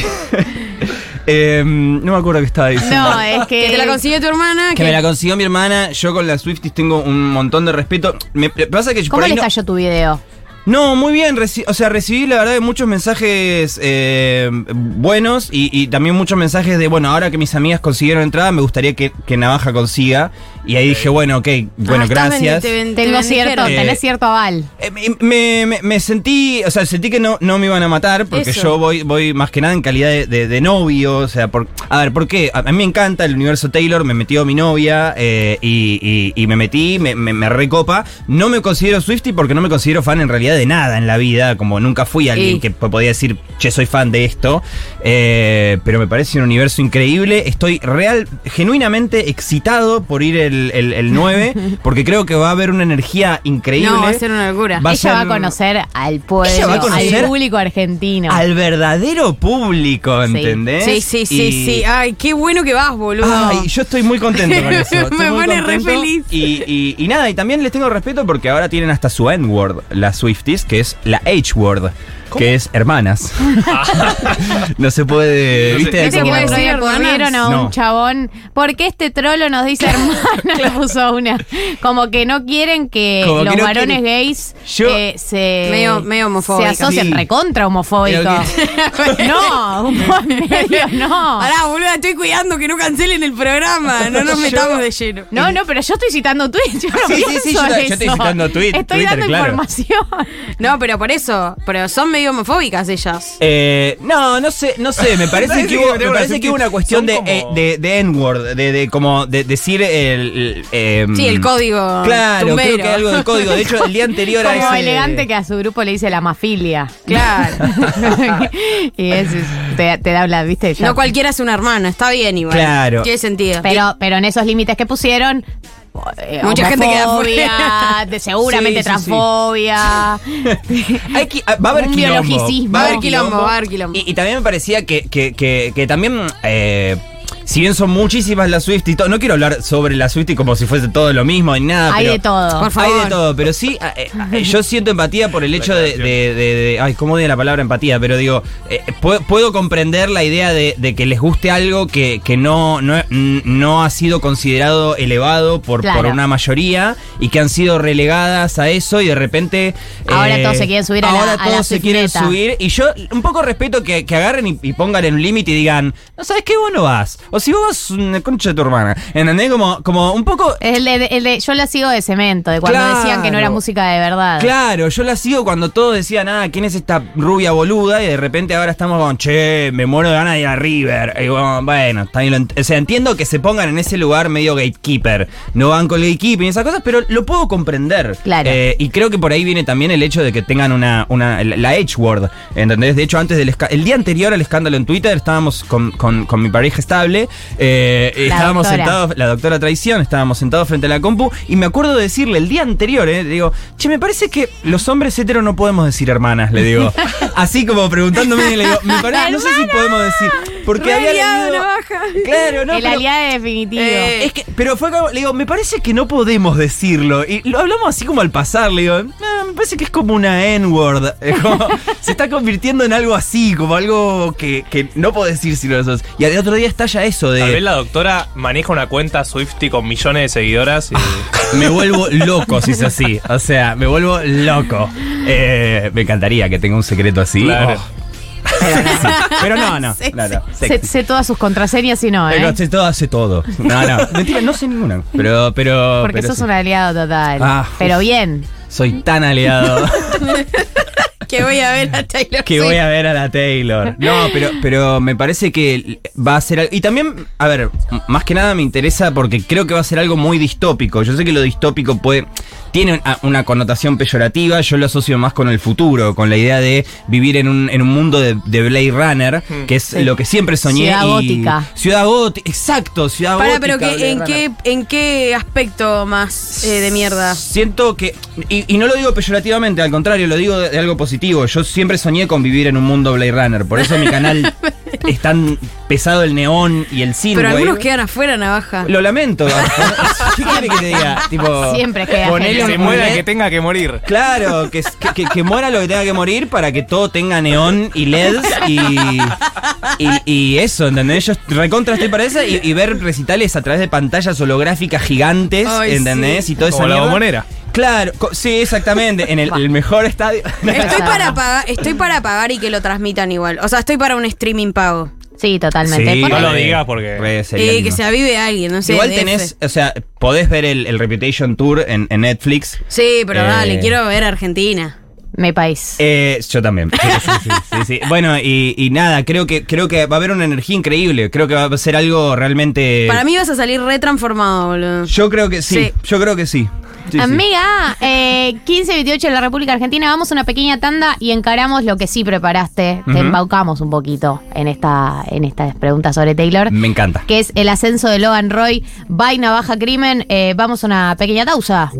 [SPEAKER 14] Em, no me acuerdo qué estaba diciendo.
[SPEAKER 3] No, es que.
[SPEAKER 4] Que te la consiguió tu hermana.
[SPEAKER 14] Que me la consiguió mi hermana, yo con las Swifties tengo un montón de respeto. Me pasa que por
[SPEAKER 3] ¿Cómo
[SPEAKER 14] ahí
[SPEAKER 3] les
[SPEAKER 14] no-
[SPEAKER 3] cayó tu video?
[SPEAKER 14] No, muy bien. reci- o sea, recibí la verdad muchos mensajes eh, buenos y, y también muchos mensajes de, bueno, ahora que mis amigas consiguieron entrada, me gustaría que, que Navaja consiga. Y ahí dije, bueno, ok, bueno,
[SPEAKER 4] Ah,
[SPEAKER 14] gracias.
[SPEAKER 4] vendi- te- te
[SPEAKER 3] Tengo cierto.
[SPEAKER 14] Eh,
[SPEAKER 3] tenés cierto aval.
[SPEAKER 14] Eh, me, me- me sentí, o sea, sentí que no, no me iban a matar porque
[SPEAKER 4] Eso.
[SPEAKER 14] yo voy, voy más que nada en calidad de, de- de novio, o sea, por, a ver, ¿por qué? A, mí me encanta el universo Taylor, me metió mi novia eh, y, y- y me metí, me, me- me recopa. No me considero Swifty porque no me considero fan en realidad de nada en la vida, como nunca fui alguien
[SPEAKER 4] Y-
[SPEAKER 14] que po- podía decir, che, soy fan de esto, eh, pero me parece un universo increíble. Estoy real, genuinamente excitado por ir el, el, el 9 porque creo que va a haber una energía increíble.
[SPEAKER 4] No, va a ser una locura.
[SPEAKER 14] Va a
[SPEAKER 3] Ella va a conocer al pueblo,
[SPEAKER 14] Ella va a conocer
[SPEAKER 3] al público argentino.
[SPEAKER 14] al verdadero público. ¿entendés?
[SPEAKER 4] Sí, sí, sí,
[SPEAKER 14] Y-
[SPEAKER 4] sí. Ay, qué bueno que vas, boludo.
[SPEAKER 14] Ay, yo estoy muy contento con eso. estoy
[SPEAKER 4] Me pone re feliz.
[SPEAKER 14] Y, y- y nada, y también les tengo respeto porque ahora tienen hasta su N-word, las Swifties, que es la H-word, que es hermanas. no se puede,
[SPEAKER 5] No
[SPEAKER 14] ¿viste?
[SPEAKER 3] El otro día
[SPEAKER 4] Como-
[SPEAKER 3] corrieron a un
[SPEAKER 14] No.
[SPEAKER 3] chabón. ¿Por qué este trolo nos dice hermana? Le puso una. Como que no quieren que
[SPEAKER 14] Como que
[SPEAKER 3] los
[SPEAKER 14] no
[SPEAKER 3] varones
[SPEAKER 14] quieren-
[SPEAKER 3] gays
[SPEAKER 14] Yo-
[SPEAKER 3] eh, se.
[SPEAKER 4] Medio- medio.
[SPEAKER 3] Se asocien
[SPEAKER 14] Sí.
[SPEAKER 3] recontra homofóbico. No, un medio no.
[SPEAKER 4] Pará, boludo, estoy cuidando que no cancelen el programa. No nos
[SPEAKER 14] Yo-
[SPEAKER 4] metamos de lleno.
[SPEAKER 3] No, no, pero yo estoy citando tweets. Yo no
[SPEAKER 14] Sí, sí,
[SPEAKER 3] pienso
[SPEAKER 14] sí, yo yo estoy citando tweet-
[SPEAKER 3] Estoy
[SPEAKER 14] Twitter,
[SPEAKER 3] dando
[SPEAKER 14] claro.
[SPEAKER 3] información.
[SPEAKER 4] No, pero por eso. Pero son medio homofóbicas ellas.
[SPEAKER 14] Eh, no, no sé, no sé, me parece que hubo,
[SPEAKER 5] me
[SPEAKER 14] parece
[SPEAKER 5] una
[SPEAKER 14] que hubo una cuestión de,
[SPEAKER 5] como-
[SPEAKER 14] eh, de, de N-word, de, de como de decir el, el. eh,
[SPEAKER 4] Sí, el código
[SPEAKER 14] Claro,
[SPEAKER 4] tumbero.
[SPEAKER 14] creo que algo del código. De hecho, el día anterior a
[SPEAKER 3] Como
[SPEAKER 14] ese.
[SPEAKER 3] elegante que a su grupo le dice la mafilia.
[SPEAKER 4] Claro.
[SPEAKER 3] y eso es- te, te da la, viste, ya-
[SPEAKER 4] No cualquiera es una hermana, está bien igual.
[SPEAKER 14] Claro.
[SPEAKER 4] Tiene sentido.
[SPEAKER 3] Pero, pero en esos límites que pusieron. Eh,
[SPEAKER 4] Mucha gente queda fuera.
[SPEAKER 3] de- seguramente
[SPEAKER 14] Sí, sí, sí.
[SPEAKER 3] transfobia.
[SPEAKER 14] Hay que- va a haber quilombo.
[SPEAKER 3] biologicismo.
[SPEAKER 4] Va a haber quilombo, va a haber quilombo.
[SPEAKER 14] Y, y también me parecía que, que, que, que también. eh, si bien son muchísimas las Swift y todo, no quiero hablar sobre la Swift como si fuese todo lo mismo ni nada.
[SPEAKER 3] Hay
[SPEAKER 14] pero
[SPEAKER 3] de todo.
[SPEAKER 4] Por
[SPEAKER 14] Hay
[SPEAKER 4] favor.
[SPEAKER 14] de todo, pero sí, eh, eh, yo siento empatía por el hecho de, de- de- de- Ay, ¿cómo digo la palabra empatía? Pero digo, eh, puedo, puedo comprender la idea de, de que les guste algo que, que no, no, no ha sido considerado elevado por,
[SPEAKER 3] Claro.
[SPEAKER 14] por una mayoría y que han sido relegadas a eso y de repente.
[SPEAKER 3] Ahora
[SPEAKER 14] eh,
[SPEAKER 3] todos se quieren subir a la-
[SPEAKER 14] Ahora
[SPEAKER 3] a la
[SPEAKER 14] todos se quieren subir. Y yo un poco respeto que, que agarren y, y pongan en un límite y digan, no sabes qué, vos no vas. O si vos vas, una concha de tu hermana. ¿Entendés? Como, como un poco.
[SPEAKER 3] El de, el de- yo la sigo de cemento, de cuando
[SPEAKER 14] Claro.
[SPEAKER 3] decían que no era música de verdad.
[SPEAKER 14] Claro, yo la sigo cuando todos decían, ah, ¿quién es esta rubia boluda? Y de repente ahora estamos con, che, me muero de ganas de ir a River. Y bueno, bueno, lo o sea, entiendo que se pongan en ese lugar medio gatekeeper. No van con el gatekeeping y esas cosas, pero lo puedo comprender.
[SPEAKER 3] Claro.
[SPEAKER 14] Eh, y creo que por ahí viene también el hecho de que tengan una, una la H-word, ¿entendés? De hecho, antes del el día anterior al escándalo en Twitter, estábamos con, con- con mi pareja estable, eh, estábamos
[SPEAKER 3] doctora.
[SPEAKER 14] sentados, la doctora Traición, estábamos sentados frente a la compu, y me acuerdo de decirle el día anterior, eh, le digo, che, me parece que los hombres heteros no podemos decir hermanas, le digo. Así como preguntándome, y le digo, me parece, no sé si podemos decir, porque había
[SPEAKER 4] Aliado,
[SPEAKER 14] leído...
[SPEAKER 4] navaja.
[SPEAKER 14] Claro, no,
[SPEAKER 3] el
[SPEAKER 14] pero-
[SPEAKER 3] aliado definitivo.
[SPEAKER 14] eh, es que, pero fue como, le digo, me parece que no podemos decirlo. Y lo hablamos así como al pasar, le digo, "Ah, me parece que es como una N-word. Se está convirtiendo en algo así, como algo que, que no puedo decir si no lo sos. Y al otro día estalla eso
[SPEAKER 5] Tal vez
[SPEAKER 14] de.
[SPEAKER 5] la doctora maneja una cuenta Swifty con millones de seguidoras y
[SPEAKER 14] Me vuelvo loco si es así. O sea, me vuelvo loco. Eh, me encantaría que tenga un secreto así.
[SPEAKER 5] Claro.
[SPEAKER 14] Oh. Pero no, no.
[SPEAKER 3] Sé,
[SPEAKER 14] no, no.
[SPEAKER 3] sé-
[SPEAKER 14] Sexy.
[SPEAKER 3] sé todas sus contraseñas y no, ¿eh?
[SPEAKER 14] Pero hace todo, hace todo. No, no. Mentira, no sé ninguna. Pero, pero.
[SPEAKER 3] Porque
[SPEAKER 14] pero
[SPEAKER 3] sos
[SPEAKER 14] sí.
[SPEAKER 3] un aliado total.
[SPEAKER 14] Ah,
[SPEAKER 3] pero bien.
[SPEAKER 14] Soy tan aliado.
[SPEAKER 4] Que voy a ver a Taylor
[SPEAKER 14] que
[SPEAKER 4] Swift.
[SPEAKER 14] voy a ver a la Taylor. No, pero, pero me parece que va a ser algo. Y también, a ver, más que nada me interesa porque creo que va a ser algo muy distópico. Yo sé que lo distópico puede. Tiene una- una connotación peyorativa, yo lo asocio más con el futuro, con la idea de vivir en un, en un mundo de, de Blade Runner, que es
[SPEAKER 3] Sí.
[SPEAKER 14] lo que siempre soñé.
[SPEAKER 3] Ciudad
[SPEAKER 14] y-
[SPEAKER 3] gótica.
[SPEAKER 14] Ciudad gótica, exacto, ciudad
[SPEAKER 4] Para,
[SPEAKER 14] gótica.
[SPEAKER 4] pero que, ¿en, qué, ¿en qué aspecto más eh, de mierda?
[SPEAKER 14] Siento que, y, y no lo digo peyorativamente, al contrario, lo digo de, de algo positivo. Yo siempre soñé con vivir en un mundo Blade Runner, por eso mi canal es tan pesado el neón y el cine.
[SPEAKER 4] Pero algunos quedan afuera, navaja.
[SPEAKER 14] Lo lamento. ¿Qué quiere que te diga? Tipo,
[SPEAKER 3] Siempre queda
[SPEAKER 14] ponele
[SPEAKER 5] que se muera que tenga que morir.
[SPEAKER 14] Claro, que, que, que- que muera lo que tenga que morir para que todo tenga neón y LEDs y, y, y eso, ¿entendés? Yo recontra estoy para eso y, y ver recitales a través de pantallas holográficas gigantes,
[SPEAKER 4] Ay,
[SPEAKER 14] ¿entendés?
[SPEAKER 4] sí.
[SPEAKER 14] Y toda esa
[SPEAKER 5] Como la
[SPEAKER 14] mierda.
[SPEAKER 5] bombonera.
[SPEAKER 14] Claro, sí, exactamente, en el, el mejor estadio.
[SPEAKER 4] Estoy para, pagar, estoy para pagar y que lo transmitan igual. O sea, estoy para un streaming pago.
[SPEAKER 3] Sí, totalmente.
[SPEAKER 14] Sí,
[SPEAKER 5] No lo digas porque-
[SPEAKER 14] re
[SPEAKER 4] Eh, que se avive alguien, no sé.
[SPEAKER 14] Igual tenés, o sea, podés ver el, el Reputation Tour en, en Netflix.
[SPEAKER 4] Sí, pero
[SPEAKER 14] Eh,
[SPEAKER 4] dale, quiero ver Argentina.
[SPEAKER 3] Mi país.
[SPEAKER 14] Eh, yo también. Sí, sí, sí, sí, sí. Bueno, y, y nada, creo que, creo que va a haber una energía increíble. Creo que va a ser algo realmente.
[SPEAKER 4] Para mí vas a salir retransformado, boludo.
[SPEAKER 14] Yo creo que sí.
[SPEAKER 4] Sí.
[SPEAKER 14] Yo creo que sí. Sí.
[SPEAKER 3] Amiga, eh, 15-28 en la República Argentina, vamos a una pequeña tanda y encaramos lo que sí preparaste. Te embaucamos un poquito en esta en estas preguntas sobre Taylor.
[SPEAKER 14] Me encanta.
[SPEAKER 3] Que es el ascenso de Logan Roy, vaina baja crimen. Eh, vamos a una pequeña pausa.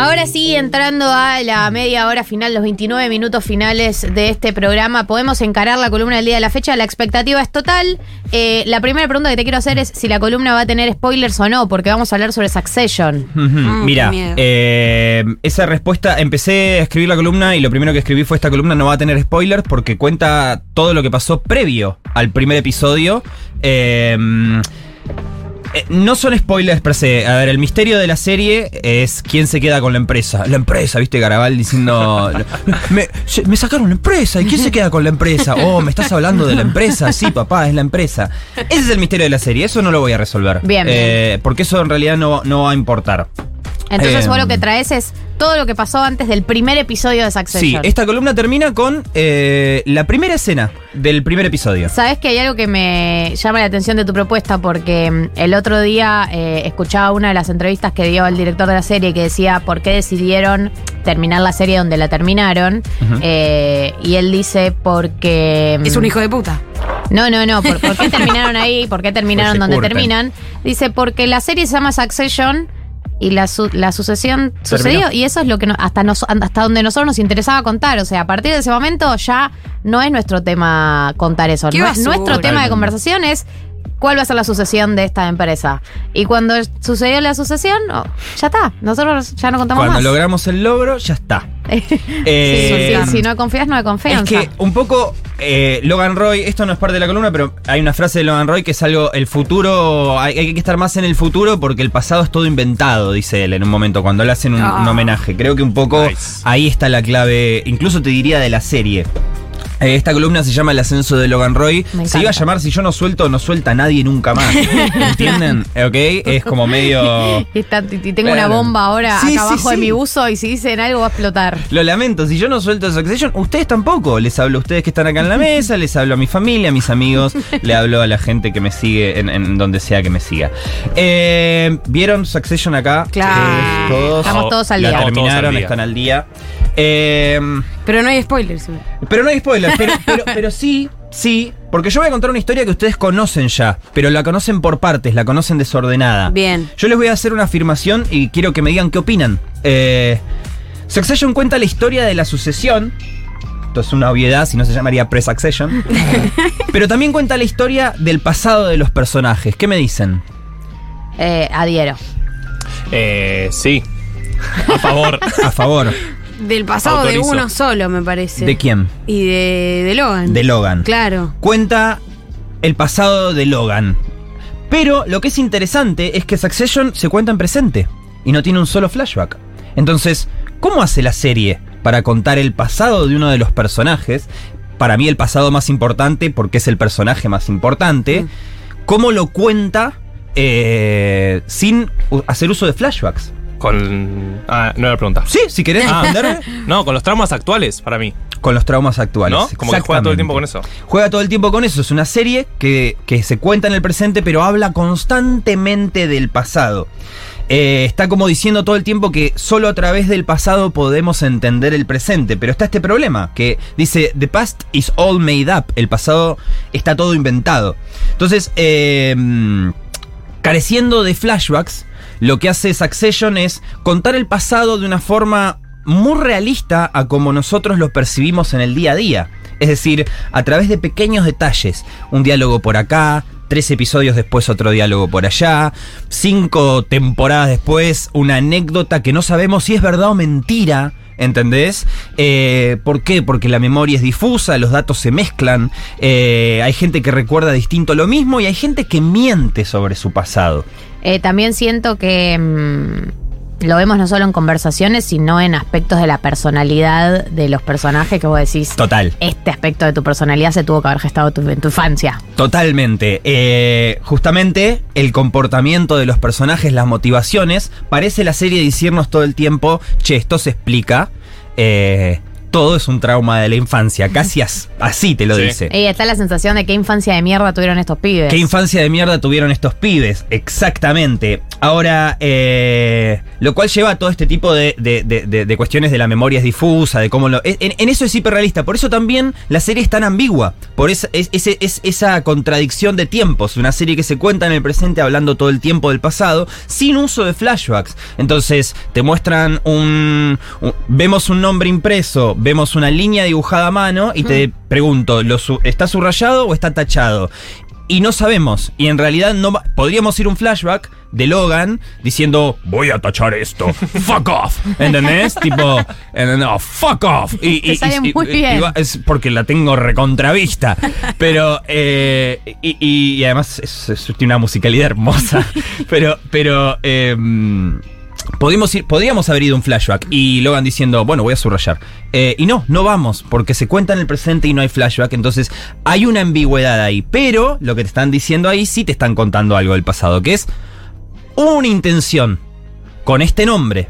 [SPEAKER 3] Ahora sí, entrando a la media hora final, los 29 minutos finales de este programa, podemos encarar la columna del día de la fecha. La expectativa es total. Eh, la primera pregunta que te quiero hacer es si la columna va a tener spoilers o no, porque vamos a hablar sobre Succession.
[SPEAKER 4] Mm,
[SPEAKER 14] Mira, eh, esa respuesta, empecé a escribir la columna y lo primero que escribí fue esta columna no va a tener spoilers porque cuenta todo lo que pasó previo al primer episodio. Eh, eh, no son spoilers per se. A ver, el misterio de la serie es quién se queda con la empresa. La empresa, ¿viste? Garabal diciendo. Me, sacaron la empresa. ¿Y quién se queda con la empresa? Oh, ¿me estás hablando de la empresa? Sí, papá, es la empresa. Ese es el misterio de la serie. Eso no lo voy a resolver.
[SPEAKER 3] Bien,
[SPEAKER 14] Eh, porque eso en realidad no, no va a importar.
[SPEAKER 3] Entonces
[SPEAKER 14] Eh,
[SPEAKER 3] vos lo que traes es todo lo que pasó antes del primer episodio de
[SPEAKER 14] Sí,
[SPEAKER 3] Succession.
[SPEAKER 14] esta columna termina con eh, la primera escena del primer episodio.
[SPEAKER 3] Sabes que hay algo que me llama la atención de tu propuesta porque mm, el otro día eh, escuchaba una de las entrevistas que dio el director de la serie que decía por qué decidieron terminar la serie donde la terminaron. Eh, y él dice porque
[SPEAKER 4] Es un hijo de puta.
[SPEAKER 3] no, no, no. ¿Por, por qué terminaron ahí? ¿Por qué terminaron
[SPEAKER 4] Pues
[SPEAKER 3] donde
[SPEAKER 4] curten.
[SPEAKER 3] terminan? Dice, porque la serie se llama Succession y la, su- la sucesión sucedió. Y eso es lo que no- hasta, nos, hasta donde nosotros nos interesaba contar. O sea, a partir de ese momento ya no es nuestro tema contar eso. No- nuestro tema de conversación es cuál va a ser la sucesión de esta empresa. Y cuando sucedió la sucesión, oh, ya está. Nosotros ya no contamos
[SPEAKER 14] Cuando
[SPEAKER 3] más.
[SPEAKER 14] logramos el logro, ya está. Eh,
[SPEAKER 3] Sí, sí, si no confías, no hay
[SPEAKER 14] Es
[SPEAKER 3] confianza.
[SPEAKER 14] que un poco eh, Logan Roy, esto no es parte de la columna, pero hay una frase de Logan Roy que es algo, el futuro, hay, hay que estar más en el futuro porque el pasado es todo inventado, dice él en un momento, cuando le hacen un,
[SPEAKER 4] Ah.
[SPEAKER 14] un homenaje. Creo que un poco ahí está la clave, incluso te diría de la serie. Eh, Esta columna se llama El ascenso de Logan Roy.
[SPEAKER 3] Me
[SPEAKER 14] Se iba a llamar Si yo no suelto, no suelta nadie nunca más. ¿Entienden? ¿Ok? Es como medio...
[SPEAKER 3] Y, está- y tengo una bomba ahora
[SPEAKER 14] Sí,
[SPEAKER 3] acá
[SPEAKER 14] sí,
[SPEAKER 3] abajo de
[SPEAKER 14] sí.
[SPEAKER 3] mi buzo y si dicen algo va a explotar.
[SPEAKER 14] Lo lamento, si yo no suelto Succession, ustedes tampoco. Les hablo a ustedes que están acá en la mesa, les hablo a mi familia, a mis amigos, le hablo a la gente que me sigue en, en donde sea que me siga. Eh, ¿Vieron Succession acá?
[SPEAKER 3] Claro.
[SPEAKER 14] Eh, todos.
[SPEAKER 3] Estamos todos al
[SPEAKER 14] La
[SPEAKER 3] día.
[SPEAKER 14] terminaron,
[SPEAKER 5] Estamos todos al día.
[SPEAKER 14] están al día. Eh,
[SPEAKER 4] Pero no hay spoilers.
[SPEAKER 14] pero no hay spoilers, pero, pero, pero sí, sí, porque yo voy a contar una historia que ustedes conocen ya, pero la conocen por partes, la conocen desordenada.
[SPEAKER 4] Bien.
[SPEAKER 14] Yo les voy a hacer una afirmación y quiero que me digan qué opinan. Eh, Succession cuenta la historia de la sucesión. Esto es una obviedad, si no se llamaría pre-succession. pero también cuenta la historia del pasado de los personajes. ¿Qué me dicen?
[SPEAKER 3] Eh, adhiero.
[SPEAKER 5] Eh, sí. A favor.
[SPEAKER 14] A favor.
[SPEAKER 4] Del pasado
[SPEAKER 14] Autorizo.
[SPEAKER 4] de uno solo, me parece.
[SPEAKER 14] ¿De quién?
[SPEAKER 4] Y de, de Logan.
[SPEAKER 14] De Logan.
[SPEAKER 4] Claro.
[SPEAKER 14] cuenta el pasado de Logan. Pero lo que es interesante es que Succession se cuenta en presente y no tiene un solo flashback. Entonces, ¿cómo hace la serie para contar el pasado de uno de los personajes? Para mí el pasado más importante porque es el personaje más importante. ¿Cómo lo cuenta eh, sin hacer uso de flashbacks?
[SPEAKER 5] Con. Ah, no era pregunta.
[SPEAKER 14] Sí, si querés
[SPEAKER 5] Ah, no, con los traumas actuales, para mí.
[SPEAKER 14] Con los traumas actuales.
[SPEAKER 5] ¿No? Como que juega todo el tiempo con eso.
[SPEAKER 14] Juega todo el tiempo con eso. Es una serie que, que se cuenta en el presente, pero habla constantemente del pasado. Eh, está como diciendo todo el tiempo que solo a través del pasado podemos entender el presente. Pero está este problema, que dice, The past is all made up. El pasado está todo inventado. Entonces, eh, careciendo de flashbacks, lo que hace Succession es contar el pasado de una forma muy realista a como nosotros lo percibimos en el día a día. Es decir, a través de pequeños detalles. Un diálogo por acá, tres episodios después otro diálogo por allá, cinco temporadas después una anécdota que no sabemos si es verdad o mentira. ¿Entendés? Eh, ¿Por qué? Porque la memoria es difusa, los datos se mezclan, eh, hay gente que recuerda distinto lo mismo y hay gente que miente sobre su pasado.
[SPEAKER 3] Eh, también siento que mm, lo vemos no solo en conversaciones, sino en aspectos de la personalidad de los personajes que vos decís.
[SPEAKER 14] Total.
[SPEAKER 3] Este aspecto de tu personalidad se tuvo que haber gestado tu- en tu infancia.
[SPEAKER 14] Totalmente. Eh, justamente el comportamiento de los personajes, las motivaciones, parece la serie decirnos todo el tiempo, che, esto se explica. eh, todo es un trauma de la infancia, casi as- así te lo dice.
[SPEAKER 3] Y está la sensación de qué infancia de mierda tuvieron estos pibes.
[SPEAKER 14] ¿Qué infancia de mierda tuvieron estos pibes? Exactamente. Ahora, eh, lo cual lleva a todo este tipo de, de- de- de- de cuestiones de la memoria es difusa, de cómo lo... En, en eso es hiperrealista. Por eso también la serie es tan ambigua. Por esa, es, ese- es esa contradicción de tiempos. Una serie que se cuenta en el presente hablando todo el tiempo del pasado, sin uso de flashbacks. Entonces, te muestran un... un- vemos un nombre impreso, vemos una línea dibujada a mano y te pregunto, ¿lo su- ¿está subrayado o está tachado? Y no sabemos. Y en realidad no podríamos ir un flashback de Logan diciendo voy a tachar esto. fuck off. ¿Entendés? tipo, eh, no, fuck off. Y,
[SPEAKER 3] Te sale muy
[SPEAKER 14] y-
[SPEAKER 3] bien.
[SPEAKER 14] y es porque la tengo recontravista. Pero, eh, y, y- y además es- es- tiene una musicalidad hermosa. Pero, pero, em, Podríamos, haber ido un flashback y Logan diciendo, bueno, voy a subrayar. Eh, y no, no vamos, porque se cuenta en el presente y no hay flashback, entonces hay una ambigüedad ahí. Pero lo que te están diciendo ahí sí te están contando algo del pasado, que es una intención con este nombre.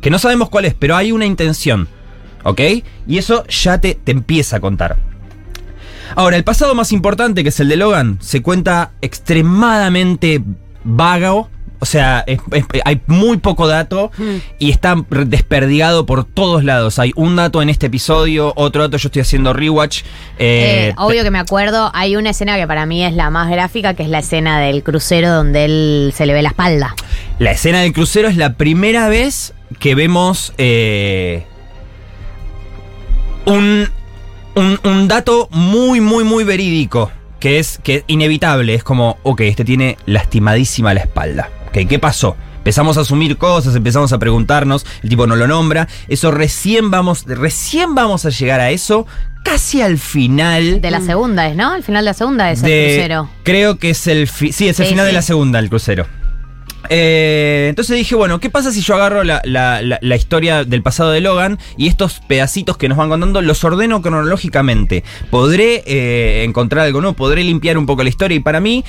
[SPEAKER 14] Que no sabemos cuál es, pero hay una intención. ¿Ok? Y eso ya te, te empieza a contar. Ahora, el pasado más importante, que es el de Logan, se cuenta extremadamente vago. O sea, es- es- hay muy poco dato y está desperdigado por todos lados. Hay un dato en este episodio, otro dato yo estoy haciendo rewatch. eh,
[SPEAKER 3] Eh, obvio que me acuerdo, hay una escena que para mí es la más gráfica, que es la escena del crucero donde él se le ve la espalda.
[SPEAKER 14] La escena del crucero es la primera vez que vemos eh, un, un, un dato muy, muy, muy verídico. Que es que es inevitable. Es como, ok, este tiene lastimadísima la espalda. Ok, ¿qué pasó? Empezamos a asumir cosas, empezamos a preguntarnos, el tipo no lo nombra. Eso recién vamos, recién vamos a llegar a eso casi al final.
[SPEAKER 3] De la segunda es, ¿no? Al final de la segunda es el crucero.
[SPEAKER 14] Creo que es el sí, es el
[SPEAKER 3] Sí,
[SPEAKER 14] final
[SPEAKER 3] sí.
[SPEAKER 14] de la segunda, el crucero. Eh, entonces dije, bueno, ¿qué pasa si yo agarro la, la- la- la historia del pasado de Logan y estos pedacitos que nos van contando los ordeno cronológicamente? ¿Podré eh, encontrar algo nuevo? ¿Podré limpiar un poco la historia? Y para mí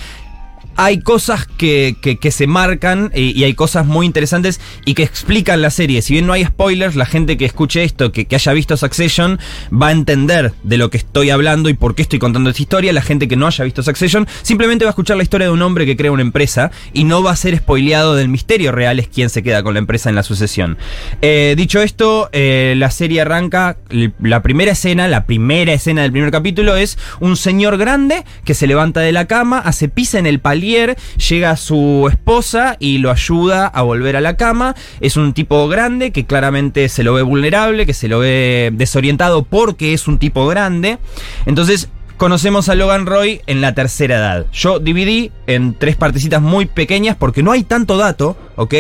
[SPEAKER 14] hay cosas que, que- se marcan eh, y hay cosas muy interesantes y que explican la serie. Si bien no hay spoilers, la gente que escuche esto, que, que haya visto Succession, va a entender de lo que estoy hablando y por qué estoy contando esta historia. La gente que no haya visto Succession simplemente va a escuchar la historia de un hombre que crea una empresa y no va a ser spoileado del misterio real es quién se queda con la empresa en la sucesión. Eh, dicho esto, eh, la serie arranca, la primera escena, la primera escena del primer capítulo es un señor grande que se levanta de la cama, hace pis en el llega su esposa y lo ayuda a volver a la cama. Es un tipo grande que claramente se lo ve vulnerable, que se lo ve desorientado porque es un tipo grande. Entonces conocemos a Logan Roy en la tercera edad. Yo dividí en tres partecitas muy pequeñas porque no hay tanto dato, ¿ok?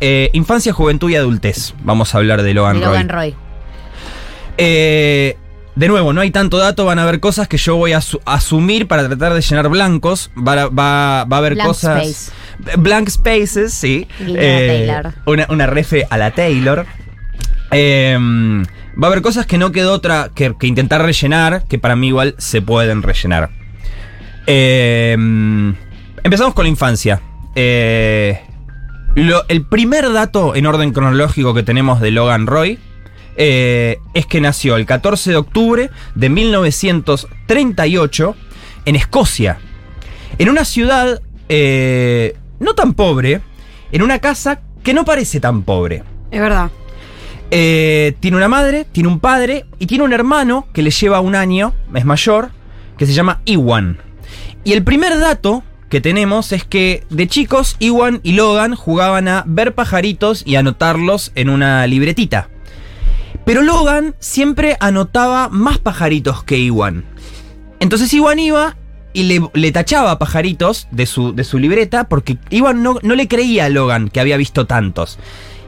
[SPEAKER 14] Eh, infancia, juventud y adultez. Vamos a hablar de Logan,
[SPEAKER 3] de
[SPEAKER 14] Roy.
[SPEAKER 3] Logan Roy.
[SPEAKER 14] Eh, de nuevo, no hay tanto dato, van a haber cosas que yo voy a asu- asumir para tratar de llenar blancos. Va, a- va- va a haber
[SPEAKER 3] Blank
[SPEAKER 14] cosas.
[SPEAKER 3] space.
[SPEAKER 14] Blank spaces, sí. Eh,
[SPEAKER 3] Taylor.
[SPEAKER 14] Una, una refe a la Taylor. Eh, va a haber cosas que no quedó otra que, que intentar rellenar, que para mí igual se pueden rellenar. Eh, empezamos con la infancia. Eh, lo- el primer dato en orden cronológico que tenemos de Logan Roy eh, es que nació el 14 de octubre de 1938 en Escocia. En una ciudad eh, no tan pobre, en una casa que no parece tan pobre.
[SPEAKER 4] Es verdad.
[SPEAKER 14] Eh, tiene una madre, tiene un padre y tiene un hermano que le lleva un año, es mayor, que se llama Iwan. Y el primer dato que tenemos es que de chicos Iwan y Logan jugaban a ver pajaritos y anotarlos en una libretita. Pero Logan siempre anotaba más pajaritos que Iwan. Entonces Iwan iba y le, le tachaba pajaritos de su, de su libreta porque Iwan no, no le creía a Logan que había visto tantos.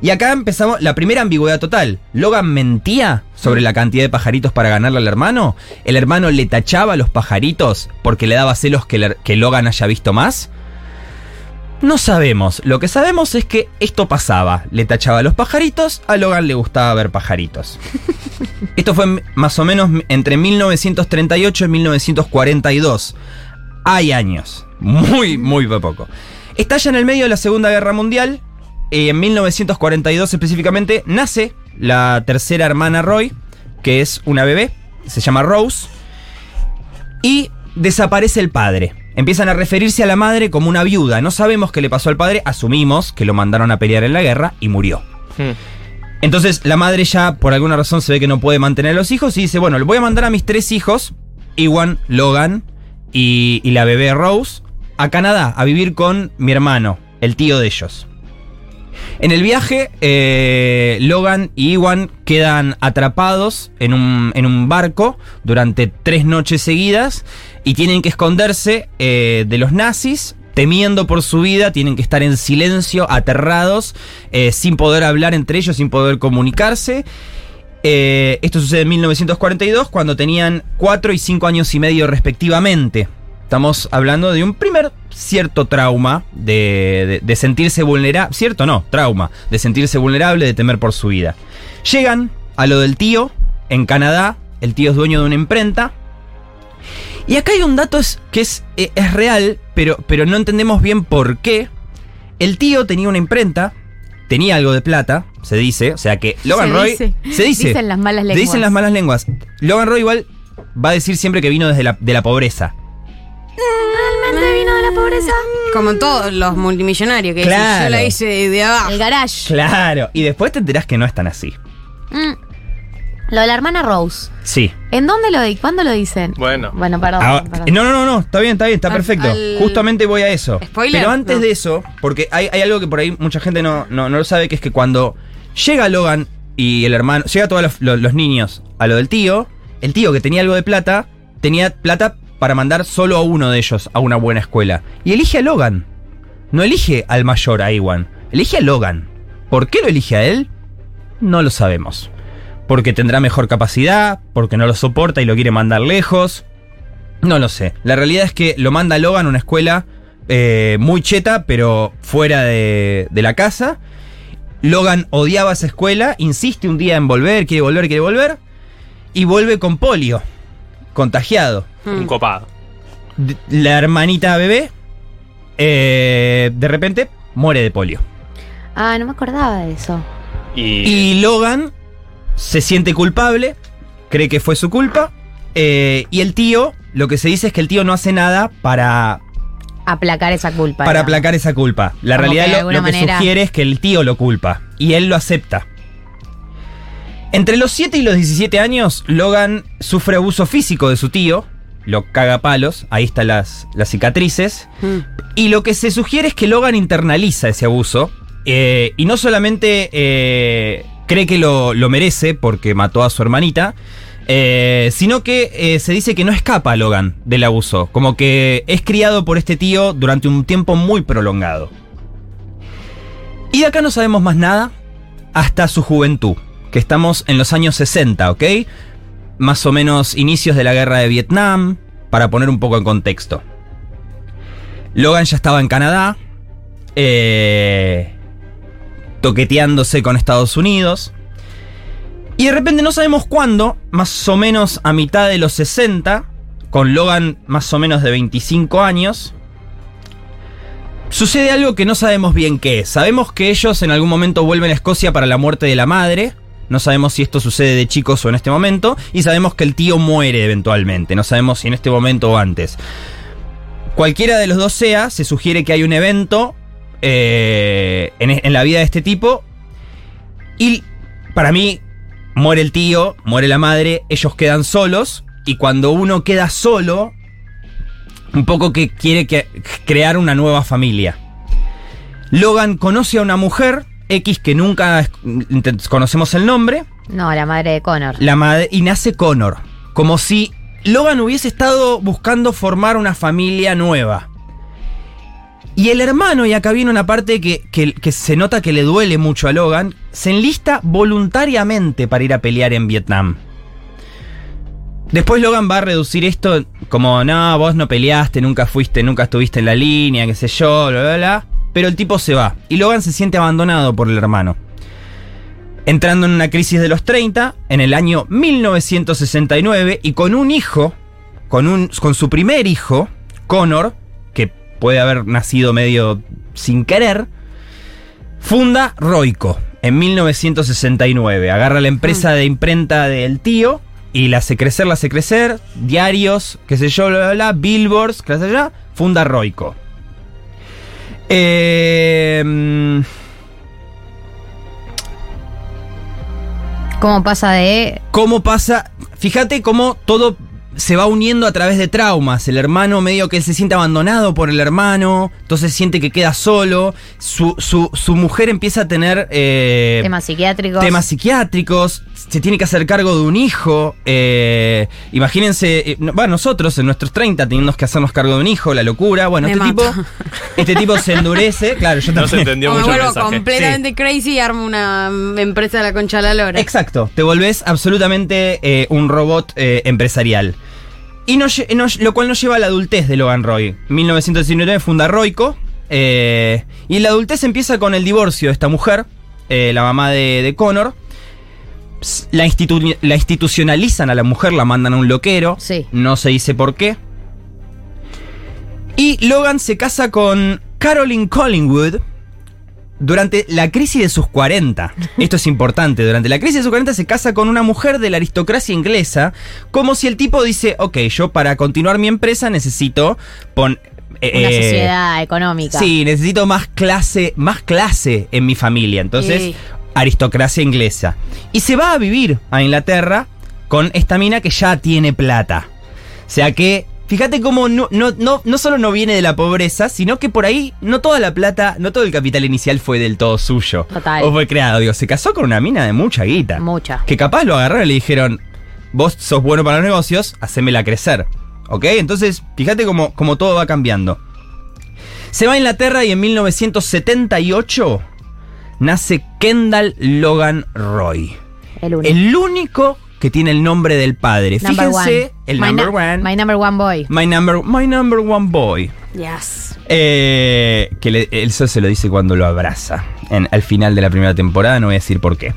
[SPEAKER 14] Y acá empezamos la primera ambigüedad total. ¿Logan mentía sobre la cantidad de pajaritos para ganarle al hermano? ¿El hermano le tachaba los pajaritos porque le daba celos que, que Logan haya visto más? No sabemos. Lo que sabemos es que esto pasaba. Le tachaba los pajaritos, a Logan le gustaba ver pajaritos. Esto fue más o menos entre 1938 y 1942. Hay años. Muy, muy poco. Estalla en el medio de la Segunda Guerra Mundial. eh, en 1942 específicamente nace la tercera hermana Roy, que es una bebé. Se llama Rose. Y desaparece el padre. Empiezan a referirse a la madre como una viuda. No sabemos qué le pasó al padre, asumimos que lo mandaron a pelear en la guerra y murió. Entonces la madre ya por alguna razón se ve que no puede mantener a los hijos y dice, bueno, le voy a mandar a mis tres hijos, Iwan, Logan y, y la bebé Rose, a Canadá a vivir con mi hermano, el tío de ellos. En el viaje, eh, Logan y Iwan quedan atrapados en un, en un barco durante tres noches seguidas y tienen que esconderse eh, de los nazis. Temiendo por su vida, tienen que estar en silencio, aterrados, eh, sin poder hablar entre ellos, sin poder comunicarse. Eh, esto sucede en 1942, cuando tenían 4 y 5 años y medio respectivamente. Estamos hablando de un primer cierto trauma de, de- de sentirse vulnerable. Cierto no, trauma. De sentirse vulnerable, de temer por su vida. Llegan a lo del tío en Canadá. El tío es dueño de una imprenta. Y acá hay un dato es- que es, eh, es real, pero, pero no entendemos bien por qué. El tío tenía una imprenta tenía algo de plata, se dice. O sea que Logan
[SPEAKER 3] Se
[SPEAKER 14] Roy.
[SPEAKER 3] dice.
[SPEAKER 14] Se dice.
[SPEAKER 3] Dicen las malas
[SPEAKER 14] Le
[SPEAKER 3] lenguas.
[SPEAKER 14] Dicen las malas lenguas. Logan Roy igual va a decir siempre que vino desde la, de la pobreza.
[SPEAKER 3] ¿Realmente vino de la pobreza?
[SPEAKER 4] Como todos los multimillonarios que dicen,
[SPEAKER 14] Claro.
[SPEAKER 4] yo la hice de abajo.
[SPEAKER 3] El garage.
[SPEAKER 14] Claro. Y después te enterás que no es tan así.
[SPEAKER 3] Mm. Lo de la hermana Rose.
[SPEAKER 14] Sí.
[SPEAKER 3] ¿En dónde lo di? ¿Cuándo lo dicen?
[SPEAKER 5] Bueno.
[SPEAKER 3] Bueno, perdón.
[SPEAKER 14] Ah,
[SPEAKER 3] perdón.
[SPEAKER 14] no, no, no, no, está bien, está bien, está
[SPEAKER 4] Al-
[SPEAKER 14] perfecto.
[SPEAKER 4] al-
[SPEAKER 14] Justamente voy a eso.
[SPEAKER 4] ¿Spoiler?
[SPEAKER 14] Pero antes
[SPEAKER 4] No.
[SPEAKER 14] de eso, porque hay, hay algo que por ahí mucha gente no, no, no lo sabe, que es que cuando llega Logan y el hermano, llega todos los, los- los niños a lo del tío, el tío que tenía algo de plata, tenía plata para mandar solo a uno de ellos a una buena escuela. Y elige a Logan. No elige al mayor, a Iwan. Elige a Logan. ¿Por qué lo elige a él? No lo sabemos. Porque tendrá mejor capacidad, porque no lo soporta y lo quiere mandar lejos. No lo sé. La realidad es que lo manda Logan a una escuela eh, muy cheta, pero fuera de, de la casa. Logan odiaba esa escuela, insiste un día en volver, quiere volver, quiere volver. Y vuelve con polio, contagiado.
[SPEAKER 5] Un copado.
[SPEAKER 14] La hermanita bebé, eh, de repente, muere de polio.
[SPEAKER 3] Ah, no me acordaba de eso.
[SPEAKER 5] Y,
[SPEAKER 14] Y Logan se siente culpable, cree que fue su culpa. eh, y el tío, lo que se dice es que el tío no hace nada para,
[SPEAKER 3] Aplacar esa culpa.
[SPEAKER 14] para
[SPEAKER 3] digamos.
[SPEAKER 14] aplacar esa culpa. La
[SPEAKER 3] Como
[SPEAKER 14] realidad
[SPEAKER 3] que
[SPEAKER 14] lo, que
[SPEAKER 3] manera-
[SPEAKER 14] sugiere es que el tío lo culpa. Y él lo acepta. Entre los 7 y los 17 años, Logan sufre abuso físico de su tío. Lo caga a palos. Ahí están las, las cicatrices.
[SPEAKER 4] Mm.
[SPEAKER 14] Y lo que se sugiere es que Logan internaliza ese abuso. eh, y no solamente eh, cree que lo, lo merece porque mató a su hermanita. eh, sino que eh, se dice que no escapa Logan del abuso. Como que es criado por este tío durante un tiempo muy prolongado. Y de acá no sabemos más nada hasta su juventud. Que estamos en los años 60, ¿ok? Más o menos inicios de la guerra de Vietnam. Para poner un poco en contexto. Logan ya estaba en Canadá. eh, toqueteándose con Estados Unidos. Y de repente no sabemos cuándo, más o menos a mitad de los 60, con Logan más o menos de 25 años, sucede algo que no sabemos bien qué es. Sabemos que ellos en algún momento vuelven a Escocia para la muerte de la madre. No sabemos si esto sucede de chicos o en este momento. Y sabemos que el tío muere eventualmente. No sabemos si en este momento o antes. Cualquiera de los dos sea, se sugiere que hay un evento eh, en, en la vida de este tipo. Y para mí, muere el tío, muere la madre, ellos quedan solos. Y cuando uno queda solo, un poco que quiere que- crear una nueva familia. Logan conoce a una mujer, X que nunca conocemos el nombre,
[SPEAKER 3] No, la madre de Connor.
[SPEAKER 14] la madre, y nace Connor. Como si Logan hubiese estado buscando formar una familia nueva. Y el hermano, y acá viene una parte que, se nota que le duele mucho a Logan, se enlista voluntariamente para ir a pelear en Vietnam. Después Logan va a reducir esto como, no, vos no peleaste, nunca fuiste, nunca estuviste en la línea, qué sé yo, bla, bla, bla. Pero el tipo se va. Y Logan se siente abandonado por el hermano. Entrando en una crisis de los 30, en el año 1969, y con un hijo, con, un, con su primer hijo, Connor, puede haber nacido medio sin querer, funda Roico en 1969. Agarra la empresa de imprenta del tío y la hace crecer, la hace crecer, diarios, qué sé yo, bla, bla, bla, billboards, qué sé yo, funda Roico. Eh, mm,
[SPEAKER 3] ¿Cómo pasa de
[SPEAKER 14] cómo pasa. Fíjate cómo todo se va uniendo a través de traumas. El hermano medio que él se siente abandonado por el hermano, entonces siente que queda solo. Su, su- su mujer empieza a tener eh,
[SPEAKER 3] temas psiquiátricos?
[SPEAKER 14] temas psiquiátricos, se tiene que hacer cargo de un hijo. eh, imagínense, eh, no- bueno, nosotros en nuestros 30 teniendo que hacernos cargo de un hijo, la locura. Bueno,
[SPEAKER 4] Me
[SPEAKER 14] este tipo, este tipo se endurece. Claro, yo
[SPEAKER 5] No
[SPEAKER 14] también.
[SPEAKER 5] se entendió
[SPEAKER 4] O me vuelvo
[SPEAKER 5] mensaje.
[SPEAKER 4] completamente crazy y armo una empresa de la concha de la lora.
[SPEAKER 14] Exacto, te volvés absolutamente eh, un robot eh, empresarial. Y lo cual nos lleva a la adultez de Logan Roy. 1919 funda Roico. eh, y la adultez empieza con el divorcio de esta mujer, eh, la mamá de, de Connor. La, institu- la institucionalizan a la mujer, la mandan a un loquero.
[SPEAKER 3] Sí.
[SPEAKER 14] No se dice por qué. Y Logan se casa con Caroline Collingwood, durante la crisis de sus 40, esto es importante, durante la crisis de sus 40 se casa con una mujer de la aristocracia inglesa, como si el tipo dice, ok, yo para continuar mi empresa necesito pon, eh,
[SPEAKER 3] Una
[SPEAKER 14] eh,
[SPEAKER 3] sociedad económica.
[SPEAKER 14] Sí, necesito más clase, más clase en mi familia. Entonces,
[SPEAKER 3] Sí.
[SPEAKER 14] aristocracia inglesa. Y se va a vivir a Inglaterra con esta mina que ya tiene plata. O sea que, fíjate cómo no, no, no, no solo no viene de la pobreza, sino que por ahí no toda la plata, no todo el capital inicial fue del todo suyo.
[SPEAKER 3] Total.
[SPEAKER 14] O fue creado. Digo, se casó con una mina de mucha guita.
[SPEAKER 3] Mucha.
[SPEAKER 14] Que capaz lo agarraron y le dijeron, vos sos bueno para los negocios, hacémela crecer. ¿Ok? Entonces, fíjate cómo, cómo todo va cambiando. Se va a Inglaterra y en 1978 nace Kendall Logan Roy.
[SPEAKER 3] El único.
[SPEAKER 14] El único que tiene el nombre del padre.
[SPEAKER 3] Number
[SPEAKER 14] Fíjense,
[SPEAKER 3] one.
[SPEAKER 14] el
[SPEAKER 3] My
[SPEAKER 14] number
[SPEAKER 3] nu-
[SPEAKER 14] one.
[SPEAKER 3] My number one boy.
[SPEAKER 14] My number, my number one boy.
[SPEAKER 4] Yes.
[SPEAKER 14] Eh, que le- eso se lo dice cuando lo abraza. En, al final de la primera temporada, no voy a decir por qué.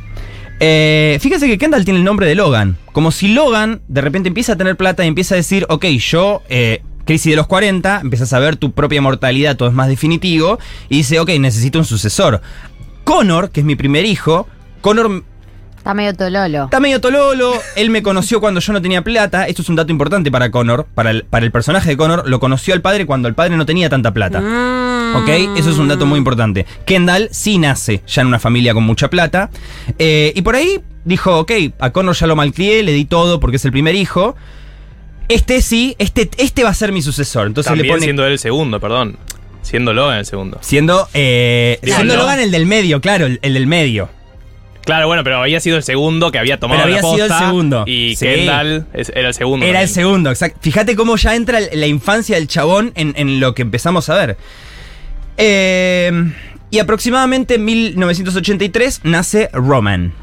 [SPEAKER 14] Eh, fíjense que Kendall tiene el nombre de Logan. Como si Logan de repente empieza a tener plata y empieza a decir, ok, yo, eh, crisis de los 40, empiezas a ver tu propia mortalidad, todo es más definitivo. Y dice, ok, necesito un sucesor. Connor, que es mi primer hijo, Connor
[SPEAKER 3] Está medio tololo.
[SPEAKER 14] Está medio tololo, él me conoció cuando yo no tenía plata, esto es un dato importante para Connor, para el, para el personaje de Connor, lo conoció al padre cuando el padre no tenía tanta plata. ¿Ok? Eso es un dato muy importante. Kendall sí nace ya en una familia con mucha plata, eh, y por ahí dijo, ok, a Connor ya lo malcrié, le di todo porque es el primer hijo. Este sí, este, este va a ser mi sucesor. Entonces
[SPEAKER 5] También
[SPEAKER 14] le pone...
[SPEAKER 5] siendo él el segundo, perdón. Siendo Logan el segundo.
[SPEAKER 14] Siendo, eh, siendo. Logan el del medio, claro, el, el del medio.
[SPEAKER 5] Claro, bueno, pero había sido el segundo que había tomado
[SPEAKER 14] Pero había
[SPEAKER 5] la
[SPEAKER 14] sido el
[SPEAKER 5] posta
[SPEAKER 14] segundo.
[SPEAKER 5] Y
[SPEAKER 14] Sí.
[SPEAKER 5] Kendall era el segundo.
[SPEAKER 14] Era el segundo, exacto. Fíjate cómo ya entra la infancia del chabón en, en lo que empezamos a ver. Eh, y aproximadamente en 1983 nace Roman.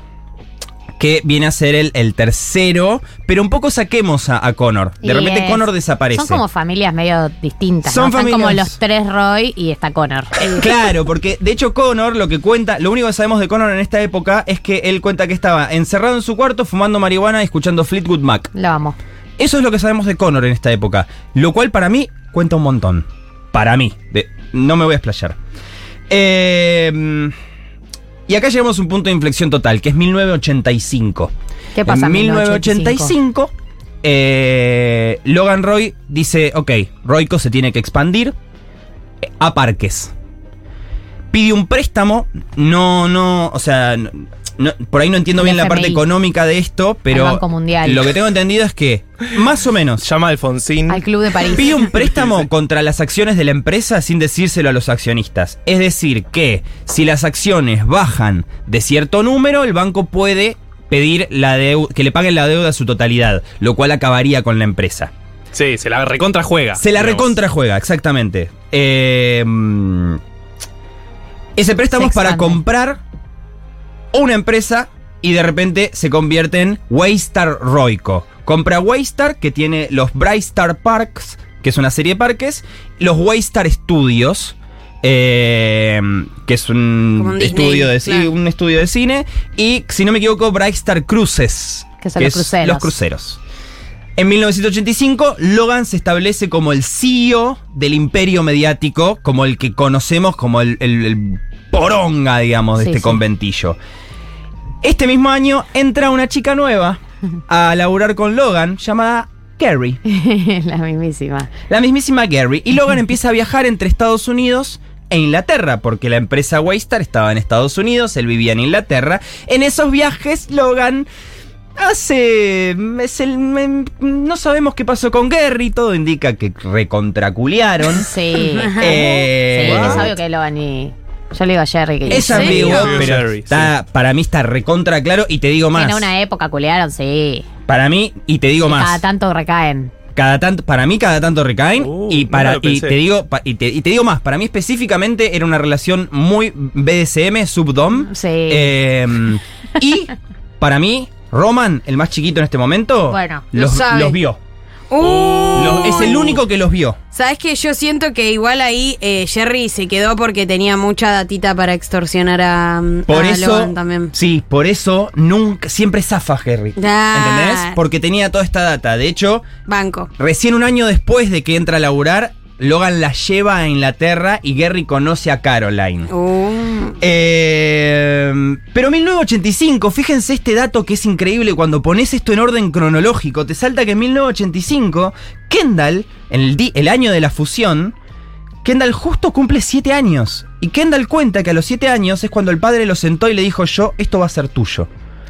[SPEAKER 14] Que viene a ser el, el tercero, pero un poco saquemos a, a Connor. De
[SPEAKER 3] Y
[SPEAKER 14] repente
[SPEAKER 3] es-
[SPEAKER 14] Connor desaparece.
[SPEAKER 3] Son como familias medio distintas.
[SPEAKER 14] Son
[SPEAKER 3] ¿no? Están como
[SPEAKER 14] familias-
[SPEAKER 3] los tres Roy y está Connor.
[SPEAKER 14] Claro, porque de hecho Connor lo que cuenta, lo único que sabemos de Connor en esta época es que él cuenta que estaba encerrado en su cuarto fumando marihuana y escuchando Fleetwood Mac.
[SPEAKER 3] Lo amo.
[SPEAKER 14] Eso es lo que sabemos de Connor en esta época. Lo cual para mí cuenta un montón. Para mí. De- no me voy a explayar. Eh, y acá llegamos a un punto de inflexión total, que es 1985.
[SPEAKER 3] ¿Qué pasa
[SPEAKER 14] En
[SPEAKER 3] en
[SPEAKER 14] 1985, eh, Logan Roy dice, ok, Royco se tiene que expandir eh, a parques. Pide un préstamo, no, no, o sea, no- por ahí no entiendo
[SPEAKER 3] El
[SPEAKER 14] bien la parte económica de esto, pero
[SPEAKER 3] Banco Mundial.
[SPEAKER 14] lo que tengo entendido es que, más o menos,
[SPEAKER 5] Llama a Alfonsín.
[SPEAKER 3] Al Club de París.
[SPEAKER 14] Pide un préstamo contra las acciones de la empresa sin decírselo a los accionistas. Es decir, que si las acciones bajan de cierto número, el banco puede pedir la deu- que le paguen la deuda a su totalidad, lo cual acabaría con la empresa.
[SPEAKER 5] Sí, se la recontra juega.
[SPEAKER 14] Se la
[SPEAKER 5] digamos.
[SPEAKER 14] recontra juega, exactamente. Eh, mm, ese préstamo es para
[SPEAKER 3] expande.
[SPEAKER 14] Una empresa y de repente se convierte en Waystar Royco. Compra Waystar, que tiene los Brightstar Parks, que es una serie de parques, los Waystar Studios. eh, que es un,
[SPEAKER 4] Como un Disney,
[SPEAKER 14] estudio de
[SPEAKER 4] claro.
[SPEAKER 14] un estudio de cine y si no me equivoco Brightstar Cruises
[SPEAKER 3] Que son los cruceros.
[SPEAKER 14] los cruceros en 1985, Logan se establece como el CEO del imperio mediático, como el que conocemos como el, el- el poronga, digamos, de
[SPEAKER 3] Sí,
[SPEAKER 14] este
[SPEAKER 3] sí.
[SPEAKER 14] conventillo. Este mismo año entra una chica nueva a laburar con Logan llamada Carrie.
[SPEAKER 3] la mismísima.
[SPEAKER 14] La mismísima Gary. Y Logan empieza a viajar entre Estados Unidos e Inglaterra, porque la empresa Waystar estaba en Estados Unidos, él vivía en Inglaterra. En esos viajes, Logan hace. es el- me- no sabemos qué pasó con Gary, todo indica que recontraculearon.
[SPEAKER 3] Sí.
[SPEAKER 14] Eh,
[SPEAKER 3] sí, es obvio que lo van y. Yo le digo a Jerry que.
[SPEAKER 14] Es ambiguo,
[SPEAKER 5] Sí,
[SPEAKER 14] pero
[SPEAKER 5] Jerry,
[SPEAKER 14] está, para mí está recontra claro. Y te digo más.
[SPEAKER 3] En una época culearon, sí.
[SPEAKER 14] Para mí, y te digo
[SPEAKER 3] Y
[SPEAKER 14] más.
[SPEAKER 3] Cada tanto recaen.
[SPEAKER 14] Cada tanto, para mí cada tanto recaen
[SPEAKER 5] Uh,
[SPEAKER 14] y
[SPEAKER 5] no
[SPEAKER 14] para
[SPEAKER 5] lo
[SPEAKER 14] y
[SPEAKER 5] pensé.
[SPEAKER 14] te digo pa- y te, y te digo más, para mí específicamente era una relación muy BDSM, subdom.
[SPEAKER 3] Sí.
[SPEAKER 14] Eh, y para mí Roman, el más chiquito en este momento,
[SPEAKER 3] Bueno,
[SPEAKER 4] lo
[SPEAKER 14] los,
[SPEAKER 4] sabe.
[SPEAKER 14] los vio.
[SPEAKER 4] Uh.
[SPEAKER 14] Los- es el único que los vio.
[SPEAKER 4] ¿Sabes que Yo siento que igual ahí eh, Jerry se quedó porque tenía mucha datita para extorsionar a,
[SPEAKER 14] Por
[SPEAKER 4] a
[SPEAKER 14] eso,
[SPEAKER 4] Logan también.
[SPEAKER 14] sí, por eso nunca siempre zafa Harry.
[SPEAKER 4] Ah.
[SPEAKER 14] ¿Entendés? Porque tenía toda esta data. De hecho,
[SPEAKER 4] Banco.
[SPEAKER 14] Recién un año después de que entra a laburar, Logan la lleva a Inglaterra y Gary conoce a Caroline.
[SPEAKER 4] Oh.
[SPEAKER 14] Eh, pero 1985, fíjense este dato que es increíble cuando pones esto en orden cronológico. Te salta que en 1985, Kendall, en el, año de la fusión, Kendall justo cumple 7 años. Y Kendall cuenta que a los 7 años es cuando el padre lo sentó y le dijo: Yo, esto va a ser tuyo.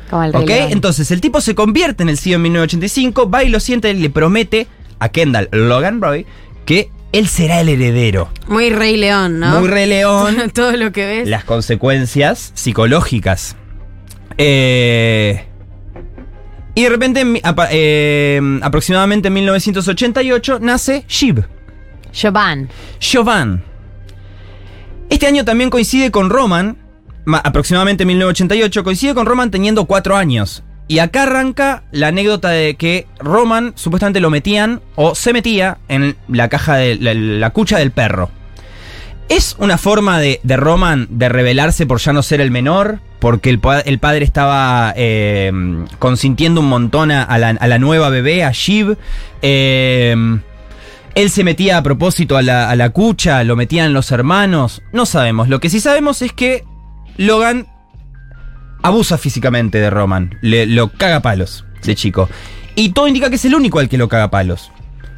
[SPEAKER 3] Como.
[SPEAKER 14] Entonces el tipo se convierte en el CEO en 1985, va y lo siente y le promete a Kendall Logan Roy que él será el heredero.
[SPEAKER 4] Muy Rey León, ¿no?
[SPEAKER 14] Muy Rey León.
[SPEAKER 4] Todo lo que ves.
[SPEAKER 14] Las consecuencias psicológicas. Eh, y de repente, eh, aproximadamente en 1988, nace Shiv.
[SPEAKER 3] Jovan.
[SPEAKER 14] Jovan. Este año también coincide con Roman, ma- aproximadamente 1988, coincide con Roman teniendo cuatro años. Y acá arranca la anécdota de que Roman supuestamente lo metían o se metía en la caja de la, cucha del perro. ¿Es una forma de, Roman de rebelarse por ya no ser el menor? Porque el, pa- el padre estaba eh, consintiendo un montón a, a la, a la nueva bebé, a Shiv. Eh, él se metía a propósito a la, a la cucha, lo metían los hermanos. No sabemos. Lo que sí sabemos es que Logan abusa físicamente de Roman. Le, lo caga palos de chico. Y todo indica que es el único al que lo caga palos.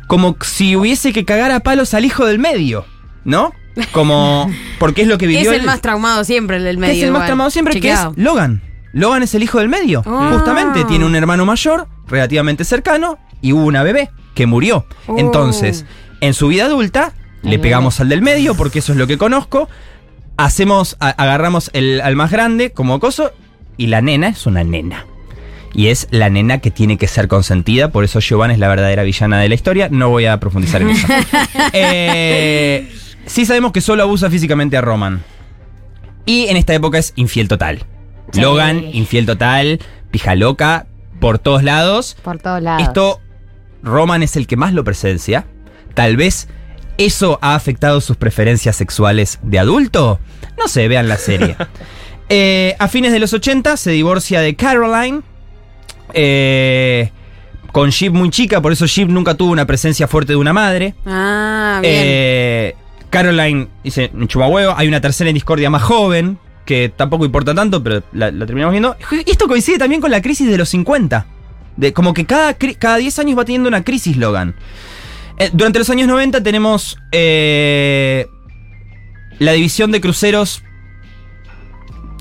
[SPEAKER 14] Como si hubiese que cagar a palos al hijo del medio, ¿no? Como. Porque es lo que vivió
[SPEAKER 4] es el más traumado siempre, el del medio.
[SPEAKER 14] es el más traumado siempre,
[SPEAKER 4] Chequeado.
[SPEAKER 14] que es Logan. Logan es el hijo del medio.
[SPEAKER 4] Ah.
[SPEAKER 14] Justamente tiene un hermano mayor, relativamente cercano, y hubo una bebé que murió.
[SPEAKER 4] Oh.
[SPEAKER 14] Entonces, en su vida adulta, le pegamos al del medio, porque eso es lo que conozco. Hacemos, a- agarramos el, al más grande como coso, y la nena es una nena. Y es la nena que tiene que ser consentida, por eso Giovanna es la verdadera villana de la historia. No voy a profundizar en eso. Eh, sí sabemos que solo abusa físicamente a Roman. Y en esta época es infiel total.
[SPEAKER 3] Sí.
[SPEAKER 14] Logan, infiel total, pija loca, por todos lados.
[SPEAKER 3] Por todos lados.
[SPEAKER 14] Esto, Roman es el que más lo presencia. Tal vez eso ha afectado sus preferencias sexuales de adulto. No sé, vean la serie. Eh, a fines de los 80 se divorcia de Caroline. eh, con Shiv muy chica, por eso Shiv nunca tuvo una presencia fuerte de una madre.
[SPEAKER 4] Ah, bien.
[SPEAKER 14] Eh, Caroline dice, chumahuevo, hay una tercera en discordia más joven, que tampoco importa tanto, pero la, la terminamos viendo. Y esto coincide también con la crisis de los 50. De, como que cada, cada 10 años va teniendo una crisis Logan. Eh, durante los años 90 tenemos eh, la división de cruceros.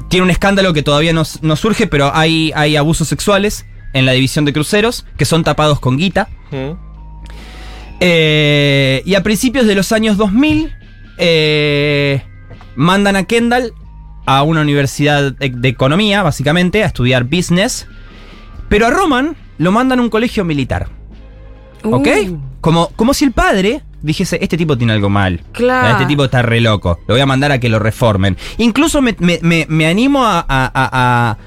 [SPEAKER 14] Tiene un escándalo que todavía no, no surge, pero hay, hay abusos sexuales en la división de cruceros que son tapados con guita. Eh, y a principios de los años 2000, eh, mandan a Kendall a una universidad de, de economía, básicamente, a estudiar business. Pero a Roman lo mandan a un colegio militar. ¿Ok?
[SPEAKER 4] Uh.
[SPEAKER 14] Como, como si el padre dijese, este tipo tiene algo mal.
[SPEAKER 4] Claro.
[SPEAKER 14] Este tipo está re loco. Lo voy a mandar a que lo reformen. Incluso me, me- me- me animo a, a- a-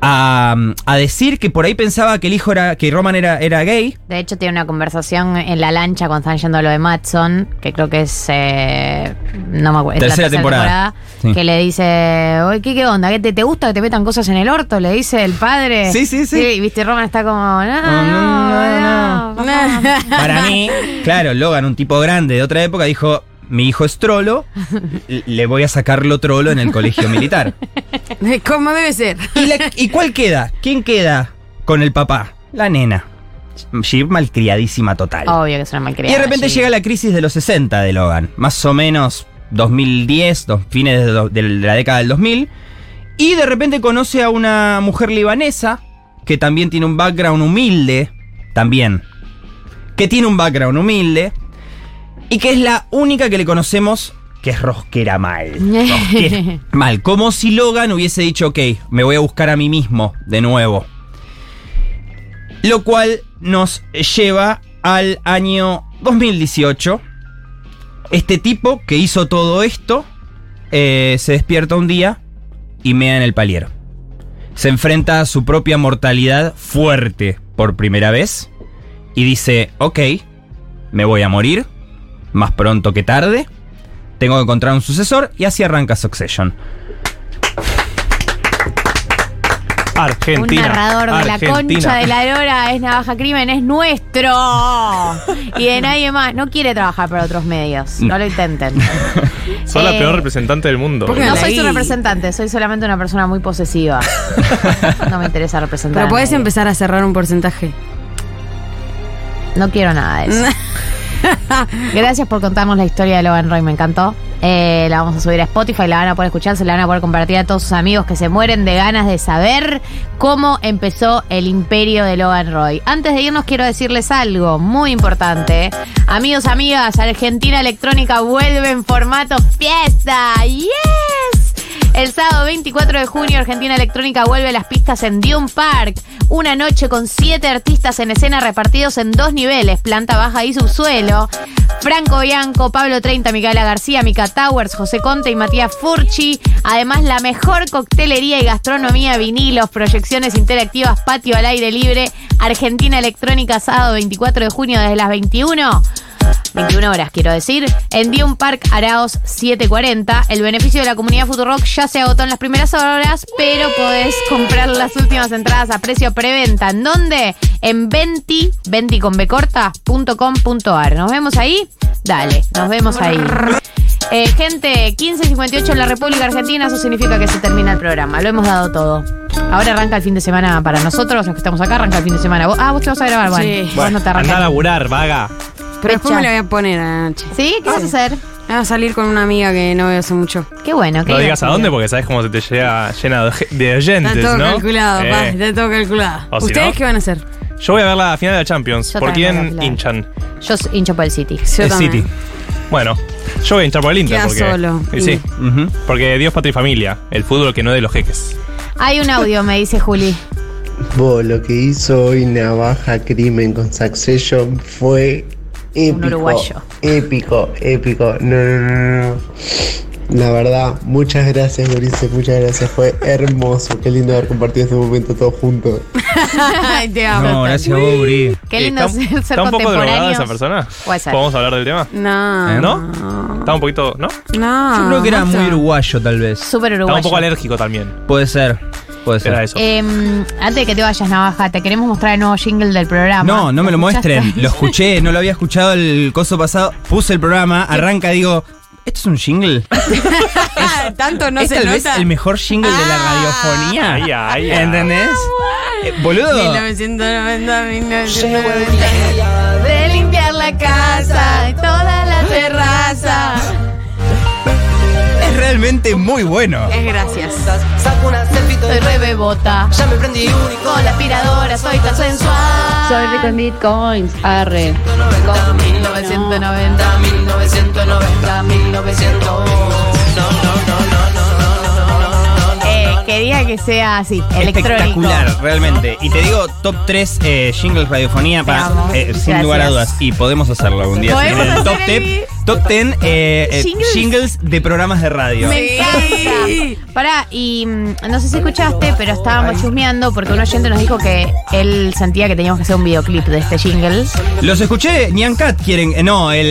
[SPEAKER 14] a- decir que por ahí pensaba que el hijo era. que Roman era, era gay.
[SPEAKER 3] De hecho, tiene una conversación en la lancha cuando están yendo a lo de Matson, que creo que es. eh, no me acuerdo. es la
[SPEAKER 14] Tercera temporada. Sí.
[SPEAKER 3] Que le dice: Oye, ¿qué, qué onda? ¿Qué te, ¿Te gusta que te metan cosas en el orto? Le dice el padre.
[SPEAKER 14] Sí, sí, sí.
[SPEAKER 3] y viste, Roman está como: No, no, no. papá".
[SPEAKER 14] Para mí, claro, Logan, un tipo grande de otra época, dijo: Mi hijo es trolo, le voy a sacarlo trolo en el colegio militar.
[SPEAKER 4] ¿Cómo debe ser?
[SPEAKER 14] ¿Y, la- y cuál queda? ¿Quién queda con el papá? La nena. Shiv malcriadísima total.
[SPEAKER 3] Obvio que es una
[SPEAKER 14] Y
[SPEAKER 3] malcriada.
[SPEAKER 14] de repente llega la crisis de los 60 de Logan, más o menos 2010, dos, fines de, do- de la década del 2000, y de repente conoce a una mujer libanesa que también tiene un background humilde, también, que tiene un background humilde, y que es la única que le conocemos que es rosquera mal. Rosquera mal, como si Logan hubiese dicho, ok, me voy a buscar a mí mismo de nuevo. Lo cual nos lleva al año 2018. Este tipo que hizo todo esto eh, se despierta un día y mea en el paliero. Se enfrenta a su propia mortalidad fuerte por primera vez y dice, ok, me voy a morir, más pronto que tarde, tengo que encontrar un sucesor y así arranca Succession.
[SPEAKER 5] Argentina.
[SPEAKER 3] Un narrador de la concha de la lora es Navaja Crimen, es nuestro. Y de nadie más. No quiere trabajar para otros medios. No lo intenten.
[SPEAKER 5] Sos la
[SPEAKER 3] Eh,
[SPEAKER 5] peor representante del mundo.
[SPEAKER 3] No soy su representante, soy solamente una persona muy posesiva. No me interesa representar.
[SPEAKER 4] Pero puedes empezar a cerrar un porcentaje.
[SPEAKER 3] No quiero nada de eso. Gracias por contarnos la historia de Logan Roy, me encantó. Eh, la vamos a subir a Spotify, la van a poder escuchar, se la van a poder compartir a todos sus amigos que se mueren de ganas de saber cómo empezó el imperio de Logan Roy. Antes de irnos quiero decirles algo muy importante. Amigos, amigas, Argentina Electrónica vuelve en formato fiesta. ¡Yes! El sábado 24 de junio, Argentina Electrónica vuelve a las pistas en Dune Park. Una noche con siete artistas en escena repartidos en dos niveles, planta baja y subsuelo. Franco Bianco, Pablo 30, Micaela García, Mica Towers, José Conte y Matías Furchi. Además, la mejor coctelería y gastronomía, vinilos, proyecciones interactivas, patio al aire libre. Argentina Electrónica, sábado 24 de junio desde las 21. 21 horas, quiero decir, en Dune Park Araos 740. El beneficio de la comunidad Futurock ya se agotó en las primeras horas, pero podés comprar las últimas entradas a precio preventa. ¿En dónde? En 20, 20 con B corta, punto com punto ar. ¿Nos vemos ahí? Dale, nos vemos ahí. Eh, gente, 15.58 en la República Argentina, eso significa que se termina el programa. Lo hemos dado todo. Ahora arranca el fin de semana para nosotros, los que estamos acá, arranca el fin de semana. Ah, vos te vas a grabar, bueno.
[SPEAKER 4] Sí.
[SPEAKER 3] Vos
[SPEAKER 5] Bueno,
[SPEAKER 3] no te
[SPEAKER 5] anda a
[SPEAKER 3] arrancas.
[SPEAKER 5] laburar, vaga.
[SPEAKER 4] Pero después me la voy a poner a la noche.
[SPEAKER 3] ¿Sí? ¿Qué vas a hacer?
[SPEAKER 4] Voy a salir con una amiga que no veo hace mucho.
[SPEAKER 3] Qué bueno, qué
[SPEAKER 5] No digas a dónde porque sabes cómo se te llega llena de, de oyentes,
[SPEAKER 4] Está todo
[SPEAKER 5] ¿no?
[SPEAKER 4] calculado,
[SPEAKER 5] Eh,
[SPEAKER 4] pa, está todo calculado.
[SPEAKER 5] O si
[SPEAKER 4] ¿Ustedes
[SPEAKER 5] no-
[SPEAKER 4] qué van a hacer?
[SPEAKER 5] Yo voy a ver la final de la Champions.
[SPEAKER 3] Yo
[SPEAKER 5] ¿Por
[SPEAKER 3] también voy a
[SPEAKER 5] quién
[SPEAKER 3] la-
[SPEAKER 5] hinchan?
[SPEAKER 3] Yo s- hincho por el City.
[SPEAKER 4] Yo
[SPEAKER 14] El
[SPEAKER 4] también.
[SPEAKER 14] City.
[SPEAKER 5] Bueno, yo voy a hinchar por el Inter.
[SPEAKER 4] Queda
[SPEAKER 5] porque,
[SPEAKER 4] solo.
[SPEAKER 5] y sí,
[SPEAKER 14] Ujú.
[SPEAKER 5] porque Dios, patria y familia. El fútbol que no es de los jeques.
[SPEAKER 3] Hay un audio, me dice Juli.
[SPEAKER 17] Vos, lo que hizo hoy Navaja Crimen con Succession fue épico.
[SPEAKER 3] uruguayo.
[SPEAKER 17] Épico, épico. No, no, no, no. La verdad, muchas gracias, Mauricio, muchas gracias. Fue hermoso. Qué lindo haber compartido este momento todos juntos.
[SPEAKER 4] Ay, te amo.
[SPEAKER 14] No, gracias a vos, Uri.
[SPEAKER 3] Qué lindo
[SPEAKER 5] ¿Está,
[SPEAKER 3] ser, ser
[SPEAKER 5] está un poco drogada esa persona?
[SPEAKER 3] Puede ser.
[SPEAKER 5] ¿Podemos hablar del tema?
[SPEAKER 4] No.
[SPEAKER 14] ¿Eh?
[SPEAKER 5] ¿No? Está un poquito. ¿No?
[SPEAKER 4] No.
[SPEAKER 14] Yo creo que era
[SPEAKER 4] mucho.
[SPEAKER 14] muy uruguayo, tal vez.
[SPEAKER 3] Súper
[SPEAKER 5] Está
[SPEAKER 3] uruguayo.
[SPEAKER 5] un poco alérgico también.
[SPEAKER 14] Puede ser. Puede ser.
[SPEAKER 5] Era eso.
[SPEAKER 3] Em, antes de que te vayas, Navaja, te queremos mostrar el nuevo jingle del programa.
[SPEAKER 14] No, no me lo
[SPEAKER 3] escuchaste?
[SPEAKER 14] muestren. Lo escuché, no lo había escuchado el coso pasado. Puse el programa, arranca, digo, ¿esto es un jingle?
[SPEAKER 4] Tanto no
[SPEAKER 14] ¿Es
[SPEAKER 4] se
[SPEAKER 14] tal vez
[SPEAKER 4] nota.
[SPEAKER 14] el mejor jingle de la
[SPEAKER 4] Ah.
[SPEAKER 14] radiofonía?
[SPEAKER 5] Ay, ay, ay.
[SPEAKER 14] ¿Entendés? Eh, boludo.
[SPEAKER 4] 1990, 1990.
[SPEAKER 3] De limpiar la casa y toda la terraza.
[SPEAKER 14] Realmente muy bueno.
[SPEAKER 4] Es gracias.
[SPEAKER 1] Saco una selfie,
[SPEAKER 3] Soy re bebota.
[SPEAKER 1] Ya me prendí único.
[SPEAKER 3] La aspiradora soy tan sensual.
[SPEAKER 7] Soy rico en bitcoins. Arre.
[SPEAKER 3] 1990.
[SPEAKER 1] 1990, 1900. No, no, no, no, no, no, no,
[SPEAKER 3] quería que sea así, electrónico.
[SPEAKER 14] Espectacular, realmente. Y te digo, top 3 eh, jingles radiofonía para,
[SPEAKER 3] amo.
[SPEAKER 14] eh, sin
[SPEAKER 3] Gracias.
[SPEAKER 14] lugar a dudas. Y podemos hacerlo algún día.
[SPEAKER 3] Podemos
[SPEAKER 14] top,
[SPEAKER 3] el-
[SPEAKER 14] tep- top 10 eh, eh,
[SPEAKER 3] Jingles.
[SPEAKER 14] jingles de programas de radio.
[SPEAKER 3] Me encanta. Pará, y mm, no sé si escuchaste, pero estábamos chusmeando porque un oyente nos dijo que él sentía que teníamos que hacer un videoclip de este jingle.
[SPEAKER 14] Los escuché, Nyan Cat quieren. eh, no, el,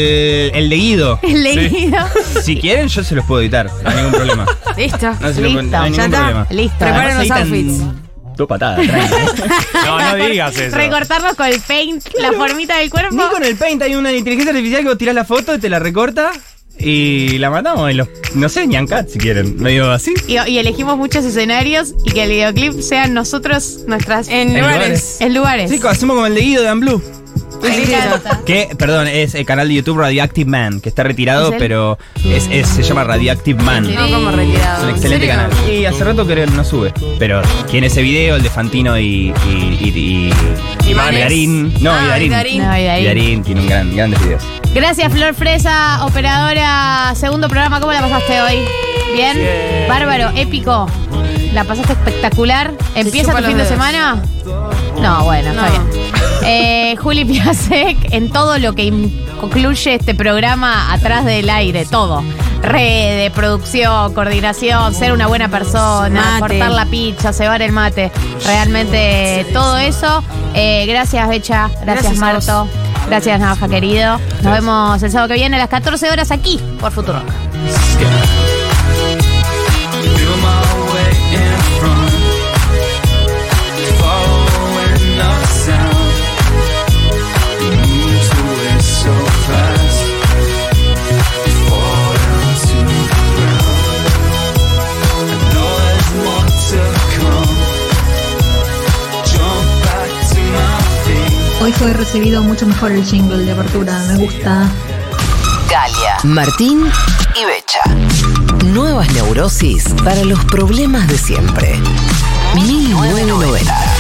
[SPEAKER 14] el de Guido.
[SPEAKER 3] El leído.
[SPEAKER 14] Si quieren, yo se los puedo editar. No hay ningún problema.
[SPEAKER 4] Listo.
[SPEAKER 14] No, se lo-
[SPEAKER 3] Listo,
[SPEAKER 14] no
[SPEAKER 3] ya está.
[SPEAKER 14] problema.
[SPEAKER 3] Listo.
[SPEAKER 4] Preparen los outfits.
[SPEAKER 14] Dos patadas.
[SPEAKER 5] No, no digas eso.
[SPEAKER 3] Recortarnos con el paint, la formita del cuerpo.
[SPEAKER 14] Ni con el Paint hay una inteligencia artificial que vos tirás la foto y te la recorta y la. Y los, no sé, Nyan Cat si quieren. Medio así.
[SPEAKER 3] Y, y elegimos muchos escenarios y que el videoclip sean nosotros, nuestras.
[SPEAKER 4] En
[SPEAKER 14] En
[SPEAKER 4] lugares.
[SPEAKER 14] lugares.
[SPEAKER 3] En lugares.
[SPEAKER 14] Sí, hacemos como el de Guido de Amblue. Que, perdón, es el canal de YouTube Radioactive Man, que está retirado, pero es, es- se llama Radioactive Man.
[SPEAKER 4] No como retirado.
[SPEAKER 14] Es un
[SPEAKER 4] ¿En
[SPEAKER 14] excelente canal. Y hace rato que no sube. Pero tiene ese video, el de Fantino y. y. y. y. Darín. No,
[SPEAKER 4] Ah,
[SPEAKER 14] y Darín.
[SPEAKER 4] y Darín.
[SPEAKER 3] No, y Darín.
[SPEAKER 14] Y Darín tiene un gran, grandes videos.
[SPEAKER 3] Gracias, Flor Fresa, operadora. Segundo programa, ¿cómo la pasaste hoy? ¿Bien? Bárbaro, épico. ¿La pasaste espectacular? ¿Empieza tu fin de semana? No, bueno, está bien. Eh, Juli Piasek, en todo lo que concluye este programa atrás del aire, todo. Redes, producción, coordinación, ser una buena persona,
[SPEAKER 4] Mate.
[SPEAKER 3] cortar la pizza, cebar el mate. Realmente todo eso. Eh, gracias, Becha. Gracias,
[SPEAKER 4] Gracias.
[SPEAKER 3] Marto. Gracias, Navaja querido. Nos vemos el sábado que viene a las 14 horas aquí por Futuro.
[SPEAKER 18] Fue recibido mucho mejor el jingle de apertura. Me gusta.
[SPEAKER 19] Galia, Martín y Becha. Nuevas neurosis para los problemas de siempre. 1990.